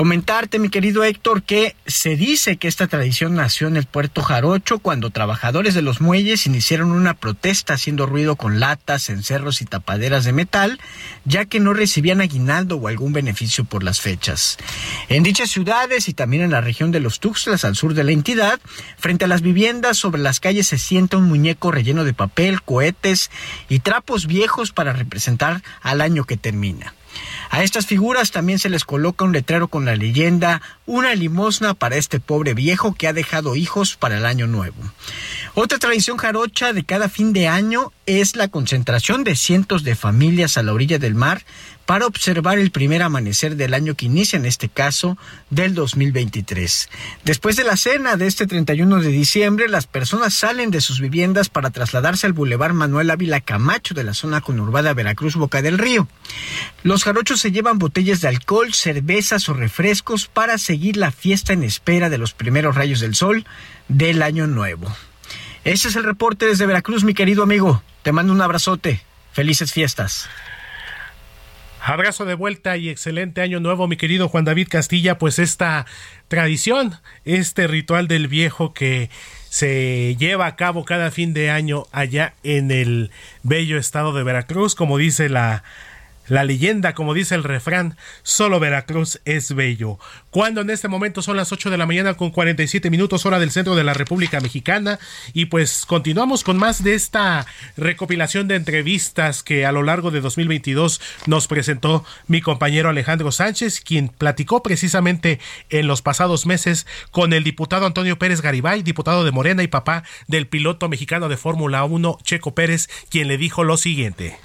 Comentarte, mi querido Héctor, que se dice que esta tradición nació en el puerto Jarocho cuando trabajadores de los muelles iniciaron una protesta haciendo ruido con latas, encerros y tapaderas de metal, ya que no recibían aguinaldo o algún beneficio por las fechas. En dichas ciudades y también en la región de los Tuxtlas, al sur de la entidad, frente a las viviendas sobre las calles se sienta un muñeco relleno de papel, cohetes y trapos viejos para representar al año que termina. A estas figuras también se les coloca un letrero con la leyenda Una limosna para este pobre viejo que ha dejado hijos para el año nuevo. Otra tradición jarocha de cada fin de año es la concentración de cientos de familias a la orilla del mar para observar el primer amanecer del año que inicia, en este caso, del 2023. Después de la cena de este 31 de diciembre, las personas salen de sus viviendas para trasladarse al Boulevard Manuel Ávila Camacho de la zona conurbada Veracruz Boca del Río. Los jarochos se llevan botellas de alcohol, cervezas o refrescos para seguir la fiesta en espera de los primeros rayos del sol del año nuevo. Ese es el reporte desde Veracruz, mi querido amigo. Te mando un abrazote. Felices fiestas. Abrazo de vuelta y excelente año nuevo, mi querido Juan David Castilla. Pues esta tradición, este ritual del viejo que se lleva a cabo cada fin de año allá en el bello estado de Veracruz, como dice la la leyenda, como dice el refrán, solo Veracruz es bello. Cuando en este momento son las 8 de la mañana con 47 minutos hora del centro de la República Mexicana y pues continuamos con más de esta recopilación de entrevistas que a lo largo de 2022 nos presentó mi compañero Alejandro Sánchez, quien platicó precisamente en los pasados meses con el diputado Antonio Pérez Garibay, diputado de Morena y papá del piloto mexicano de Fórmula 1 Checo Pérez, quien le dijo lo siguiente.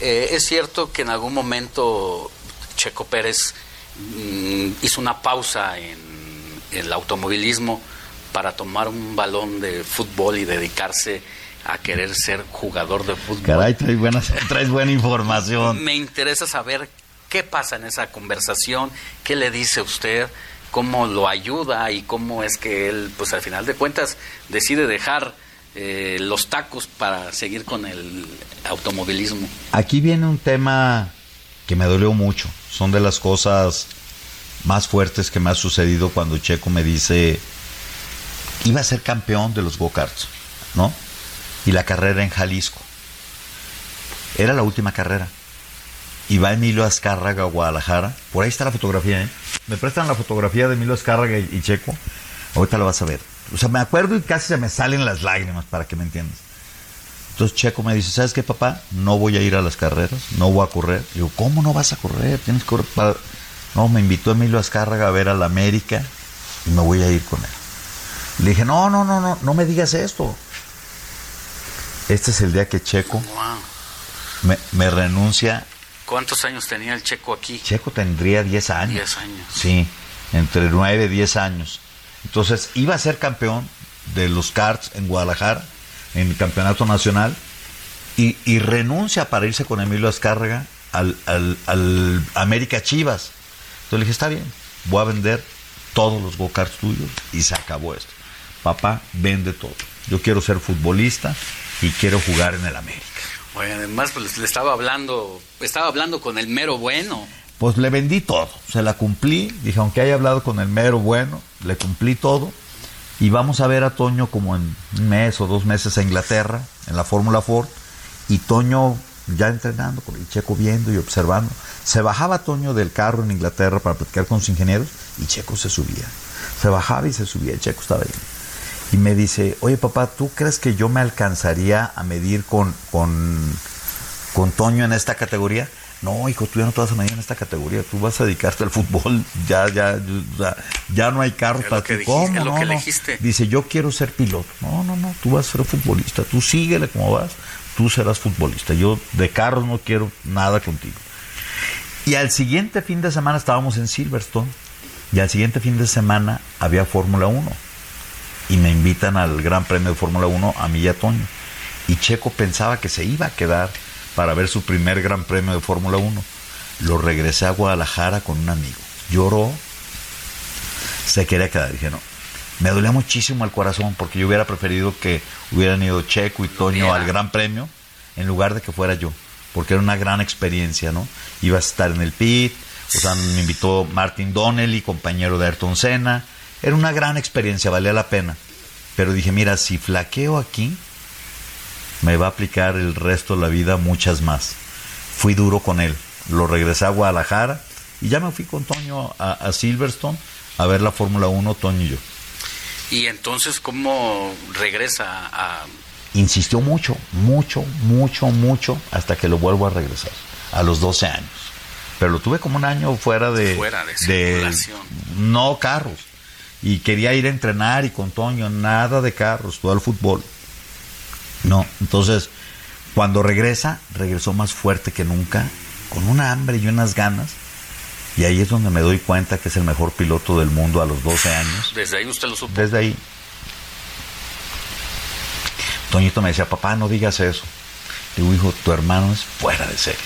Eh, es cierto que en algún momento Checo Pérez mm, hizo una pausa en, el automovilismo para tomar un balón de fútbol y dedicarse a querer ser jugador de fútbol. Caray, traes buena, traes buena información. Me interesa saber qué pasa en esa conversación, qué le dice usted, cómo lo ayuda y cómo es que él, pues al final de cuentas, decide dejar eh, los tacos para seguir con el automovilismo. Aquí viene un tema que me dolió mucho. Son de las cosas más fuertes que me ha sucedido cuando Checo me dice iba a ser campeón de los go-karts, ¿no? Y la carrera en Jalisco. Era la última carrera. Y va Emilio Azcárraga a Guadalajara. Por ahí está la fotografía, ¿eh? Me prestan la fotografía de Emilio Azcárraga y Checo. Ahorita la vas a ver. O sea, me acuerdo y casi se me salen las lágrimas, para que me entiendas. Entonces Checo me dice, ¿sabes qué, papá? No voy a ir a las carreras, no voy a correr. Digo, ¿cómo no vas a correr? Tienes que correr para... No, me invitó Emilio Azcárraga a ver a la América y me voy a ir con él. Le dije, no, no, no, no, no me digas esto. Este es el día que Checo me, me, renuncia. ¿Cuántos años tenía el Checo aquí? Checo tendría 10 años. 10 años. Sí, entre 9 y 10 años. Entonces iba a ser campeón de los karts en Guadalajara, en el campeonato nacional, y, renuncia para irse con Emilio Azcárraga al, al, América Chivas. Entonces le dije, está bien, voy a vender todos los go-karts tuyos y se acabó esto. Papá, vende todo. Yo quiero ser futbolista y quiero jugar en el América. Bueno, además pues, le estaba hablando, estaba hablando con el mero bueno pues le vendí todo, se la cumplí, dije, aunque haya hablado con el mero bueno, le cumplí todo, y vamos a ver a Toño como en un mes o dos meses a Inglaterra, en la Fórmula Ford, y Toño ya entrenando, con el Checo viendo y observando. Se bajaba Toño del carro en Inglaterra para platicar con sus ingenieros, y Checo se subía. Se bajaba y se subía, Checo estaba ahí. Y me dice, oye papá, ¿tú crees que yo me alcanzaría a medir con, con, con Toño en esta categoría? No, hijo, tú ya no te vas a medir en esta categoría, tú vas a dedicarte al fútbol, ya, ya, ya, ya no hay ti. ¿Cómo? no, no. Dice, yo quiero ser piloto. No, no, no, tú vas a ser futbolista, tú síguele como vas, tú serás futbolista. Yo de carros no quiero nada contigo. Y al siguiente fin de semana estábamos en Silverstone, y al siguiente fin de semana había Fórmula 1. Y me invitan al Gran Premio de Fórmula 1 a mí y a Toño. Y Checo pensaba que se iba a quedar para ver su primer gran premio de Fórmula 1. Lo regresé a Guadalajara con un amigo. Lloró, se quería quedar. Dije, no. Me dolía muchísimo el corazón porque yo hubiera preferido que hubieran ido Checo y Toño al Gran Premio en lugar de que fuera yo, porque era una gran experiencia, ¿no? Ibas a estar en el pit, O sea, me invitó Martin Donnelly, compañero de Ayrton Senna. Era una gran experiencia, valía la pena. Pero dije, mira, si flaqueo aquí, me va a aplicar el resto de la vida muchas más. Fui duro con él. Lo regresé a Guadalajara y ya me fui con Toño a, a Silverstone a ver la Fórmula 1, Toño y yo. Y entonces, ¿cómo regresa a...? Insistió mucho, mucho, mucho, mucho, hasta que lo vuelvo a regresar, a los 12 años. Pero lo tuve como un año fuera de... Fuera de, de no carros. Y quería ir a entrenar y con Toño, nada de carros, todo el fútbol. No, entonces, cuando regresa, regresó más fuerte que nunca, con una hambre y unas ganas. Y ahí es donde me doy cuenta que es el mejor piloto del mundo a los 12 años. ¿Desde ahí usted lo supo? Desde ahí. Toñito me decía, papá, no digas eso. Le digo, hijo, tu hermano es fuera de serie.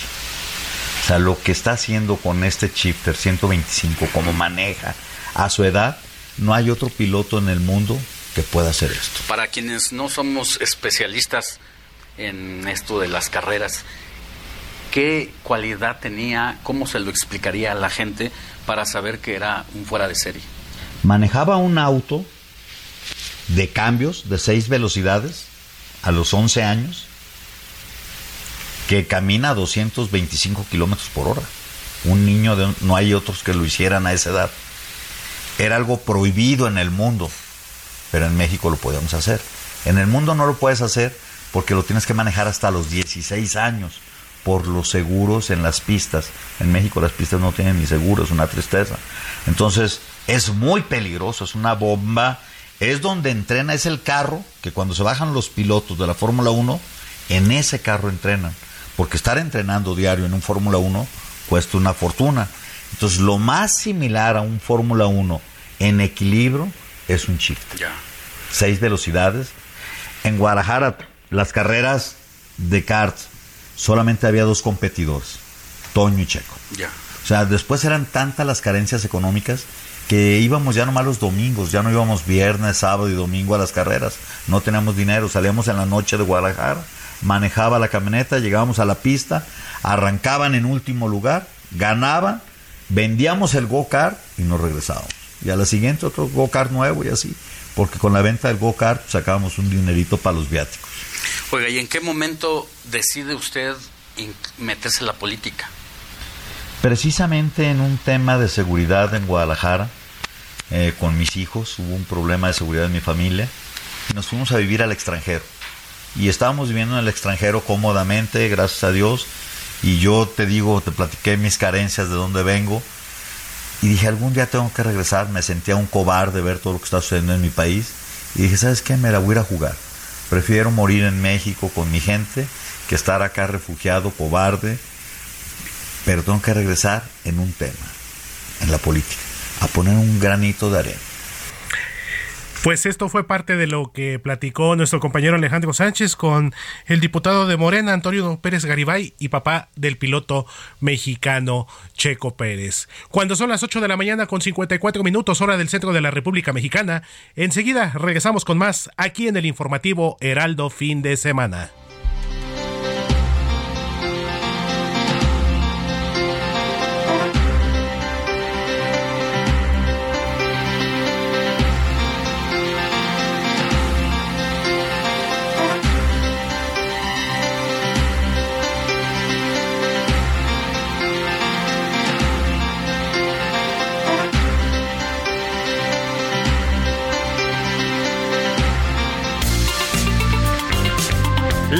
O sea, lo que está haciendo con este Shifter 125, como maneja a su edad, no hay otro piloto en el mundo que pueda hacer esto. Para quienes no somos especialistas en esto de las carreras, ¿qué cualidad tenía? ¿Cómo se lo explicaría a la gente para saber que era un fuera de serie? Manejaba un auto de cambios de seis velocidades a los 11 años que camina a 225 kilómetros por hora. Un niño, de, no hay otros que lo hicieran a esa edad. Era algo prohibido en el mundo, pero en México lo podíamos hacer. En el mundo no lo puedes hacer porque lo tienes que manejar hasta los 16 años por los seguros en las pistas. En México las pistas no tienen ni seguros, una tristeza. Entonces es muy peligroso, es una bomba. Es donde entrena, es el carro que cuando se bajan los pilotos de la Fórmula 1, en ese carro entrenan. Porque estar entrenando diario en un Fórmula 1 cuesta una fortuna. Entonces lo más similar a un Fórmula 1 en equilibrio es un shift. Ya. Seis velocidades. En Guadalajara, las carreras de karts, solamente había dos competidores, Toño y Checo. Ya. O sea, después eran tantas las carencias económicas que íbamos ya nomás los domingos, ya no íbamos viernes, sábado y domingo a las carreras. No teníamos dinero, salíamos en la noche de Guadalajara, manejaba la camioneta, llegábamos a la pista, arrancaban en último lugar, ganaban, vendíamos el go-kart y nos regresábamos. Y a la siguiente otro go-kart nuevo y así, porque con la venta del go-kart sacábamos un dinerito para los viáticos. Oiga, ¿y en qué momento decide usted meterse en la política? Precisamente en un tema de seguridad en Guadalajara, eh, con mis hijos, hubo un problema de seguridad en mi familia y nos fuimos a vivir al extranjero. Y estábamos viviendo en el extranjero cómodamente, gracias a Dios. Y yo te digo, te platiqué mis carencias, de dónde vengo. Y dije, algún día tengo que regresar. Me sentía un cobarde ver todo lo que está sucediendo en mi país. Y dije, ¿sabes qué? Me la voy a ir a jugar. Prefiero morir en México con mi gente que estar acá refugiado, cobarde. Pero tengo que regresar en un tema, en la política, a poner un granito de arena. Pues esto fue parte de lo que platicó nuestro compañero Alejandro Sánchez con el diputado de Morena, Antonio Pérez Garibay, y papá del piloto mexicano Checo Pérez. Cuando son las 8 de la mañana con 54 minutos hora del centro de la República Mexicana, enseguida regresamos con más aquí en el informativo Heraldo Fin de Semana.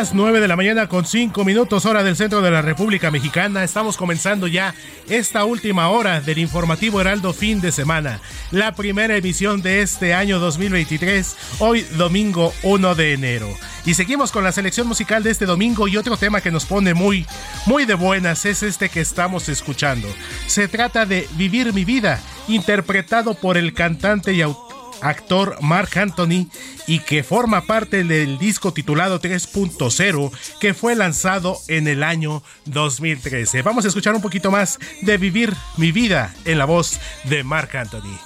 Las 9 de la mañana con 5 minutos hora del centro de la República Mexicana. Estamos comenzando ya esta última hora del informativo Heraldo fin de semana. La primera emisión de este año 2023, hoy domingo 1 de enero. Y seguimos con la selección musical de este domingo y otro tema que nos pone muy, muy de buenas es este que estamos escuchando. Se trata de Vivir mi vida, interpretado por el cantante y autor actor Mark Anthony y que forma parte del disco titulado 3.0 que fue lanzado en el año 2013. Vamos a escuchar un poquito más de Vivir mi vida en la voz de Mark Anthony.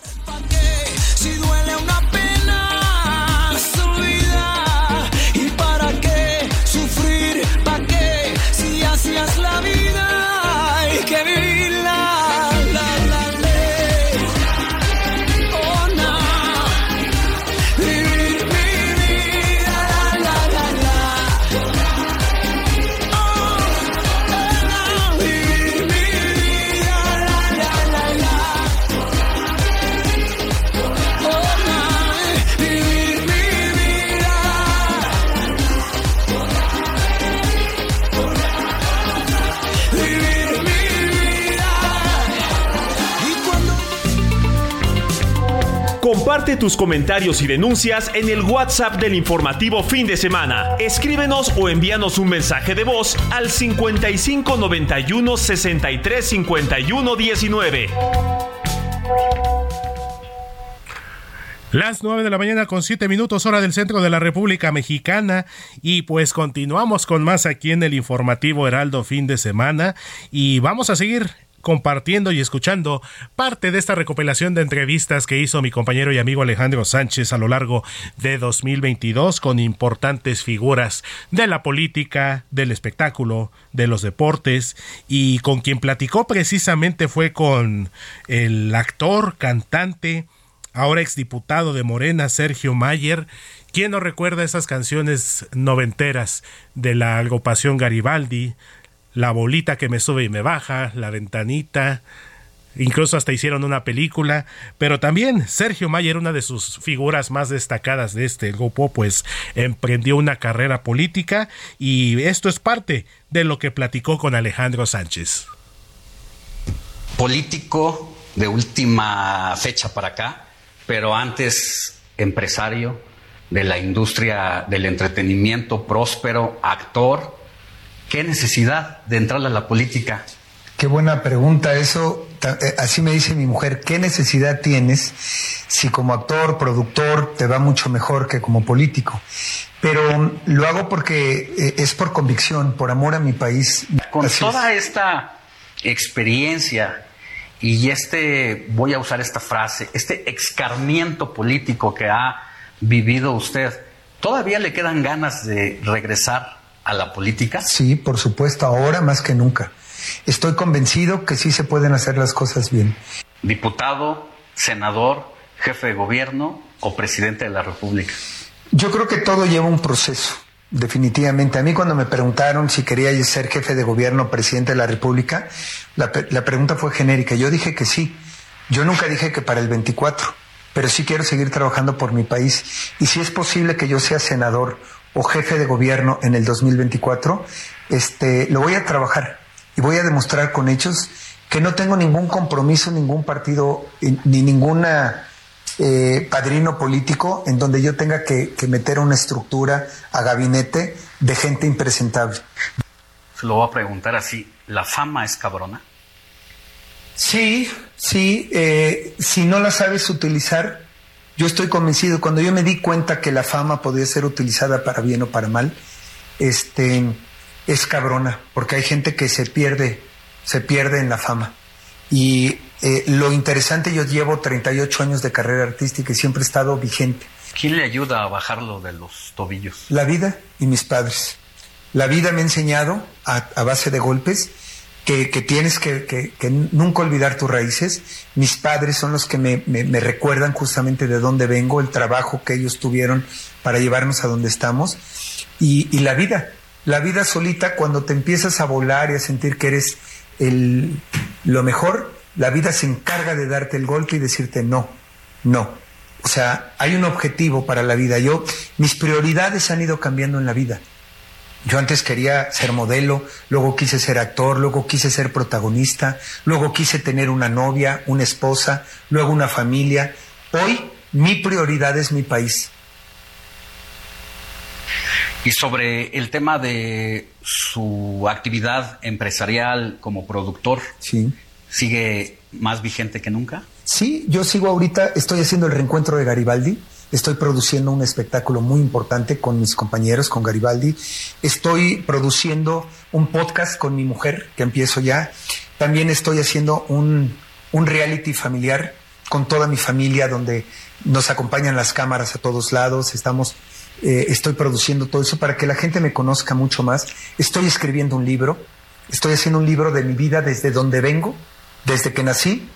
Comparte tus comentarios y denuncias en el WhatsApp del informativo fin de semana. Escríbenos o envíanos un mensaje de voz al 55 91 63 51 19. Las 9 de la mañana con 7 minutos hora del centro de la República Mexicana y pues continuamos con más aquí en el informativo Heraldo fin de semana y vamos a seguir compartiendo y escuchando parte de esta recopilación de entrevistas que hizo mi compañero y amigo Alejandro Sánchez a lo largo de 2022 con importantes figuras de la política, del espectáculo, de los deportes y con quien platicó precisamente fue con el actor, cantante, ahora exdiputado de Morena, Sergio Mayer, ¿Quién no recuerda esas canciones noventeras de la agrupación Garibaldi, la bolita que me sube y me baja, la ventanita, incluso hasta hicieron una película, pero también Sergio Mayer, una de sus figuras más destacadas de este grupo, pues emprendió una carrera política y esto es parte de lo que platicó con Alejandro Sánchez. Político de última fecha para acá, pero antes empresario de la industria del entretenimiento próspero, actor, ¿Qué necesidad de entrar a la política? Qué buena pregunta eso. Eh, así me dice mi mujer, ¿qué necesidad tienes si como actor, productor te va mucho mejor que como político? Pero lo hago porque eh, es por convicción, por amor a mi país. Con toda esta experiencia y este, voy a usar esta frase, este escarmiento político que ha vivido usted, ¿todavía le quedan ganas de regresar a la política? Sí, por supuesto, ahora más que nunca. Estoy convencido que sí se pueden hacer las cosas bien. Diputado, senador, jefe de gobierno o presidente de la República. Yo creo que todo lleva un proceso, definitivamente. A mí cuando me preguntaron si quería ser jefe de gobierno o presidente de la República, la, la pregunta fue genérica. Yo dije que sí. Yo nunca dije que para el 24, pero sí quiero seguir trabajando por mi país. Y si es posible que yo sea senador o jefe de gobierno en el 2024, este, lo voy a trabajar y voy a demostrar con hechos que no tengo ningún compromiso, ningún partido, ni ninguna eh, padrino político en donde yo tenga que, meter una estructura a gabinete de gente impresentable. Se lo voy a preguntar así, ¿la fama es cabrona? Sí, sí, eh, si no la sabes utilizar, yo estoy convencido, cuando yo me di cuenta que la fama podía ser utilizada para bien o para mal, este, es cabrona, porque hay gente que se pierde, se pierde en la fama. Y eh, lo interesante, yo llevo 38 años de carrera artística y siempre he estado vigente. ¿Quién le ayuda a bajarlo de los tobillos? La vida y mis padres. La vida me ha enseñado a base de golpes que, tienes que, nunca olvidar tus raíces. Mis padres son los que me, recuerdan justamente de dónde vengo, el trabajo que ellos tuvieron para llevarnos a donde estamos. Y, la vida, la vida solita, cuando te empiezas a volar y a sentir que eres el, lo mejor, la vida se encarga de darte el golpe y decirte no, no. O sea, hay un objetivo para la vida. Yo, mis prioridades han ido cambiando en la vida Yo antes quería ser modelo, luego quise ser actor, luego quise ser protagonista, luego quise tener una novia, una esposa, luego una familia. Hoy mi prioridad es mi país. Y sobre el tema de su actividad empresarial como productor, sí. ¿sigue más vigente que nunca? Sí, yo sigo ahorita, estoy haciendo el reencuentro de Garibaldi, estoy produciendo un espectáculo muy importante con mis compañeros, con Garibaldi, estoy produciendo un podcast con mi mujer, que empiezo ya, también estoy haciendo un, un reality familiar con toda mi familia, donde nos acompañan las cámaras a todos lados, estamos eh, estoy produciendo todo eso para que la gente me conozca mucho más. Estoy escribiendo un libro, estoy haciendo un libro de mi vida desde donde vengo, desde que nací,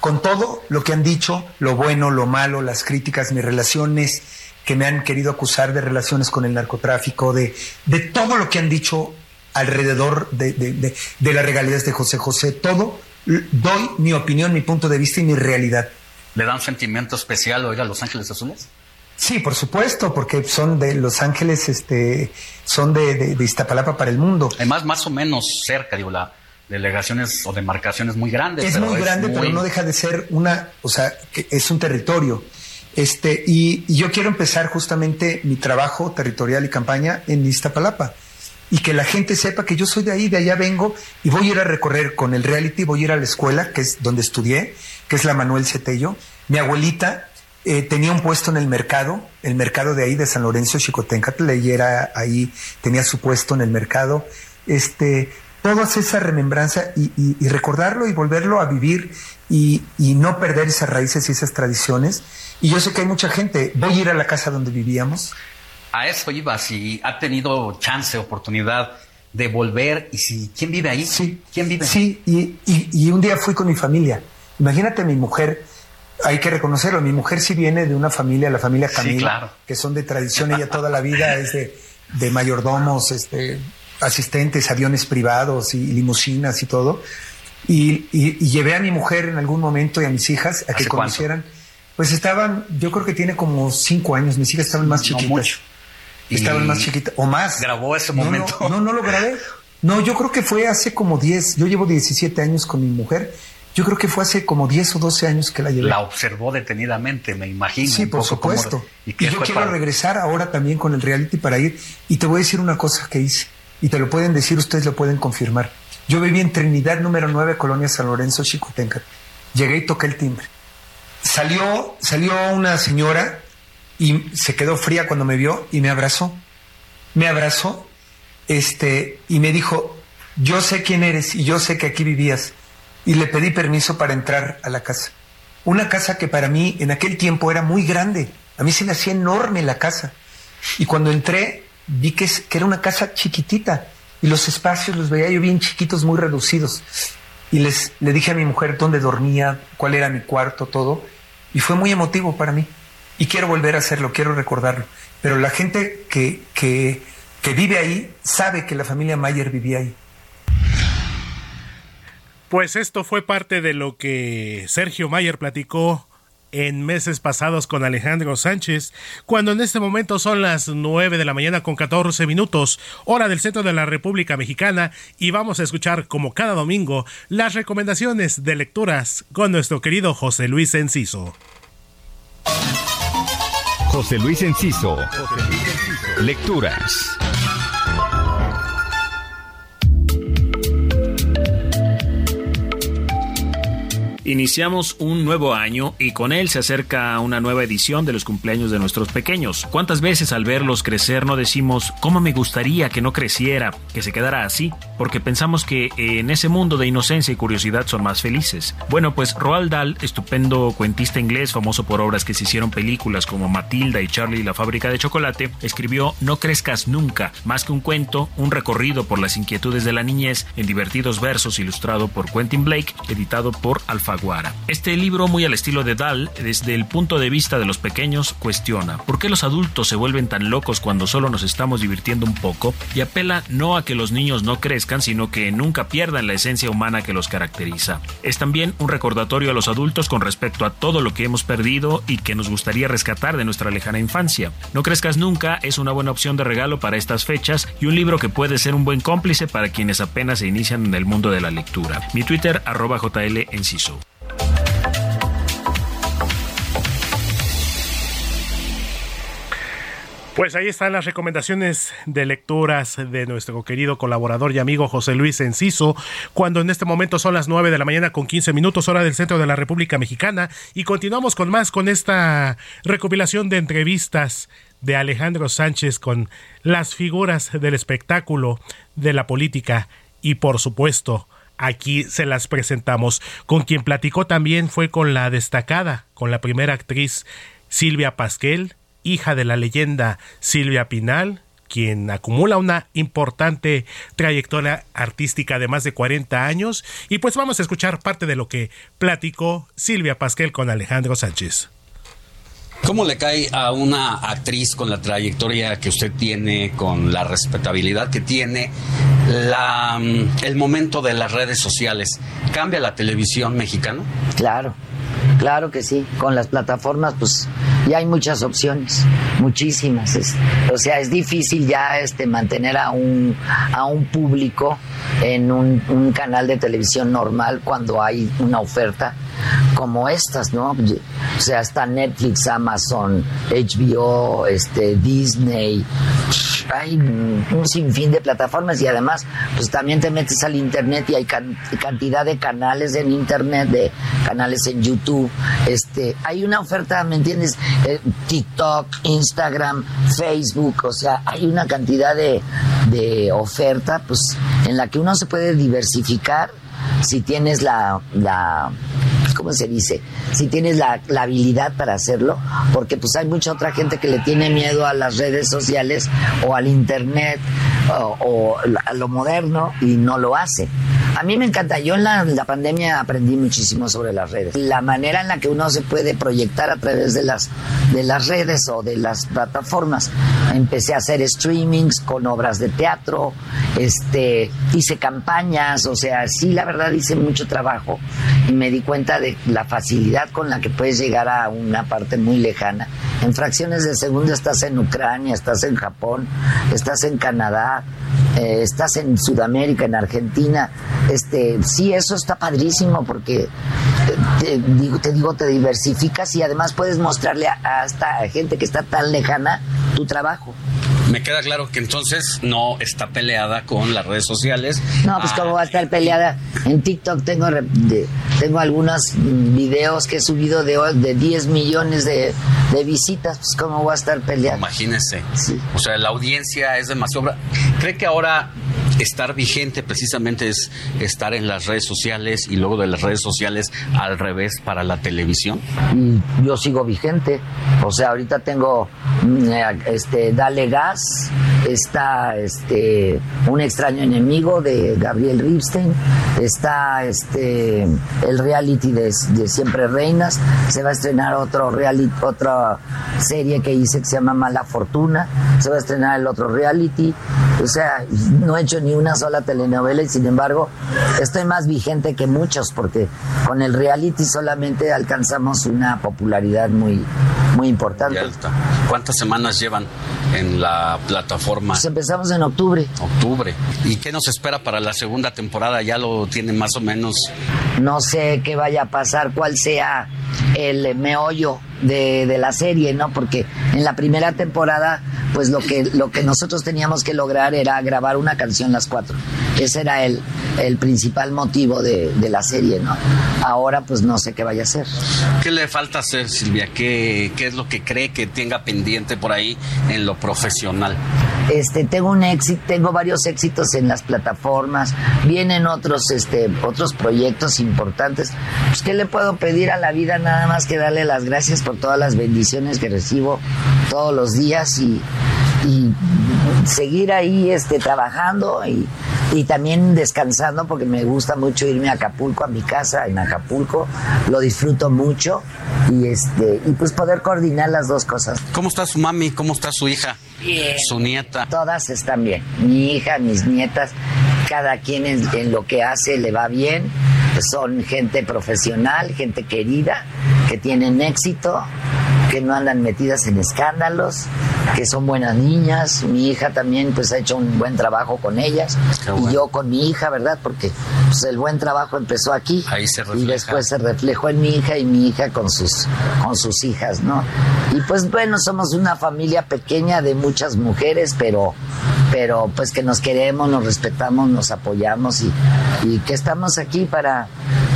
con todo lo que han dicho, lo bueno, lo malo, las críticas, mis relaciones, que me han querido acusar de relaciones con el narcotráfico, de, de todo lo que han dicho alrededor de, de, de las regalías de José José, todo, doy mi opinión, mi punto de vista y mi realidad. ¿Le da un sentimiento especial oír a Los Ángeles Azules? Sí, por supuesto, porque son de Los Ángeles, este, son de, de, Iztapalapa para el mundo. Además, más o menos cerca, digo, la delegaciones o demarcaciones muy grandes. Es muy grande, pero no deja de ser una, o sea, que es un territorio. Este, y, y, yo quiero empezar justamente mi trabajo territorial y campaña en Iztapalapa. Y que la gente sepa que yo soy de ahí, de allá vengo, y voy a ir a recorrer con el reality, voy a ir a la escuela, que es donde estudié, que es la Manuel Cetello. Mi abuelita eh, tenía un puesto en el mercado, el mercado de ahí de San Lorenzo Chicotencatl, y era ahí, tenía su puesto en el mercado. Este, todas esa remembranza y, y, recordarlo y volverlo a vivir y, y, no perder esas raíces y esas tradiciones. Y yo sé que hay mucha gente, voy a ir a la casa donde vivíamos. A eso iba, si ha tenido chance, oportunidad de volver y si, ¿quién vive ahí? Sí. ¿Quién vive? Sí, y, y un día fui con mi familia. Imagínate mi mujer, hay que reconocerlo, mi mujer sí viene de una familia, la familia Camila, que son de tradición, ella toda la vida es de, de mayordomos, este, asistentes, aviones privados y limusinas y todo. Y, y, llevé a mi mujer en algún momento y a mis hijas a que conocieran. Pues estaban, yo creo que tiene como cinco años, mis hijas estaban más chiquitas. mucho. Estaban más chiquitas, o más. ¿Grabó ese momento? No, no, no lo grabé. No, yo creo que fue hace como 10, yo llevo 17 años con mi mujer yo creo que fue hace como 10 o 12 años que la llevé. La observó detenidamente, me imagino. Sí, por supuesto. y, yo quiero regresar ahora también con el reality para ir. Y te voy a decir una cosa que hice. Y te lo pueden decir, ustedes lo pueden confirmar. Yo viví en Trinidad número 9, Colonia San Lorenzo, Chicotenca. Llegué y toqué el timbre. Salió, salió una señora y se quedó fría cuando me vio y me abrazó. Me abrazó este, y me dijo, yo sé quién eres y yo sé que aquí vivías y le pedí permiso para entrar a la casa. Una casa que para mí en aquel tiempo era muy grande. A mí se me hacía enorme la casa. Y cuando entré vi que, que era una casa chiquitita y los espacios los veía yo bien chiquitos, muy reducidos. Y les le dije a mi mujer dónde dormía, cuál era mi cuarto, todo. Y fue muy emotivo para mí. Y quiero volver a hacerlo, quiero recordarlo. Pero la gente que, que, que vive ahí sabe que la familia Mayer vivía ahí. Pues esto fue parte de lo que Sergio Mayer platicó en meses pasados con Alejandro Sánchez, cuando en este momento son las 9 de la mañana con 14 minutos, hora del centro de la República Mexicana, y vamos a escuchar, como cada domingo, las recomendaciones de lecturas con nuestro querido José Luis Enciso. José Luis Enciso. Lecturas. Iniciamos un nuevo año y con él se acerca una nueva edición de los cumpleaños de nuestros pequeños. ¿Cuántas veces al verlos crecer no decimos cómo me gustaría que no creciera, que se quedara así? Porque pensamos que en ese mundo de inocencia y curiosidad son más felices. Bueno, pues Roald Dahl, estupendo cuentista inglés famoso por obras que se hicieron películas como Matilda y Charlie y la fábrica de chocolate, escribió No crezcas nunca, más que un cuento, un recorrido por las inquietudes de la niñez en divertidos versos ilustrado por Quentin Blake, editado por Alfa Este libro, muy al estilo de Dahl, desde el punto de vista de los pequeños, cuestiona por qué los adultos se vuelven tan locos cuando solo nos estamos divirtiendo un poco y apela no a que los niños no crezcan, sino que nunca pierdan la esencia humana que los caracteriza. Es también un recordatorio a los adultos con respecto a todo lo que hemos perdido y que nos gustaría rescatar de nuestra lejana infancia. No crezcas nunca es una buena opción de regalo para estas fechas y un libro que puede ser un buen cómplice para quienes apenas se inician en el mundo de la lectura. Mi Twitter arroba JL Enciso. Pues ahí están las recomendaciones de lecturas de nuestro querido colaborador y amigo José Luis Enciso, cuando en este momento son las 9 de la mañana con 15 minutos hora del centro de la República Mexicana y continuamos con más con esta recopilación de entrevistas de Alejandro Sánchez con las figuras del espectáculo, de la política y por supuesto aquí se las presentamos. Con quien platicó también fue con la destacada, con la primera actriz Silvia Pasquel, hija de la leyenda Silvia Pinal, quien acumula una importante trayectoria artística de más de 40 años. Y pues vamos a escuchar parte de lo que platicó Silvia Pasquel con Alejandro Sánchez. ¿Cómo le cae a una actriz con la trayectoria que usted tiene, con la respetabilidad que tiene, la, el momento de las redes sociales? ¿Cambia la televisión mexicana? Claro, Claro que sí, con las plataformas pues ya hay muchas opciones, muchísimas. o sea, es difícil ya este mantener a un, a un público en un, un canal de televisión normal cuando hay una oferta como estas, ¿no? O sea, está Netflix, Amazon, HBO, este, Disney, hay un sinfín de plataformas y además, pues también te metes al internet y hay cantidad de canales en internet, de canales en YouTube, este, hay una oferta, ¿me entiendes? Eh, TikTok, Instagram, Facebook, o sea, hay una cantidad de, de oferta, pues, en la que uno se puede diversificar si tienes la, la ¿cómo se dice? Si tienes la, la, habilidad para hacerlo, porque pues hay mucha otra gente que le tiene miedo a las redes sociales o al internet o, o a lo moderno y no lo hace. A mí me encanta. Yo en la, pandemia aprendí muchísimo sobre las redes. La manera en la que uno se puede proyectar a través de las, de las redes o de las plataformas. Empecé a hacer streamings con obras de teatro, este, hice campañas, o sea, sí, la verdad hice mucho trabajo y me di cuenta de la facilidad con la que puedes llegar a una parte muy lejana. En fracciones de segundo estás en Ucrania, estás en Japón, estás en Canadá, eh, estás en Sudamérica, en Argentina este, sí, eso está padrísimo porque eh, te, digo, te digo, te diversificas y además puedes mostrarle a, esta gente que está tan lejana tu trabajo. Me queda claro que entonces no está peleada con las redes sociales. No, pues cómo va a estar peleada. En TikTok tengo, tengo algunos videos que he subido de, de 10 millones de, visitas, pues cómo va a estar peleada. Imagínese. O sea, la audiencia es demasiado... ¿Cree que ahora estar vigente precisamente es estar en las redes sociales y luego de las redes sociales al revés para la televisión? Y yo sigo vigente. O sea, ahorita tengo mm, este Dale Gas, está este Un extraño enemigo de Gabriel Ripstein, está este el reality de, Siempre Reinas, se va a estrenar otro reality, otra serie que hice que se llama Mala Fortuna, se va a estrenar el otro reality. O sea, no he hecho ni una sola telenovela y sin embargo estoy más vigente que muchos porque con el reality solamente alcanzamos una popularidad muy, muy importante. ¿Cuántas semanas llevan en la plataforma? Pues empezamos en octubre. Octubre. ¿Y qué nos espera para la segunda temporada? ¿Ya lo tienen más o menos? No sé qué vaya a pasar, cuál sea el meollo de, de, la serie, ¿no? Porque en la primera temporada, pues lo que, lo que nosotros teníamos que lograr era grabar una canción las cuatro. Ese era el, el principal motivo de, de la serie, ¿no? Ahora, pues no sé qué vaya a hacer. ¿Qué le falta hacer, Silvia? ¿Qué, qué es lo que cree que tenga pendiente por ahí en lo profesional? Este, tengo un éxito, tengo varios éxitos en las plataformas, vienen otros, este, otros proyectos importantes. Pues, ¿qué le puedo pedir a la vida? Nada más que darle las gracias por todas las bendiciones que recibo todos los días y, y seguir ahí este, trabajando y, y también descansando porque me gusta mucho irme a Acapulco, a mi casa en Acapulco, lo disfruto mucho y, este, y pues poder coordinar las dos cosas. ¿Cómo está su mami? ¿Cómo está su hija? Bien. Su nieta. Todas están bien. Mi hija, mis nietas, cada quien en, en, lo que hace le va bien. Son gente profesional, gente querida, que tienen éxito, que no andan metidas en escándalos, que son buenas niñas. Mi hija también pues ha hecho un buen trabajo con ellas. Bueno. Y yo con mi hija, ¿verdad? Porque pues, el buen trabajo empezó aquí. Ahí se y después se reflejó en mi hija y mi hija con sus, con sus hijas, ¿no? Y pues bueno, somos una familia pequeña de muchas mujeres, pero, pero pues que nos queremos, nos respetamos, nos apoyamos y, y que estamos aquí para,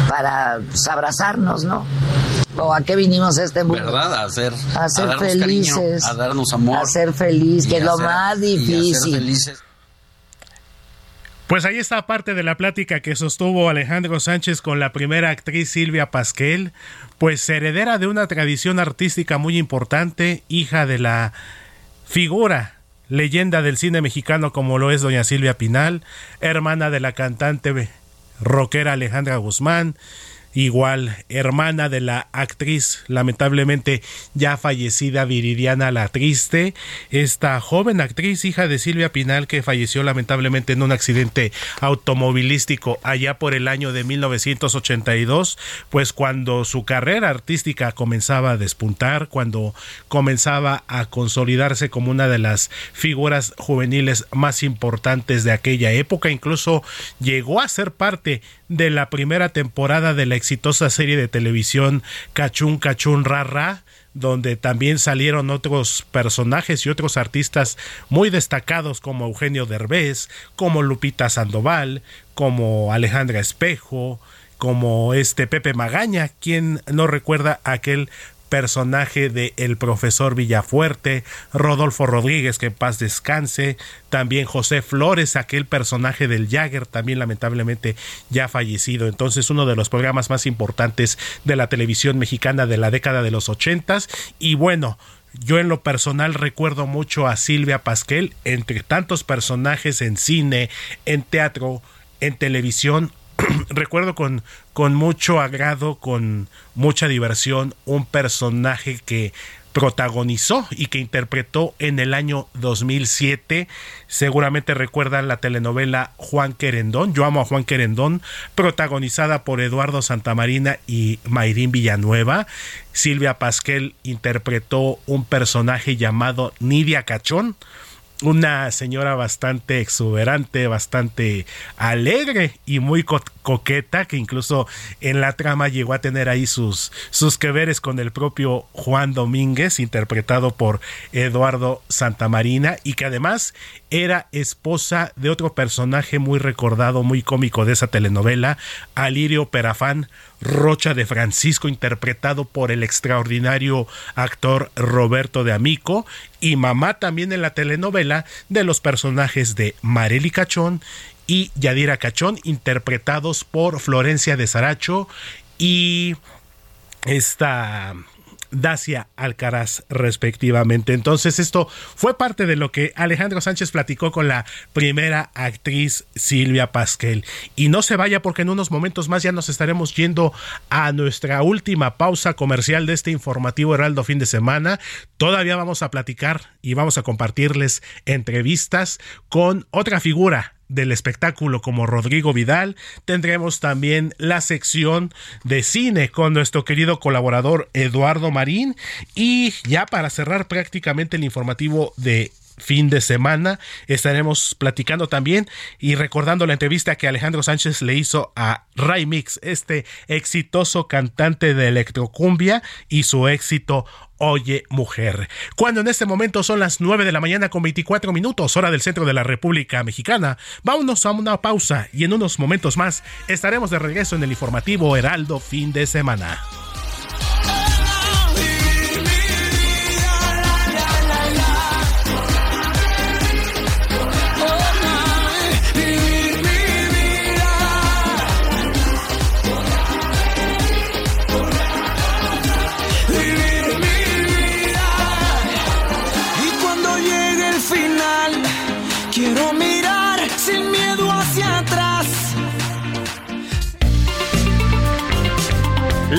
para pues, abrazarnos, ¿no? ¿O a qué vinimos a este mundo? ¿Verdad? A ser, a ser a felices. Cariño, a darnos amor. A ser feliz, que es lo más difícil. Pues ahí está parte de la plática que sostuvo Alejandro Sánchez con la primera actriz Silvia Pasquel, pues heredera de una tradición artística muy importante, hija de la figura leyenda del cine mexicano como lo es doña Silvia Pinal, hermana de la cantante rockera Alejandra Guzmán, igual hermana de la actriz lamentablemente ya fallecida Viridiana La Triste, esta joven actriz hija de Silvia Pinal que falleció lamentablemente en un accidente automovilístico allá por el año de 1982, pues cuando su carrera artística comenzaba a despuntar, cuando comenzaba a consolidarse como una de las figuras juveniles más importantes de aquella época, incluso llegó a ser parte de la primera temporada de la exitosa serie de televisión Cachún Cachún Rara, donde también salieron otros personajes y otros artistas muy destacados como Eugenio Derbez, como Lupita Sandoval, como Alejandra Espejo, como este Pepe Magaña, quien no recuerda aquel personaje de el profesor Villafuerte, Rodolfo Rodríguez, que en paz descanse, también José Flores, aquel personaje del Jagger, también lamentablemente ya fallecido. Entonces, uno de los programas más importantes de la televisión mexicana de la década de los ochentas. Y bueno, yo en lo personal recuerdo mucho a Silvia Pasquel, entre tantos personajes en cine, en teatro, en televisión, recuerdo con, con mucho agrado, con mucha diversión, un personaje que protagonizó y que interpretó en el año 2007. Seguramente recuerdan la telenovela Juan Querendón. Yo amo a Juan Querendón, protagonizada por Eduardo Santamarina y Mayrín Villanueva. Silvia Pasquel interpretó un personaje llamado Nidia Cachón una señora bastante exuberante, bastante alegre y muy co coqueta, que incluso en la trama llegó a tener ahí sus, sus que veres con el propio Juan Domínguez, interpretado por Eduardo Santamarina, y que además era esposa de otro personaje muy recordado, muy cómico de esa telenovela, Alirio Perafán Rocha de Francisco, interpretado por el extraordinario actor Roberto de Amico, y mamá también en la telenovela de los personajes de Marely Cachón y Yadira Cachón, interpretados por Florencia de Saracho y esta Dacia Alcaraz respectivamente. Entonces esto fue parte de lo que Alejandro Sánchez platicó con la primera actriz Silvia Pasquel. Y no se vaya porque en unos momentos más ya nos estaremos yendo a nuestra última pausa comercial de este informativo Heraldo fin de semana. Todavía vamos a platicar y vamos a compartirles entrevistas con otra figura del espectáculo como Rodrigo Vidal. Tendremos también la sección de cine con nuestro querido colaborador Eduardo Marín. Y ya para cerrar prácticamente el informativo de fin de semana. Estaremos platicando también y recordando la entrevista que Alejandro Sánchez le hizo a Ray Mix, este exitoso cantante de electrocumbia y su éxito Oye Mujer. Cuando en este momento son las 9 de la mañana con 24 minutos, hora del centro de la República Mexicana, vámonos a una pausa y en unos momentos más estaremos de regreso en el informativo Heraldo fin de semana.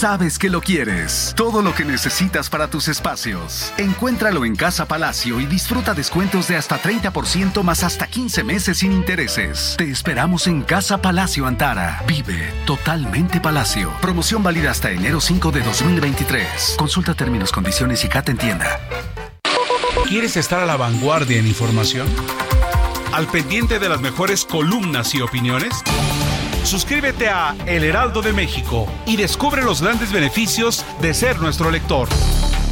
Sabes que lo quieres. Todo lo que necesitas para tus espacios. Encuéntralo en Casa Palacio y disfruta descuentos de hasta 30% más hasta 15 meses sin intereses. Te esperamos en Casa Palacio Antara. Vive totalmente Palacio. Promoción válida hasta enero 5 de 2023. Consulta términos, condiciones y CAT en tienda. ¿Quieres estar a la vanguardia en información? ¿Al pendiente de las mejores columnas y opiniones? Suscríbete a El Heraldo de México y descubre los grandes beneficios de ser nuestro lector.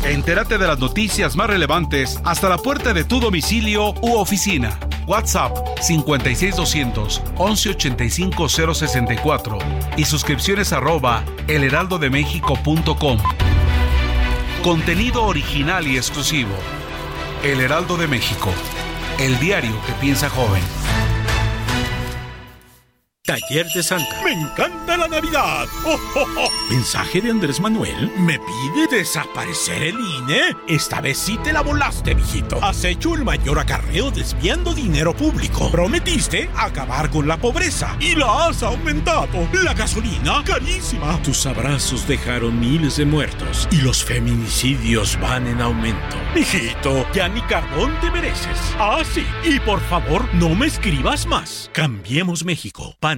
Entérate de las noticias más relevantes hasta la puerta de tu domicilio u oficina. WhatsApp 56200 1185 064 y suscripciones arroba elheraldodemexico.com. Contenido original y exclusivo. El Heraldo de México. El diario que piensa joven. Taller de Santa. Me encanta la Navidad. Oh, oh, oh. Mensaje de Andrés Manuel. Me pide desaparecer el INE. Esta vez sí te la volaste, mijito. Has hecho el mayor acarreo desviando dinero público. Prometiste acabar con la pobreza y la has aumentado. La gasolina carísima. Tus abrazos dejaron miles de muertos y los feminicidios van en aumento. Mijito, ya ni carbón te mereces. Ah, sí. Y por favor, no me escribas más. Cambiemos México. Pan.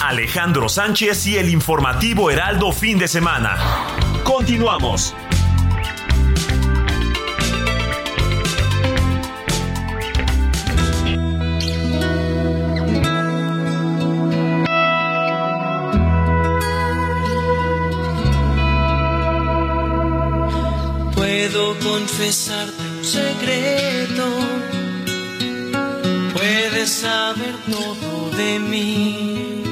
Alejandro Sánchez y el informativo Heraldo fin de semana. Continuamos. Puedo confesarte un secreto. Puedes saber todo de mí.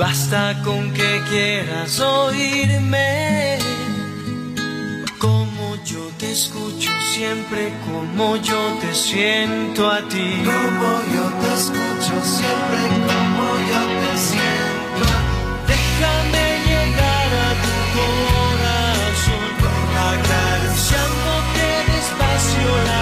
Basta con que quieras oírme. Como yo te escucho siempre, como yo te siento a ti. Como yo te escucho siempre, como yo te siento. Déjame llegar a tu corazón, acariciándote despacio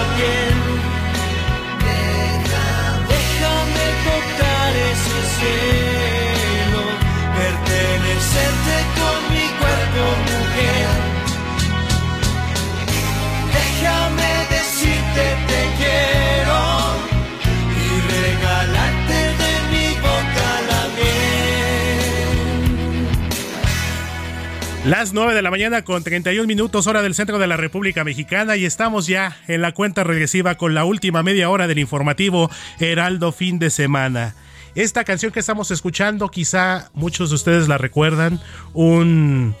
Las 9 de la mañana con 31 minutos hora del centro de la República Mexicana y estamos ya en la cuenta regresiva con la última media hora del informativo Heraldo fin de semana. Esta canción que estamos escuchando quizá muchos de ustedes la recuerdan, un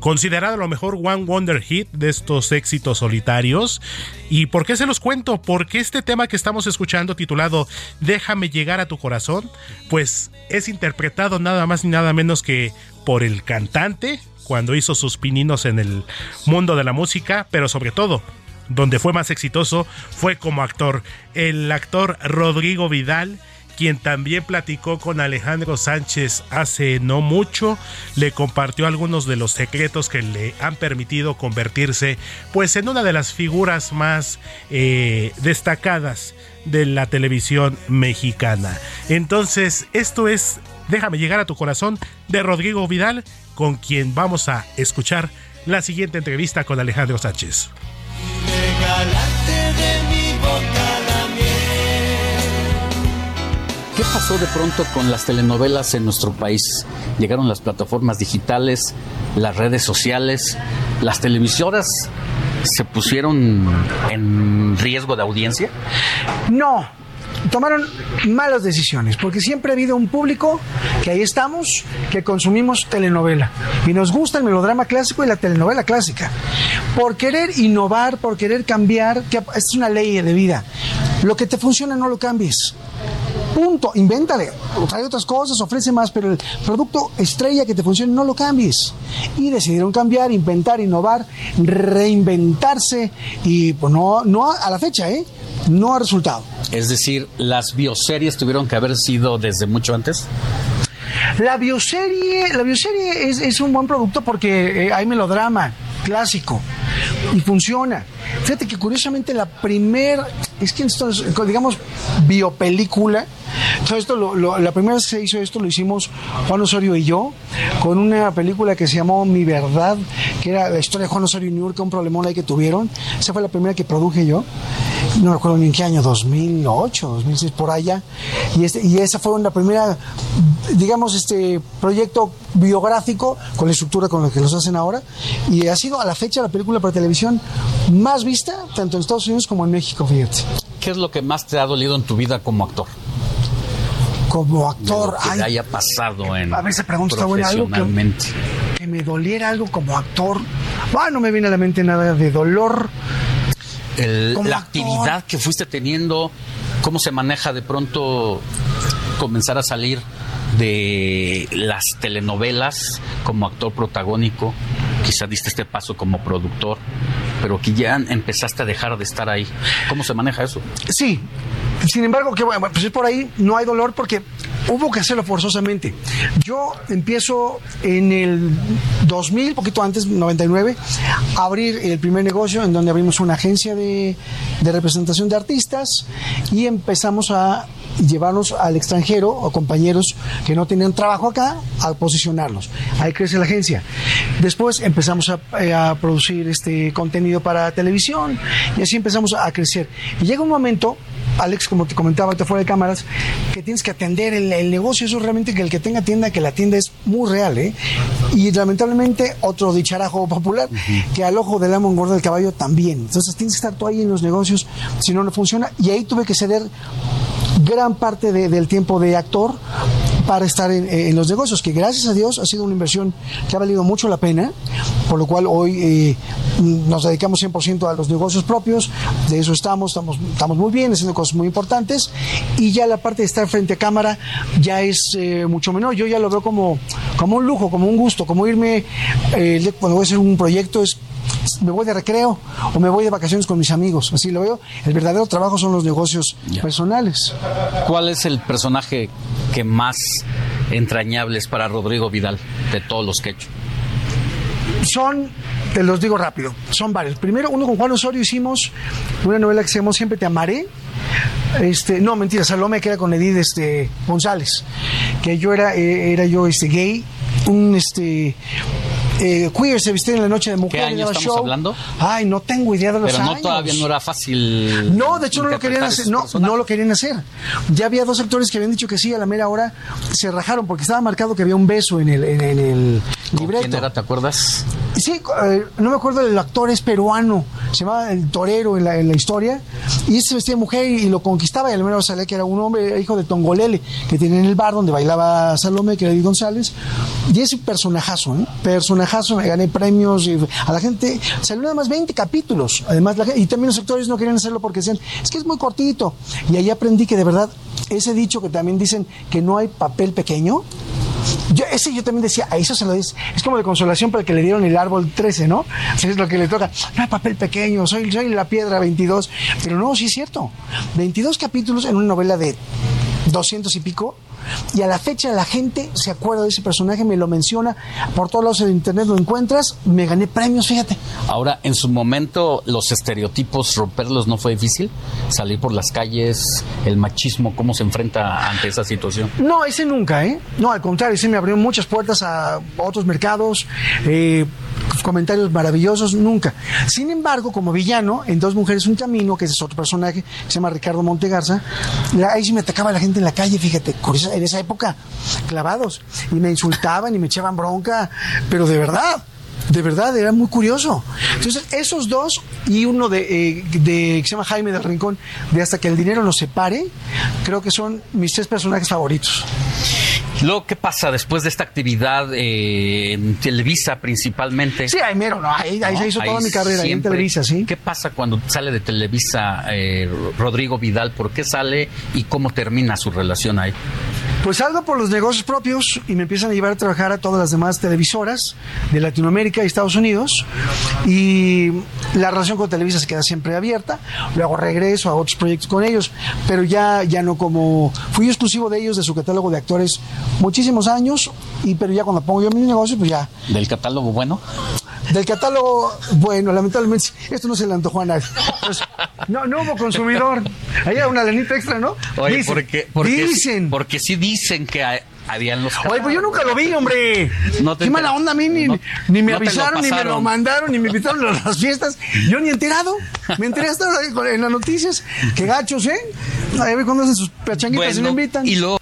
considerado a lo mejor One Wonder Hit de estos éxitos solitarios. ¿Y por qué se los cuento? Porque este tema que estamos escuchando titulado Déjame llegar a tu corazón, pues es interpretado nada más ni nada menos que por el cantante cuando hizo sus pininos en el mundo de la música, pero sobre todo donde fue más exitoso fue como actor, el actor Rodrigo Vidal quien también platicó con Alejandro Sánchez hace no mucho, le compartió algunos de los secretos que le han permitido convertirse pues en una de las figuras más eh, destacadas de la televisión mexicana. Entonces, esto es Déjame llegar a tu corazón de Rodrigo Vidal, con quien vamos a escuchar la siguiente entrevista con Alejandro Sánchez. ¿Qué pasó de pronto con las telenovelas en nuestro país? Llegaron las plataformas digitales, las redes sociales, las televisoras se pusieron en riesgo de audiencia. No, tomaron malas decisiones, porque siempre ha habido un público que ahí estamos, que consumimos telenovela. Y nos gusta el melodrama clásico y la telenovela clásica. Por querer innovar, por querer cambiar, que esta es una ley de vida. Lo que te funciona no lo cambies. Punto, invéntale, trae otras cosas, ofrece más, pero el producto estrella que te funcione no lo cambies. Y decidieron cambiar, inventar, innovar, reinventarse y pues no, no a la fecha, ¿eh? No ha resultado. Es decir, las bioseries tuvieron que haber sido desde mucho antes. La bioserie, la bioserie es, es un buen producto porque eh, hay melodrama clásico y funciona. Fíjate que curiosamente la primer, es que esto es, digamos, biopelícula, todo esto lo- lo- la primera vez que se hizo esto lo hicimos Juan Osorio y yo, con una película que se llamó Mi Verdad, que era la historia de Juan Osorio y Niurka, un problemón ahí que tuvieron. Esa fue la primera que produje yo. No recuerdo ni en qué año, 2008, 2006, por allá. Y, este, esa fue la primera, digamos, este proyecto biográfico con la estructura con la que los hacen ahora. Y ha sido a la fecha la película para televisión más vista, tanto en Estados Unidos como en México, fíjate. ¿Qué es lo que más te ha dolido en tu vida como actor? Como actor, Lo que ay, haya pasado en A ver, esa pregunta buena, algo que- profesionalmente. que me doliera algo como actor. Bueno, no me viene a la mente nada de dolor. El- la actor. actividad que fuiste teniendo, cómo se maneja de pronto comenzar a salir de las telenovelas como actor protagónico, quizá diste este paso como productor, pero que ya empezaste a dejar de estar ahí. ¿Cómo se maneja eso? Sí, sin embargo, que bueno, pues es por ahí no hay dolor porque hubo que hacerlo forzosamente. Yo empiezo en el 2000, poquito antes, 99, a abrir el primer negocio en donde abrimos una agencia de representación de artistas y empezamos a llevarlos al extranjero o compañeros que no tenían trabajo acá a posicionarlos. Ahí crece la agencia. Después empezamos a, eh, a producir este contenido para televisión y así empezamos a crecer. Y llega un momento, Alex, como te comentaba ahorita fuera de cámaras, que tienes que atender el, el negocio. Eso realmente que el que tenga tienda, que la tienda es muy real, ¿eh? Y lamentablemente otro dicharajo popular, que al ojo del amo engorda el caballo también. Entonces tienes que estar tú ahí en los negocios, si no, no funciona. Y ahí tuve que ceder gran parte de- del tiempo de actor para estar en, en los negocios, que gracias a Dios ha sido una inversión que ha valido mucho la pena, por lo cual hoy eh, nos dedicamos 100% a los negocios propios, de eso estamos, estamos, estamos muy bien, haciendo cosas muy importantes, y ya la parte de estar frente a cámara ya es eh, mucho menor, yo ya lo veo como, como un lujo, como un gusto, como irme, eh, cuando voy a hacer un proyecto es me voy de recreo o me voy de vacaciones con mis amigos, así lo veo. El verdadero trabajo son los negocios personales. ¿Cuál es el personaje que más entrañable es para Rodrigo Vidal de todos los que ha hecho? Son, te los digo rápido, son varios. Primero, uno con Juan Osorio hicimos una novela que se llamó Siempre te amaré. Este, no, mentira, Salome que era con Edith este, González, que yo era, eh, era yo este, gay, un este eh, queer se vistía en la noche de mujer. ¿Qué año estamos show. hablando? Ay, no tengo idea de los Pero no años. todavía no era fácil. No, de hecho no lo querían hacer. No, personajes. no lo querían hacer. Ya había dos actores que habían dicho que sí, a la mera hora se rajaron porque estaba marcado que había un beso en el, en, en el libreto. ¿Quién era, te acuerdas? Sí, eh, no me acuerdo, el actor es peruano, se llamaba el torero en la, en la historia, y se vestía de mujer y, lo conquistaba, y al menos salía que era un hombre, hijo de Tongolele, que tenía en el bar donde bailaba Salome, que era González, y ese personajazo, ¿eh? personajazo, me gané premios, y a la gente, salió nada más 20 capítulos, además, la y también los actores no querían hacerlo porque decían, es que es muy cortito, y ahí aprendí que de verdad, ese dicho que también dicen que no hay papel pequeño, yo, ese yo también decía, a eso se lo dice. Es como de consolación para el que le dieron el árbol 13, ¿no? Es lo que le toca. No hay papel pequeño, soy, soy la piedra 22. Pero no, sí es cierto. 22 capítulos en una novela de 200 y pico. Y a la fecha la gente se acuerda de ese personaje, me lo menciona, por todos lados en internet lo encuentras, me gané premios, fíjate. Ahora, en su momento, los estereotipos, romperlos no fue difícil, salir por las calles, el machismo, cómo se enfrenta ante esa situación. No, ese nunca, ¿eh? No, al contrario, ese me abrió muchas puertas a otros mercados, eh, comentarios maravillosos, nunca. Sin embargo, como villano, en Dos Mujeres Un Camino, que ese es otro personaje, que se llama Ricardo Montegarza, ahí sí me atacaba la gente en la calle, fíjate, curioso, en esa época, clavados, y me insultaban y me echaban bronca, pero de verdad. De verdad, era muy curioso. Entonces, esos dos y uno de, eh, de que se llama Jaime del Rincón, de Hasta que el dinero nos separe, creo que son mis tres personajes favoritos. Luego, ¿qué pasa después de esta actividad eh, en Televisa principalmente? Sí, ahí mero, no, ahí, ahí se hizo toda mi carrera, ahí en. Televisa, sí. ¿Qué pasa cuando sale de Televisa eh, Rodrigo Vidal? ¿Por qué sale y cómo termina su relación ahí? Pues salgo por los negocios propios y me empiezan a llevar a trabajar a todas las demás televisoras de Latinoamérica y Estados Unidos. Y la relación con Televisa se queda siempre abierta. Luego regreso a otros proyectos con ellos, pero ya, ya no como. Fui exclusivo de ellos, de su catálogo de actores, muchísimos años. Y, pero ya cuando pongo yo mi negocio, pues ya. ¿Del catálogo bueno? Del catálogo, bueno, lamentablemente, esto no se le antojó a nadie. Pues, no, no hubo consumidor. Ahí era una lanita extra, ¿no? Oye, Dicen, porque, porque, dicen. porque sí dicen que hay- habían los Oye, pues yo nunca lo vi, hombre. No te Qué mala onda a mí, ni, no- ni me no avisaron, ni me lo mandaron, ni me invitaron a las fiestas. Yo ni enterado. Me enteré hasta en las noticias. Qué gachos, ¿eh? A ver cuando hacen sus pachanguitas y me Bueno, invitan. y luego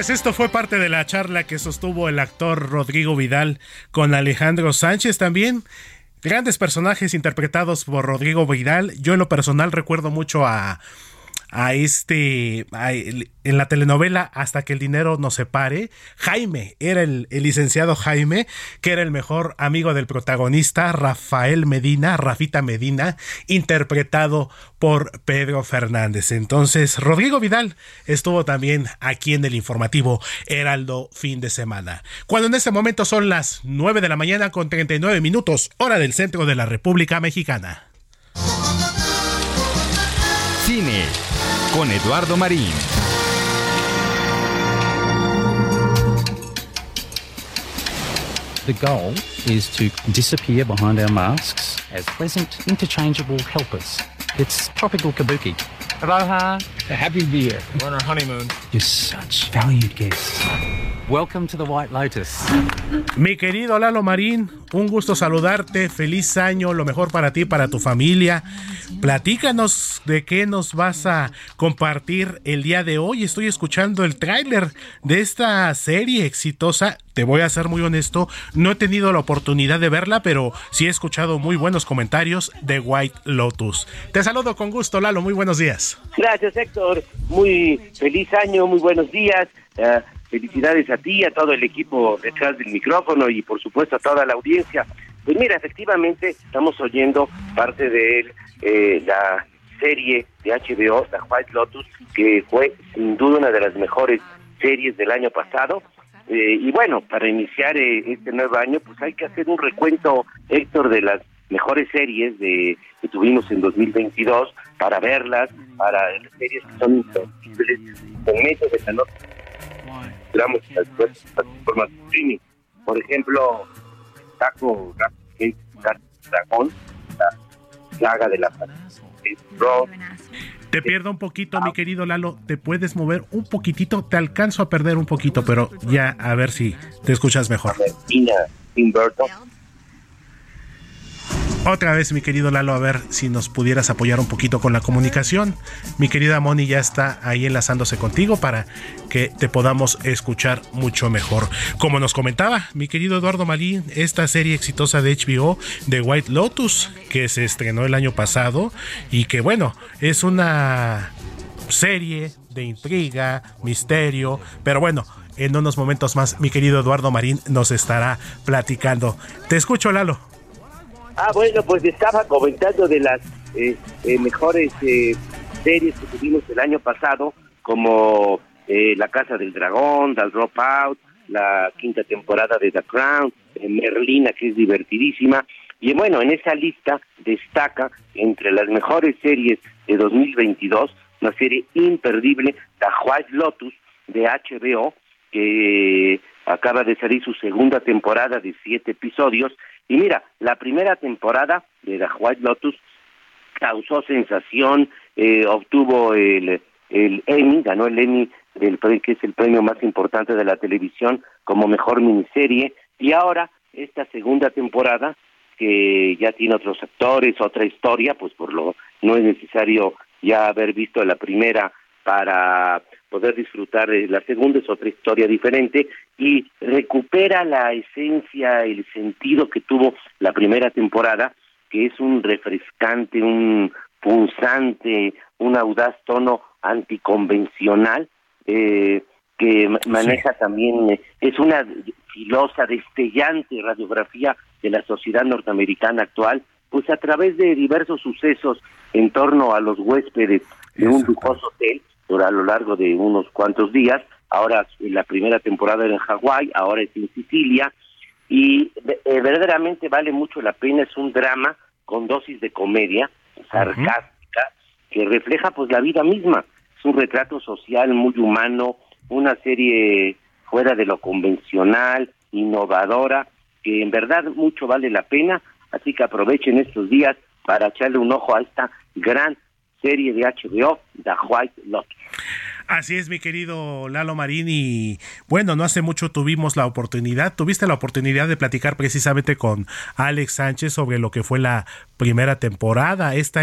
Pues esto fue parte de la charla que sostuvo el actor Rodrigo Vidal con Alejandro Sánchez también. Grandes personajes interpretados por Rodrigo Vidal. Yo en lo personal recuerdo mucho a, a este, en la telenovela Hasta que el dinero nos separe. Jaime, era el, el licenciado Jaime, que era el mejor amigo del protagonista, Rafael Medina, Rafita Medina, interpretado por Pedro Fernández. Entonces, Rodrigo Vidal estuvo también aquí en el informativo Heraldo fin de semana. Cuando en este momento son las 9 de la mañana con 39 minutos, hora del centro de la República Mexicana. Cine con Eduardo Marín. The goal is to disappear behind our masks as pleasant, interchangeable helpers. It's tropical kabuki. Aloha. A happy beer. We're on our honeymoon. You're such valued guests. Welcome to the White Lotus. Mi querido Lalo Marín, un gusto saludarte, feliz año, lo mejor para ti, para tu familia. Platícanos de qué nos vas a compartir el día de hoy. Estoy escuchando el tráiler de esta serie exitosa. Te voy a ser muy honesto, no he tenido la oportunidad de verla, pero sí he escuchado muy buenos comentarios de White Lotus. Te saludo con gusto, Lalo, muy buenos días. Gracias, Héctor. Muy feliz año, muy buenos días. Eh, felicidades a ti, a todo el equipo detrás del micrófono y, por supuesto, a toda la audiencia. Pues mira, efectivamente, estamos oyendo parte de eh, la serie de HBO, la White Lotus, que fue sin duda una de las mejores series del año pasado. Eh, y bueno, para iniciar eh, este nuevo año, pues hay que hacer un recuento, Héctor, de las mejores series de, que tuvimos en 2022 para verlas, para las series que son en medio de la noche. Esperamos las plataformas streaming. Por ejemplo, Taco Dragón, la saga de la Rock, Te pierdo un poquito, mi querido Lalo. Te puedes mover un poquitito. Te alcanzo a perder un poquito, pero ya a ver si te escuchas mejor. Otra vez, mi querido Lalo, a ver si nos pudieras apoyar un poquito con la comunicación. Mi querida Moni ya está ahí enlazándose contigo para que te podamos escuchar mucho mejor. Como nos comentaba mi querido Eduardo Malín, esta serie exitosa de HBO de White Lotus, que se estrenó el año pasado y que bueno, es una serie de intriga, misterio, pero bueno, en unos momentos más mi querido Eduardo Marín nos estará platicando. Te escucho, Lalo. Ah, bueno, pues estaba comentando de las eh, eh, mejores eh, series que tuvimos el año pasado, como eh, La Casa del Dragón, The Dropout, la quinta temporada de The Crown, Merlina, que es divertidísima. Y bueno, en esa lista destaca entre las mejores series de 2022, una serie imperdible, The White Lotus de HBO, que acaba de salir su segunda temporada de siete episodios. Y mira, la primera temporada de The White Lotus causó sensación, eh, obtuvo el, el Emmy, ganó el Emmy del que es el premio más importante de la televisión como mejor miniserie. Y ahora esta segunda temporada que ya tiene otros actores, otra historia, pues por lo no es necesario ya haber visto la primera para poder disfrutar de la segunda, es otra historia diferente y recupera la esencia, el sentido que tuvo la primera temporada, que es un refrescante, un punzante, un audaz tono anticonvencional eh, que maneja también, eh, es una filosa, destellante radiografía de la sociedad norteamericana actual, pues a través de diversos sucesos en torno a los huéspedes de un lujoso hotel a lo largo de unos cuantos días, ahora en la primera temporada era en Hawái, ahora es en Sicilia, y eh, verdaderamente vale mucho la pena, es un drama con dosis de comedia sarcástica que refleja pues la vida misma, es un retrato social muy humano, una serie fuera de lo convencional, innovadora, que en verdad mucho vale la pena, así que aprovechen estos días para echarle un ojo a esta gran serie de HBO, The White Lotus. Así es, mi querido Lalo Marín, y bueno, no hace mucho tuvimos la oportunidad, tuviste la oportunidad de platicar precisamente con Alex Sánchez sobre lo que fue la primera temporada, esta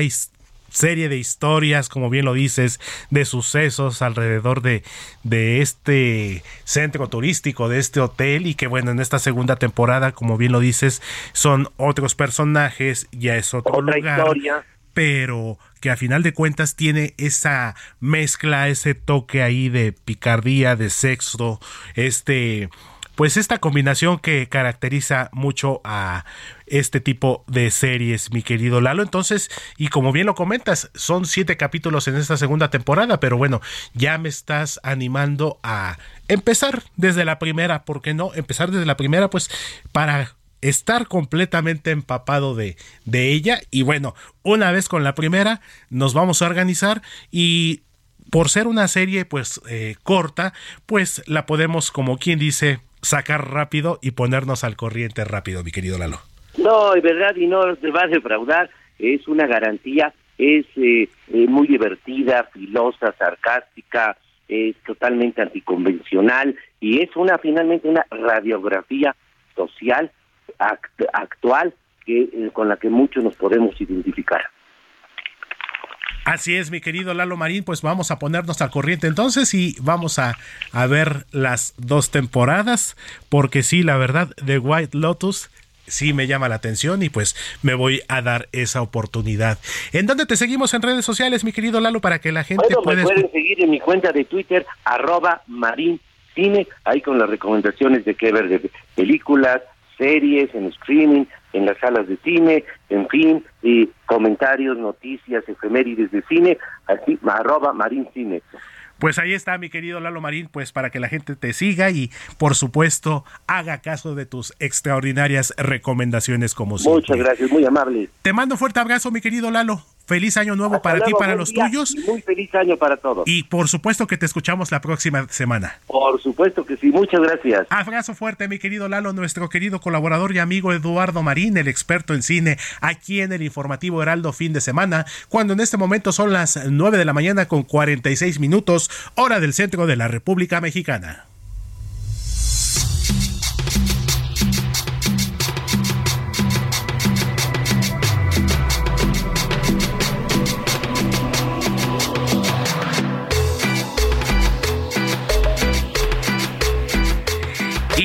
serie de historias, como bien lo dices, de sucesos alrededor de, de este centro turístico, de este hotel y que bueno, en esta segunda temporada, como bien lo dices, son otros personajes, ya es otro lugar, historia. pero que a final de cuentas tiene esa mezcla, ese toque ahí de picardía, de sexo, este pues esta combinación que caracteriza mucho a este tipo de series, mi querido Lalo. Entonces, y como bien lo comentas, son siete capítulos en esta segunda temporada, pero bueno, ya me estás animando a empezar desde la primera, ¿por qué no? Empezar desde la primera, pues para estar completamente empapado de, de ella. Y bueno, una vez con la primera, nos vamos a organizar y por ser una serie pues eh, corta, pues la podemos, como quien dice, sacar rápido y ponernos al corriente rápido, mi querido Lalo. No, es verdad, y no te va a defraudar, es una garantía, es eh, eh, muy divertida, filosa, sarcástica, es totalmente anticonvencional y es una finalmente una radiografía social actual que eh, con la que muchos nos podemos identificar. Así es, mi querido Lalo Marín, pues vamos a ponernos al corriente entonces y vamos a, a ver las dos temporadas, porque sí, la verdad, The White Lotus sí me llama la atención y pues me voy a dar esa oportunidad. ¿En dónde te seguimos en redes sociales, mi querido Lalo, para que la gente bueno, pueda... Me pueden seguir en mi cuenta de Twitter, arroba Marín Cine, ahí con las recomendaciones de qué ver de películas, series, en streaming, en las salas de cine, en fin, y comentarios, noticias, efemérides de cine, así, arroba Marín Cine. Pues ahí está, mi querido Lalo Marín, pues para que la gente te siga y, por supuesto, haga caso de tus extraordinarias recomendaciones como siempre. Muchas gracias, muy amable. Te mando un fuerte abrazo, mi querido Lalo. Feliz año nuevo para ti, para los tuyos. muy feliz año para todos. Y por supuesto que te escuchamos la próxima semana. Por supuesto que sí, muchas gracias. Abrazo fuerte, mi querido Lalo, nuestro querido colaborador y amigo Eduardo Marín, el experto en cine, aquí en el informativo Heraldo fin de semana, cuando en este momento son las 9 de la mañana con 46 minutos, hora del centro de la República Mexicana.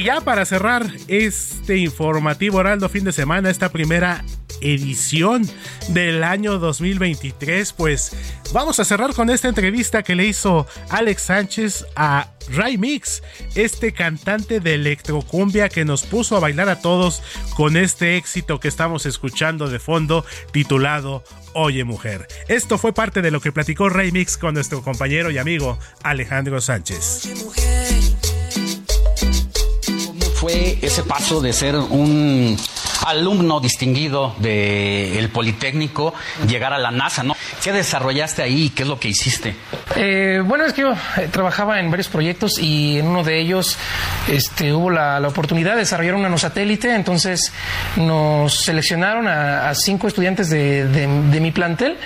Y ya para cerrar este informativo Heraldo fin de semana, esta primera edición del año 2023, pues vamos a cerrar con esta entrevista que le hizo Alex Sánchez a Ray Mix, este cantante de electrocumbia que nos puso a bailar a todos con este éxito que estamos escuchando de fondo titulado Oye Mujer. Esto fue parte de lo que platicó Ray Mix con nuestro compañero y amigo Alejandro Sánchez. Oye, mujer fue ese paso de ser un alumno distinguido del Politécnico, llegar a la NASA, ¿no? ¿Qué desarrollaste ahí? ¿Qué es lo que hiciste? Eh, bueno, es que yo eh, trabajaba en varios proyectos y en uno de ellos este, hubo la, oportunidad de desarrollar un nanosatélite, entonces nos seleccionaron a, cinco estudiantes de, mi plantel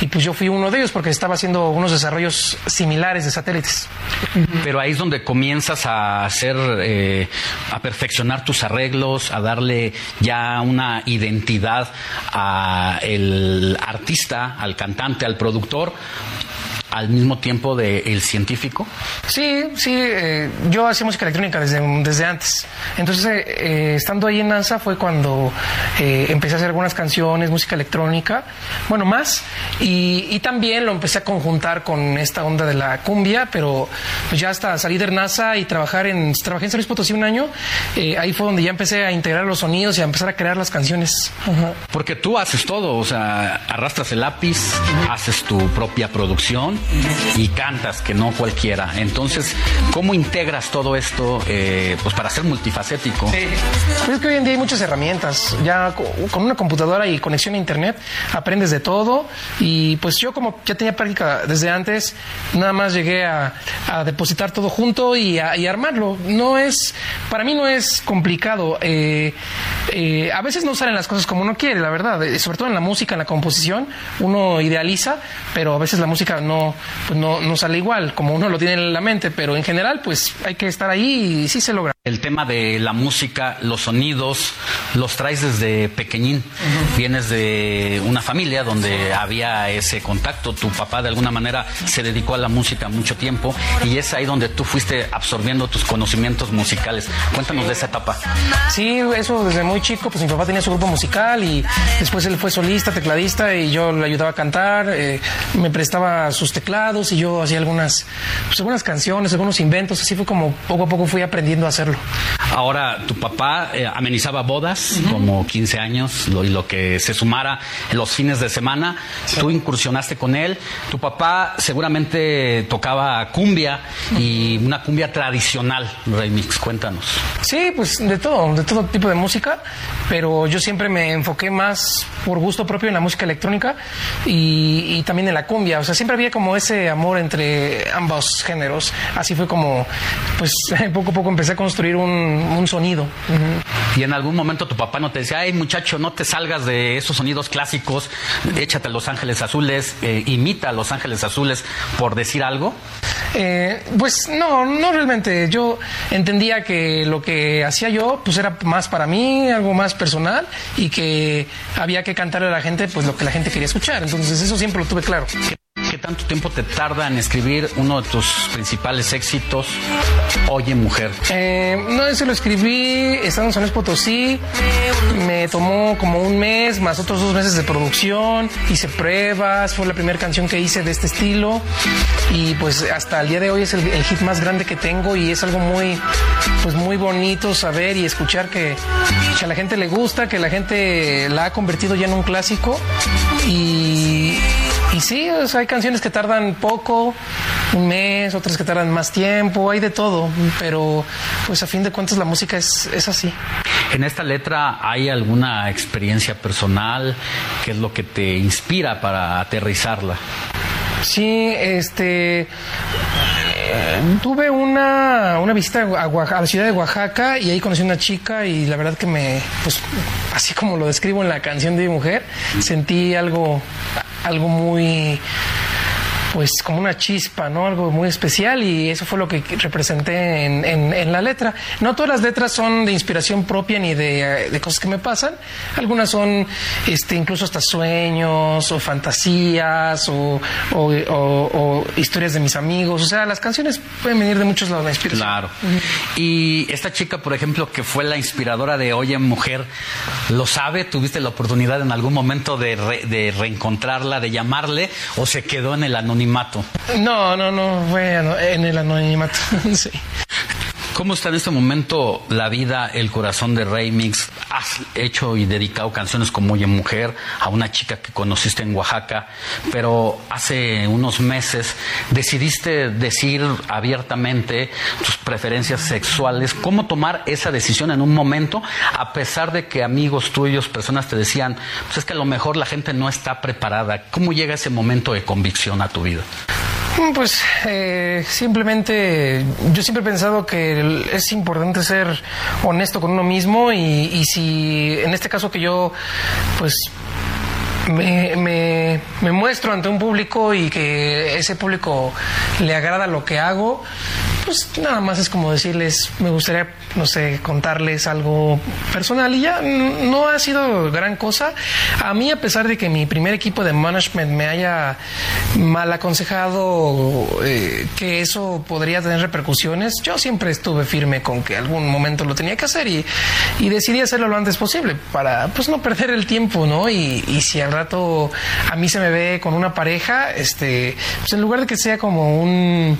y pues yo fui uno de ellos porque estaba haciendo unos desarrollos similares de satélites. Pero ahí es donde comienzas a hacer, eh, a perfeccionar tus arreglos, a darle ya una identidad al artista, al cantante, al productor al mismo tiempo del científico? Sí, sí, eh, yo hacía música electrónica desde, desde antes. Entonces, eh, eh, estando ahí en NASA fue cuando empecé a hacer algunas canciones, música electrónica, bueno, más, y, también lo empecé a conjuntar con esta onda de la cumbia, pero pues ya hasta salir de NASA y trabajar en, trabajé en San Luis Potosí un año, ahí fue donde ya empecé a integrar los sonidos y a empezar a crear las canciones. Porque tú haces todo, o sea, arrastras el lápiz, haces tu propia producción, y cantas, que no cualquiera. Entonces, ¿cómo integras todo esto eh, pues para ser multifacético? Pues es que hoy en día hay muchas herramientas. Ya con una computadora y conexión a internet aprendes de todo. Y pues yo como ya tenía práctica desde antes, nada más llegué a, depositar todo junto y, a, armarlo. No es, para mí no es complicado. Eh, eh, a veces no salen las cosas como uno quiere, la verdad. Sobre todo en la música, en la composición, uno idealiza, pero a veces la música no pues no, no sale igual, como uno lo tiene en la mente, pero en general, pues hay que estar ahí y sí se logra. El tema de la música, los sonidos, los traes desde pequeñín. Vienes de una familia donde había ese contacto. Tu papá de alguna manera se dedicó a la música mucho tiempo y es ahí donde tú fuiste absorbiendo tus conocimientos musicales. Cuéntanos de esa etapa. Sí, eso desde muy chico, pues mi papá tenía su grupo musical y después él fue solista, tecladista y yo le ayudaba a cantar, eh, me prestaba sus teclados y yo hacía algunas, pues, algunas canciones, algunos inventos. Así fue como poco a poco fui aprendiendo a hacerlo. Ahora, tu papá eh, amenizaba bodas, como 15 años, lo, y lo que se sumara en los fines de semana. Tú incursionaste con él. Tu papá seguramente tocaba cumbia y una cumbia tradicional, remix. Cuéntanos. Sí, pues de todo, de todo tipo de música, pero yo siempre me enfoqué más por gusto propio en la música electrónica y, y también en la cumbia. O sea, siempre había como ese amor entre ambos géneros. Así fue como, pues poco a poco empecé a construir un, sonido. Y en algún momento tu papá no te decía, ay muchacho, no te salgas de esos sonidos clásicos, échate a Los Ángeles Azules, eh, imita a Los Ángeles Azules, por decir algo. Eh, pues no, no realmente. Yo entendía que lo que hacía yo, pues era más para mí, algo más personal, y que había que cantarle a la gente, pues lo que la gente quería escuchar. Entonces eso siempre lo tuve claro. ¿Qué tanto tiempo te tarda en escribir uno de tus principales éxitos, Oye Mujer? Eh, no, ese lo escribí estando en San Luis Potosí. Me tomó como un mes, más otros dos meses de producción. Hice pruebas, fue la primera canción que hice de este estilo. Y pues hasta el día de hoy es el, hit más grande que tengo y es algo muy, pues muy bonito saber y escuchar que, que a la gente le gusta, que la gente la ha convertido ya en un clásico. Y y sí, hay canciones que tardan poco, un mes, otras que tardan más tiempo, hay de todo, pero pues a fin de cuentas la música es, es así. En esta letra hay alguna experiencia personal, ¿qué es lo que te inspira para aterrizarla? Sí, este tuve una, una visita a, a, la ciudad de Oaxaca y ahí conocí a una chica y la verdad que me, pues así como lo describo en la canción de mi mujer, sentí algo, algo muy pues como una chispa, ¿no? Algo muy especial y eso fue lo que representé en, en, la letra. No todas las letras son de inspiración propia ni de, de, cosas que me pasan. Algunas son este, incluso hasta sueños o fantasías o, o, o, historias de mis amigos. O sea, las canciones pueden venir de muchos lados, la inspiración. Claro. Y esta chica, por ejemplo, que fue la inspiradora de Oye Mujer, ¿lo sabe? ¿Tuviste la oportunidad en algún momento de, de reencontrarla, de llamarle o se quedó en el anonimato? No, no, no, fue en el anonimato, sí. ¿Cómo está en este momento la vida, el corazón de Remix? Has hecho y dedicado canciones como Oye Mujer a una chica que conociste en Oaxaca, pero hace unos meses decidiste decir abiertamente tus preferencias sexuales. ¿Cómo tomar esa decisión en un momento, a pesar de que amigos tuyos, personas te decían, pues es que a lo mejor la gente no está preparada? ¿Cómo llega ese momento de convicción a tu vida? Pues eh, simplemente yo siempre he pensado que es importante ser honesto con uno mismo y, y si en este caso que yo pues me, me, me muestro ante un público y que ese público le agrada lo que hago, pues nada más es como decirles, me gustaría, no sé, contarles algo personal y ya no ha sido gran cosa. A mí, a pesar de que mi primer equipo de management me haya mal aconsejado eh, que eso podría tener repercusiones, yo siempre estuve firme con que algún momento lo tenía que hacer y, y decidí hacerlo lo antes posible para pues no perder el tiempo, ¿no? Y, y si al rato a mí se me ve con una pareja, este, pues en lugar de que sea como un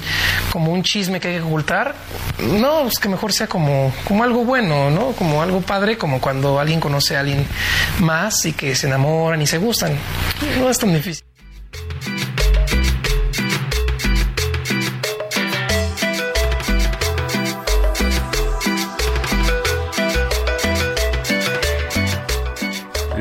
como un chisme que hay que ocultar, no, pues que mejor sea como, como algo bueno, ¿no? Como algo padre, como cuando alguien conoce a alguien más y que se enamoran y se gustan. No es tan difícil.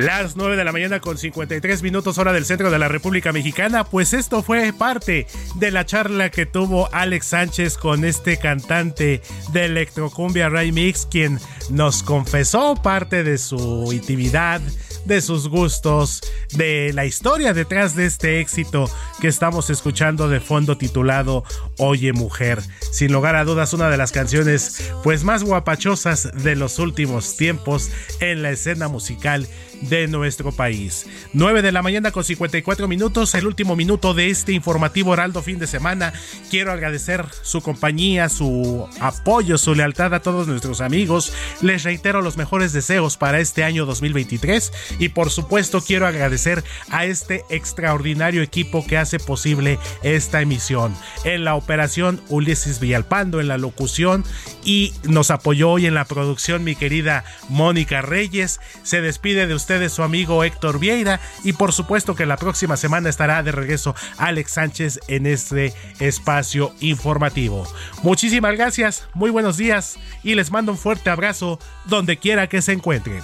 Las 9 de la mañana con 53 minutos hora del centro de la República Mexicana, pues esto fue parte de la charla que tuvo Alex Sánchez con este cantante de Electrocumbia Ray Mix, quien nos confesó parte de su intimidad, de sus gustos, de la historia detrás de este éxito que estamos escuchando de fondo titulado Oye Mujer. Sin lugar a dudas, una de las canciones pues más guapachosas de los últimos tiempos en la escena musical de nuestro país. 9 de la mañana con 54 minutos, el último minuto de este informativo Heraldo fin de semana. Quiero agradecer su compañía, su apoyo, su lealtad a todos nuestros amigos. Les reitero los mejores deseos para este año 2023 y por supuesto quiero agradecer a este extraordinario equipo que hace posible esta emisión. En la operación Ulises Villalpando, en la locución y nos apoyó hoy en la producción mi querida Mónica Reyes. Se despide de ustedes su amigo Héctor Vieira y por supuesto que la próxima semana estará de regreso Alex Sánchez en este espacio informativo. Muchísimas gracias, muy buenos días y les mando un fuerte abrazo donde quiera que se encuentren.